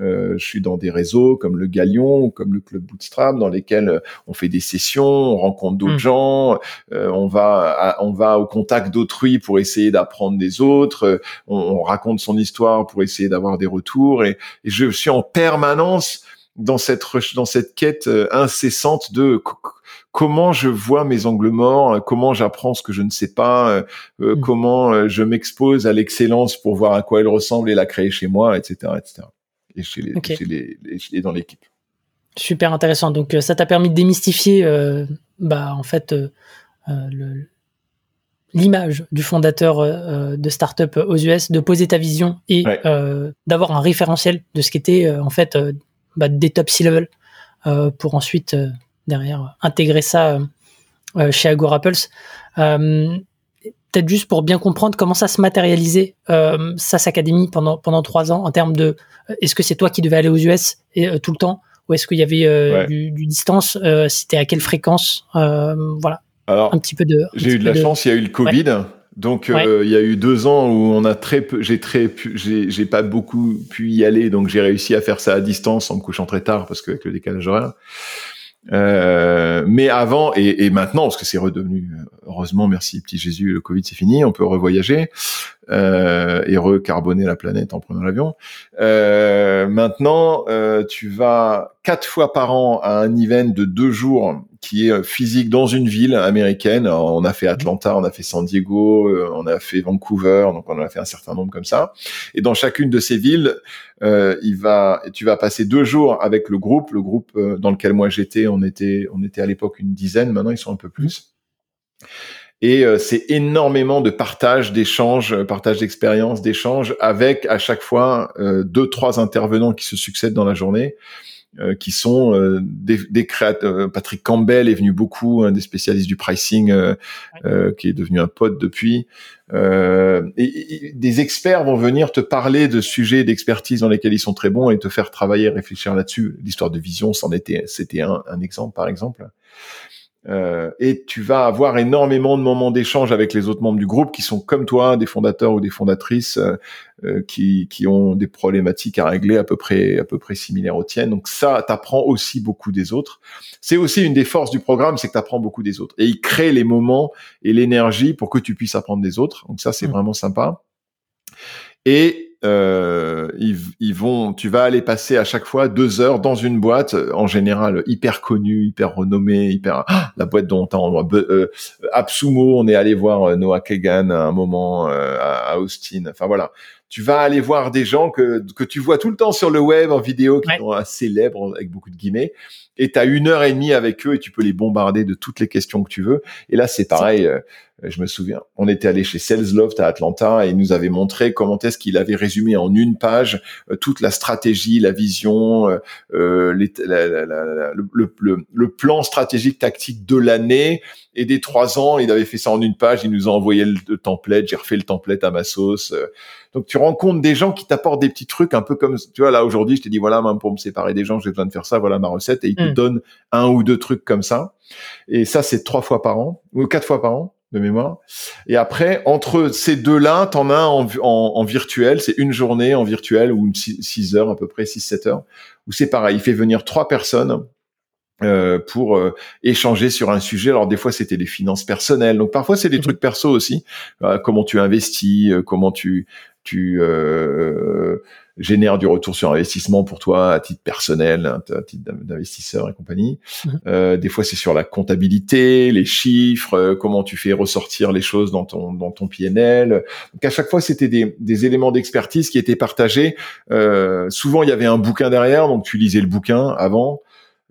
euh, je suis dans des réseaux comme le Galion comme le club Bootstrap dans lesquels euh, on fait des sessions, on rencontre d'autres mm. gens, euh, on va on va au contact d'autrui pour essayer d'apprendre des autres, on, raconte son histoire pour essayer d'avoir des retours et, je suis en permanence dans cette dans cette quête incessante de comment je vois mes angles morts, comment j'apprends ce que je ne sais pas, mm. comment je m'expose à l'excellence pour voir à quoi elle ressemble et la créer chez moi, etc., etc et chez les, dans l'équipe. Super intéressant. Donc euh, ça t'a permis de démystifier, euh, bah en fait, euh, l'image du fondateur de startup aux US, de poser ta vision et d'avoir un référentiel de ce qu'était en fait bah, des top C-level pour ensuite derrière intégrer ça chez Agora Pulse. Peut-être juste pour bien comprendre comment ça se matérialisait euh, SAS Academy pendant pendant trois ans en termes de euh, est-ce que c'est toi qui devais aller aux US et, euh, tout le temps ou est-ce qu'il y avait euh, du, du, distance c'était à quelle fréquence voilà alors un petit peu de j'ai eu de la chance il y a eu le Covid. Donc il y a eu deux ans où on a très peu, j'ai très, j'ai, j'ai pas beaucoup pu y aller, donc j'ai réussi à faire ça à distance en me couchant très tard parce qu'avec le décalage horaire. Euh, mais avant et, et, maintenant, parce que c'est redevenu, heureusement, merci petit Jésus, le Covid c'est fini, on peut revoyager euh, et recarboner la planète en prenant l'avion. Euh, maintenant, euh, tu vas quatre fois par an à un event de deux jours qui est physique dans une ville américaine. On a fait Atlanta, on a fait San Diego, euh, on a fait Vancouver, donc on a fait un certain nombre comme ça. Et dans chacune de ces villes, euh, il va, tu vas passer deux jours avec le groupe. Le groupe euh, dans lequel moi j'étais, on était, on était à l'époque une dizaine. Maintenant, ils sont un peu plus. Et euh, c'est énormément de partage, d'échanges, partage d'expériences, d'échanges avec à chaque fois deux, trois intervenants qui se succèdent dans la journée. Euh, qui sont euh, des, des créateurs. Euh, Patrick Campbell est venu beaucoup, un des spécialistes du pricing, qui est devenu un pote depuis. Et, des experts vont venir te parler de sujets d'expertise dans lesquels ils sont très bons et te faire travailler, réfléchir là-dessus. L'histoire de vision, c'en était, c'était un, un exemple par exemple. Euh, et tu vas avoir énormément de moments d'échange avec les autres membres du groupe qui sont comme toi, des fondateurs ou des fondatrices euh, euh, qui, qui ont des problématiques à régler à peu près à peu près similaires aux tiennes. Donc ça, t'apprends aussi beaucoup des autres. C'est aussi une des forces du programme, c'est que t'apprends beaucoup des autres. Et il crée les moments et l'énergie pour que tu puisses apprendre des autres. Donc ça, c'est mmh. vraiment sympa. Et euh, ils, vont, tu vas aller passer à chaque fois deux heures dans une boîte, en général hyper connue, hyper renommée, hyper ah, la boîte dont on euh, Absumo, on est allé voir euh, Noah Kagan à un moment euh, à, Austin. Enfin voilà, tu vas aller voir des gens que que tu vois tout le temps sur le web en vidéo qui sont célèbres avec beaucoup de guillemets, et tu as une heure et demie avec eux et tu peux les bombarder de toutes les questions que tu veux. Et là c'est pareil. Euh, je me souviens, on était allé chez Salesloft à Atlanta et il nous avait montré comment est-ce qu'il avait résumé en une page euh, toute la stratégie, la vision, euh, euh les, le, le, le, plan stratégique tactique de l'année et des trois ans. Il avait fait ça en une page. Il nous a envoyé le, template. J'ai refait le template à ma sauce. Donc tu rencontres des gens qui t'apportent des petits trucs un peu comme tu vois là aujourd'hui. Je t'ai dit voilà même pour me séparer des gens, j'ai besoin de faire ça. Voilà ma recette et ils te hmm. donnent un ou deux trucs comme ça. Et ça c'est trois fois par an ou quatre fois par an de mémoire. Et après, entre ces deux-là, t'en as un en, en, virtuel, c'est une journée en virtuel ou 6 heures à peu près, 6-7 heures, où c'est pareil, il fait venir trois personnes euh, pour euh, échanger sur un sujet. Alors des fois c'était les finances personnelles, donc parfois c'est des mhm. trucs perso aussi. Euh, comment tu investis, comment tu tu génères du retour sur investissement pour toi à titre personnel, à titre d'investisseur et compagnie. Mhm. des fois c'est sur la comptabilité, les chiffres, comment tu fais ressortir les choses dans ton dans ton PNL. Donc à chaque fois c'était des, des éléments d'expertise qui étaient partagés. souvent il y avait un bouquin derrière, donc tu lisais le bouquin avant.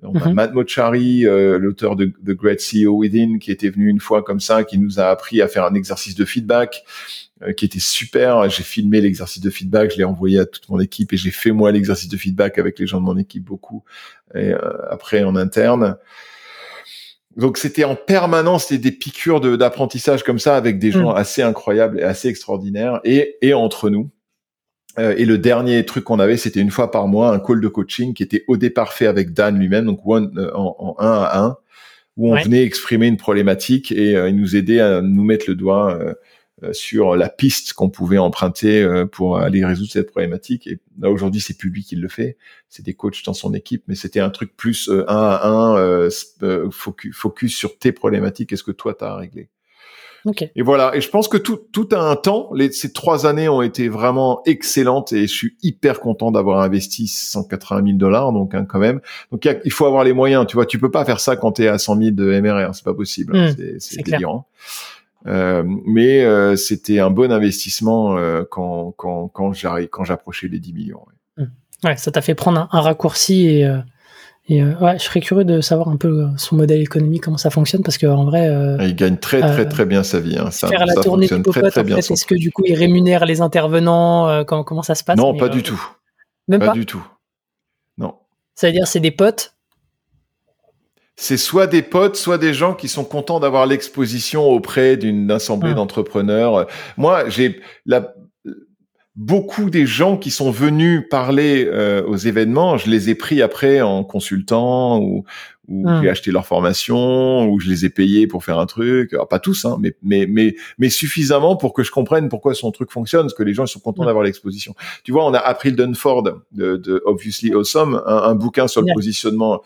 On a mhm. Matt Mochari, euh, l'auteur de The Great CEO Within, qui était venu une fois comme ça, qui nous a appris à faire un exercice de feedback, euh, qui était super. J'ai filmé l'exercice de feedback, je l'ai envoyé à toute mon équipe et j'ai fait moi l'exercice de feedback avec les gens de mon équipe beaucoup. Et euh, après en interne. Donc c'était en permanence des, des piqûres d'apprentissage comme ça avec des gens mhm. assez incroyables et assez extraordinaires et, et entre nous. Euh, et le dernier truc qu'on avait, c'était une fois par mois un call de coaching qui était au départ fait avec Dan lui-même, donc one, euh, en, un à un, où on venait exprimer une problématique et euh, il nous aidait à nous mettre le doigt sur la piste qu'on pouvait emprunter pour aller résoudre cette problématique. Et là aujourd'hui, c'est plus lui qui le fait, c'est des coachs dans son équipe, mais c'était un truc plus un à un, focus, sur tes problématiques, qu'est-ce que toi t'as à régler. Et voilà. Et je pense que tout, tout a un temps. Les, ces trois années ont été vraiment excellentes et je suis hyper content d'avoir investi 180 000 dollars. Donc, hein, quand même. Donc, il faut avoir les moyens. Tu vois, tu peux pas faire ça quand tu es à 100 000 de MRR. C'est pas possible. Mmh, c'est délirant. Euh, mais euh, c'était un bon investissement euh, quand quand quand j'approchais les 10 millions. Ouais, mmh. ouais ça t'a fait prendre un, un raccourci et euh, et euh, ouais, je serais curieux de savoir un peu euh, son modèle économique, comment ça fonctionne, parce qu'en vrai, euh, il gagne très très très bien sa vie. Hein. Ça, faire la tournée très, très bien. Est-ce que du coup il rémunère les intervenants comment, comment ça se passe Non, pas du tout. Même pas, du tout. Non. Ça veut dire c'est des potes? C'est soit des potes, soit des gens qui sont contents d'avoir l'exposition auprès d'une assemblée ah. d'entrepreneurs. Moi, j'ai la beaucoup des gens qui sont venus parler euh, aux événements, je les ai pris après en consultant ou, ou hmm. j'ai acheté leur formation ou je les ai payés pour faire un truc. Alors pas tous, hein, mais mais mais mais suffisamment pour que je comprenne pourquoi son truc fonctionne, parce que les gens sont contents d'avoir l'exposition. Tu vois, on a April Dunford de, de Obviously Awesome, un, un bouquin sur le positionnement.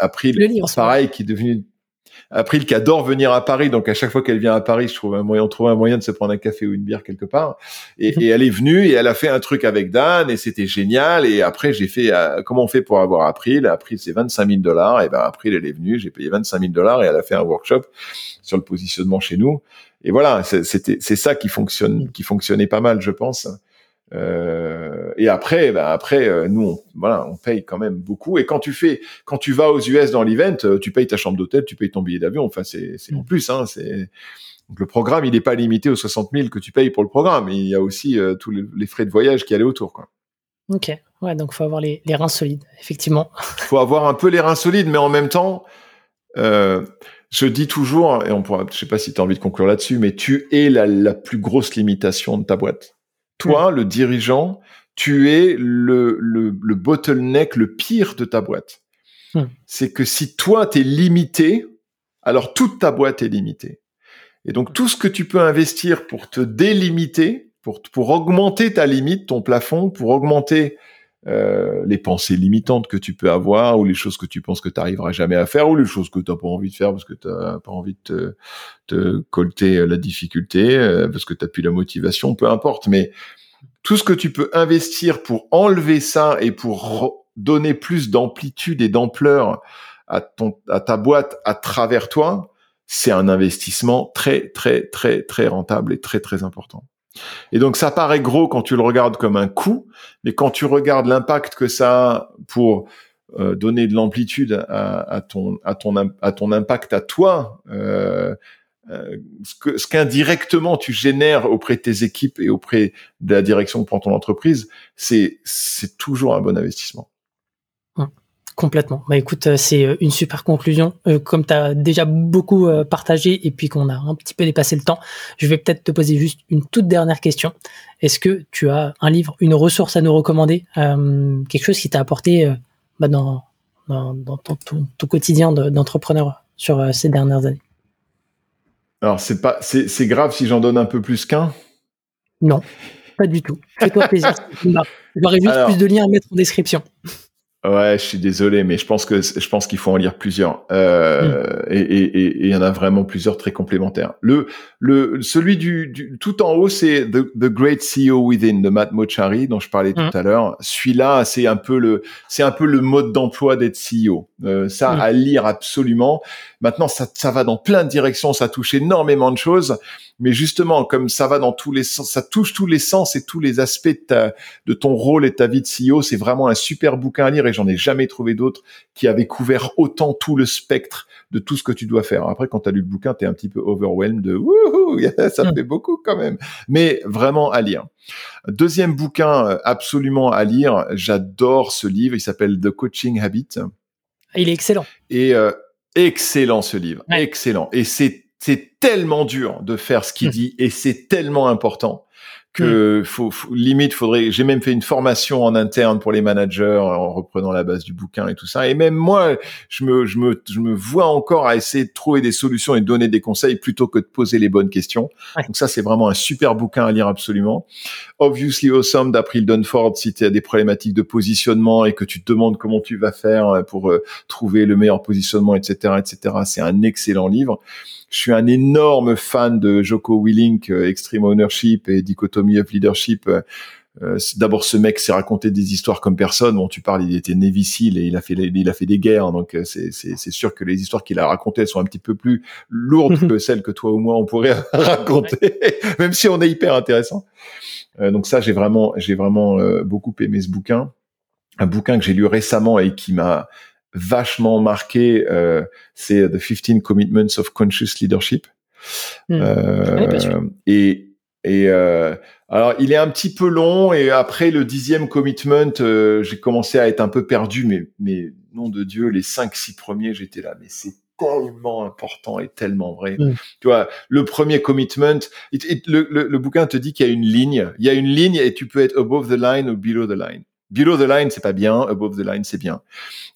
April, pareil, qui est devenu April qui adore venir à Paris, donc à chaque fois qu'elle vient à Paris, je trouve un moyen, on trouve un moyen de se prendre un café ou une bière quelque part. Et, mhm. et elle est venue et elle a fait un truc avec Dan et c'était génial. Et après, j'ai fait, euh, comment on fait pour avoir April April, c'est 25 000 dollars. Et ben April, elle est venue, j'ai payé 25 000 dollars et elle a fait un workshop sur le positionnement chez nous. Et voilà, c'était, c'est ça qui fonctionne, qui fonctionnait pas mal, je pense. Euh, et après, ben après, euh, nous, on, voilà, on paye quand même beaucoup. Et quand tu fais, quand tu vas aux US dans l'event, euh, tu payes ta chambre d'hôtel, tu payes ton billet d'avion. Enfin, c'est, c'est en mm. plus. Hein, c'est donc le programme, il n'est pas limité aux 60 000 que tu payes pour le programme. Il y a aussi tous les, frais de voyage qui allaient autour, quoi. Ok, ouais, donc faut avoir les, les reins solides, effectivement. <laughs> faut avoir un peu les reins solides, mais en même temps, je dis toujours, et on pourra, je sais pas si tu as envie de conclure là-dessus, mais tu es la, la plus grosse limitation de ta boîte. Toi, le dirigeant, tu es le, le, le, bottleneck, le pire de ta boîte. C'est que si toi, tu es limité, alors toute ta boîte est limitée. Et donc, tout ce que tu peux investir pour te délimiter, pour, pour augmenter ta limite, ton plafond, pour augmenter euh, les pensées limitantes que tu peux avoir ou les choses que tu penses que tu n'arriveras jamais à faire ou les choses que tu n'as pas envie de faire parce que tu n'as pas envie de te, te colter la difficulté euh, parce que tu n'as plus la motivation, peu importe. Mais tout ce que tu peux investir pour enlever ça et pour donner plus d'amplitude et d'ampleur à, à ta boîte à travers toi, c'est un investissement très, très, très, très rentable et très, très important. Et donc ça paraît gros quand tu le regardes comme un coût, mais quand tu regardes l'impact que ça a pour euh, donner de l'amplitude à, ton à ton à ton impact à toi, euh, euh, ce qu'indirectement tu génères auprès de tes équipes et auprès de la direction que prend ton entreprise, c'est c'est toujours un bon investissement. Complètement. Bah écoute, euh, c'est euh, une super conclusion. Euh, comme tu as déjà beaucoup partagé et puis qu'on a un petit peu dépassé le temps, je vais peut-être te poser juste une toute dernière question. Est-ce que tu as un livre, une ressource à nous recommander, quelque chose qui t'a apporté bah, dans, dans, ton, quotidien d'entrepreneur sur ces dernières années? Alors c'est pas c'est grave si j'en donne un peu plus qu'un? Non, pas du tout. Fais-toi plaisir. <laughs> J'aurais juste plus de liens à mettre en description. Ouais, je suis désolé, mais je pense que je pense qu'il faut en lire plusieurs. Euh, mm. Et il y en a vraiment plusieurs très complémentaires. Le le celui du, du tout en haut, c'est The, The, Great CEO Within de Matt Mochari dont je parlais tout mm. à l'heure. Celui-là, c'est un peu le c'est un peu le mode d'emploi d'être CEO. Euh, ça mm. à lire absolument. Maintenant, ça ça va dans plein de directions, ça touche énormément de choses mais justement, comme ça va dans tous les sens, ça touche tous les sens et tous les aspects de, ta, de ton rôle et ta vie de CEO, c'est vraiment un super bouquin à lire et j'en ai jamais trouvé d'autres qui avaient couvert autant tout le spectre de tout ce que tu dois faire. Après, quand tu as lu le bouquin, tu es un petit peu overwhelmed de wouhou, <laughs> ça mm. fait beaucoup quand même. Mais vraiment à lire. Deuxième bouquin euh, absolument à lire, j'adore ce livre, il s'appelle The Coaching Habit. Il est excellent. Et euh, excellent ce livre, excellent. Et c'est c'est tellement dur de faire ce qu'il mmh. dit et c'est tellement important que mmh. faut, limite faudrait j'ai même fait une formation en interne pour les managers en reprenant la base du bouquin et tout ça. Et même moi je me je me je me vois encore à essayer de trouver des solutions et de donner des conseils plutôt que de poser les bonnes questions. Donc ça c'est vraiment un super bouquin à lire absolument. Obviously Awesome d'April Dunford si tu as des problématiques de positionnement et que tu te demandes comment tu vas faire pour euh, trouver le meilleur positionnement etc etc c'est un excellent livre je suis un énorme fan de Joko Willink, euh, Extreme Ownership et Dichotomy of Leadership. Euh, euh, D'abord, ce mec s'est raconté des histoires comme personne. Bon, tu parles, il était névicile et il a fait, il a fait des guerres. Donc, c'est sûr que les histoires qu'il a racontées, elles sont un petit peu plus lourdes que celles que toi ou moi on pourrait <laughs> raconter, même si on est hyper intéressant. Euh, donc ça, j'ai vraiment, j'ai vraiment beaucoup aimé ce bouquin. Un bouquin que j'ai lu récemment et qui m'a vachement marqué, euh, c'est The 15 Commitments of Conscious Leadership. Hmm. Euh, et et euh, alors il est un petit peu long et après le dixième commitment, euh, j'ai commencé à être un peu perdu, mais mais nom de Dieu, les cinq six premiers, j'étais là, mais c'est tellement important et tellement vrai. Hmm. Tu vois, le premier commitment, le, le, le, bouquin te dit qu'il y a une ligne. Il y a une ligne et tu peux être above the line ou below the line. Below the line, c'est pas bien. Above the line, c'est bien.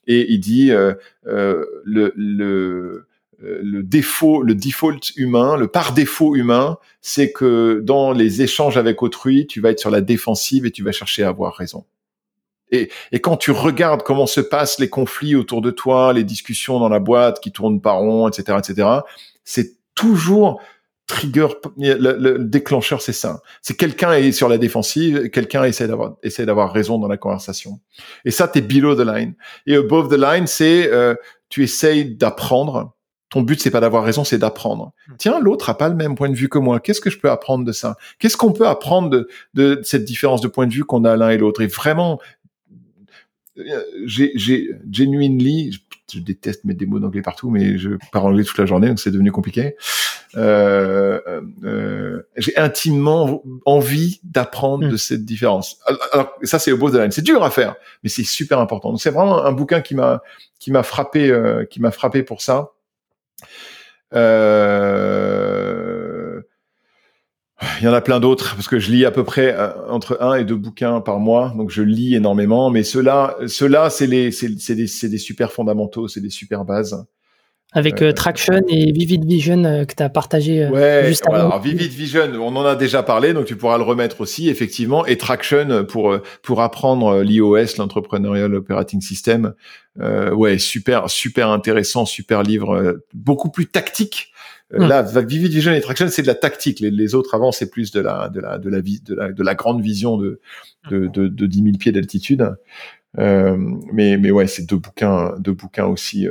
Et il dit euh, euh, le, le euh, le défaut, le default humain, le par défaut humain, c'est que dans les échanges avec autrui, tu vas être sur la défensive et tu vas chercher à avoir raison. Et, et quand tu regardes comment se passent les conflits autour de toi, les discussions dans la boîte qui tournent par rond, etc., etc., c'est toujours trigger, le, déclencheur, c'est ça. C'est quelqu'un est sur la défensive, quelqu'un essaie d'avoir essaie d'avoir raison dans la conversation. Et ça, t'es below the line. Et above the line, c'est euh, tu essayes d'apprendre. Ton but, c'est pas d'avoir raison, c'est d'apprendre. Hmm. Tiens, l'autre a pas le même point de vue que moi. Qu'est-ce que je peux apprendre de ça? Qu'est-ce qu'on peut apprendre de, de cette différence de point de vue qu'on a l'un et l'autre? Et vraiment, euh, j'ai genuinely, je déteste mettre des mots d'anglais partout, mais je parle anglais toute la journée, donc c'est devenu compliqué. Euh, euh, j'ai intimement envie d'apprendre de hmm. cette différence. Alors, ça, c'est au bout de la ligne. C'est dur à faire, mais c'est super important. Donc, c'est vraiment un bouquin qui m'a qui m'a frappé, euh, qui m'a frappé pour ça. Euh, il y en a plein d'autres parce que je lis à peu près euh, entre un et deux bouquins par mois, donc je lis énormément. Mais ceux-là, ceux-là, c'est les, c'est des, des super fondamentaux, c'est des super bases avec euh, Traction et Vivid Vision euh, que tu as partagé euh, ouais, juste avant. Alors Vivid Vision, on en a déjà parlé, donc tu pourras le remettre aussi, effectivement, et Traction pour pour apprendre l'iOS, l'entrepreneurial operating system. ouais, super super intéressant, super livre, beaucoup plus tactique. Hmm. Là, Vivid Vision et Traction, c'est de la tactique. Les, les autres avant, c'est plus de la de la de la, de la de la grande vision de de de, de 10 000 pieds d'altitude. mais mais ouais, c'est deux bouquins deux bouquins aussi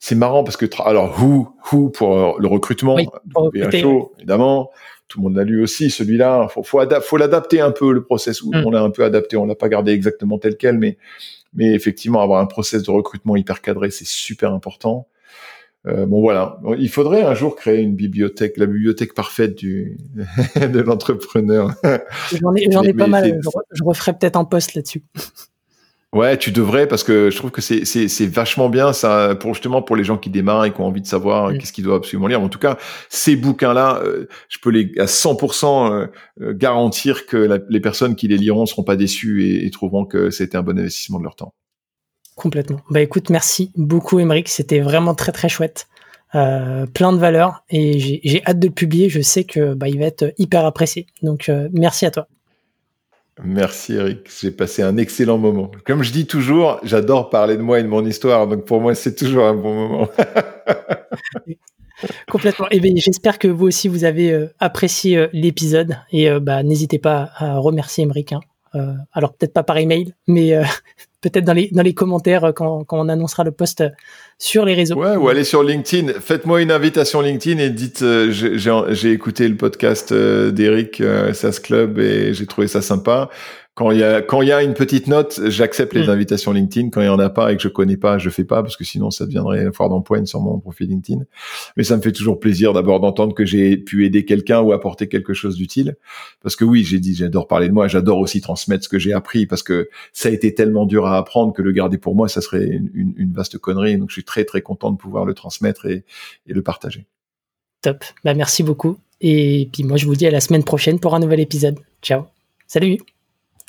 c'est marrant parce que alors Who Who pour euh, le recrutement, oui, évidemment, tout le monde l'a lu aussi celui-là. Faut faut, faut l'adapter un peu le process. Mm. On l'a un peu adapté, on l'a pas gardé exactement tel quel, mais mais effectivement avoir un process de recrutement hyper cadré, c'est super important. Euh, bon voilà, il faudrait un jour créer une bibliothèque, la bibliothèque parfaite du <laughs> de l'entrepreneur. J'en ai, j'en ai pas mal. Je, referai peut-être un post là-dessus. Ouais, tu devrais parce que je trouve que c'est c'est c'est vachement bien ça pour justement pour les gens qui démarrent et qui ont envie de savoir mm. qu'est-ce qu'ils doivent absolument lire. En tout cas, ces bouquins-là, euh, je peux les à 100% euh, euh, garantir que les personnes qui les liront seront pas déçues et, et trouveront que c'était un bon investissement de leur temps. Complètement. Bah écoute, merci beaucoup Émeric, c'était vraiment très très chouette. Euh, plein de valeurs et j'ai hâte de le publier. Je sais que bah, il va être hyper apprécié. Donc merci à toi. Merci Eric, j'ai passé un excellent moment. Comme je dis toujours, j'adore parler de moi et de mon histoire, donc pour moi c'est toujours un bon moment. <laughs> Complètement. Et eh j'espère que vous aussi vous avez euh, apprécié euh, l'épisode et euh, bah, n'hésitez pas à remercier Emeric. Hein. alors peut-être pas par email, mais peut-être dans les dans les commentaires quand, quand on annoncera le post sur les réseaux. Ouais, ou allez sur LinkedIn. Faites-moi une invitation LinkedIn et dites j'ai écouté le podcast d'Eric SAS Club et j'ai trouvé ça sympa quand il y a quand il y a une petite note, j'accepte les mm. invitations LinkedIn. Quand il y en a pas et que je connais pas, je fais pas parce que sinon ça deviendrait foire d'empoigne sur mon profil LinkedIn. Mais ça me fait toujours plaisir d'abord d'entendre que j'ai pu aider quelqu'un ou apporter quelque chose d'utile. Parce que oui, j'ai dit j'adore parler de moi, j'adore aussi transmettre ce que j'ai appris parce que ça a été tellement dur à apprendre que le garder pour moi, ça serait une, une, vaste connerie. Donc je suis très très content de pouvoir le transmettre et, et le partager. Top. Bah merci beaucoup. Et puis moi je vous dis à la semaine prochaine pour un nouvel épisode. Ciao. Salut.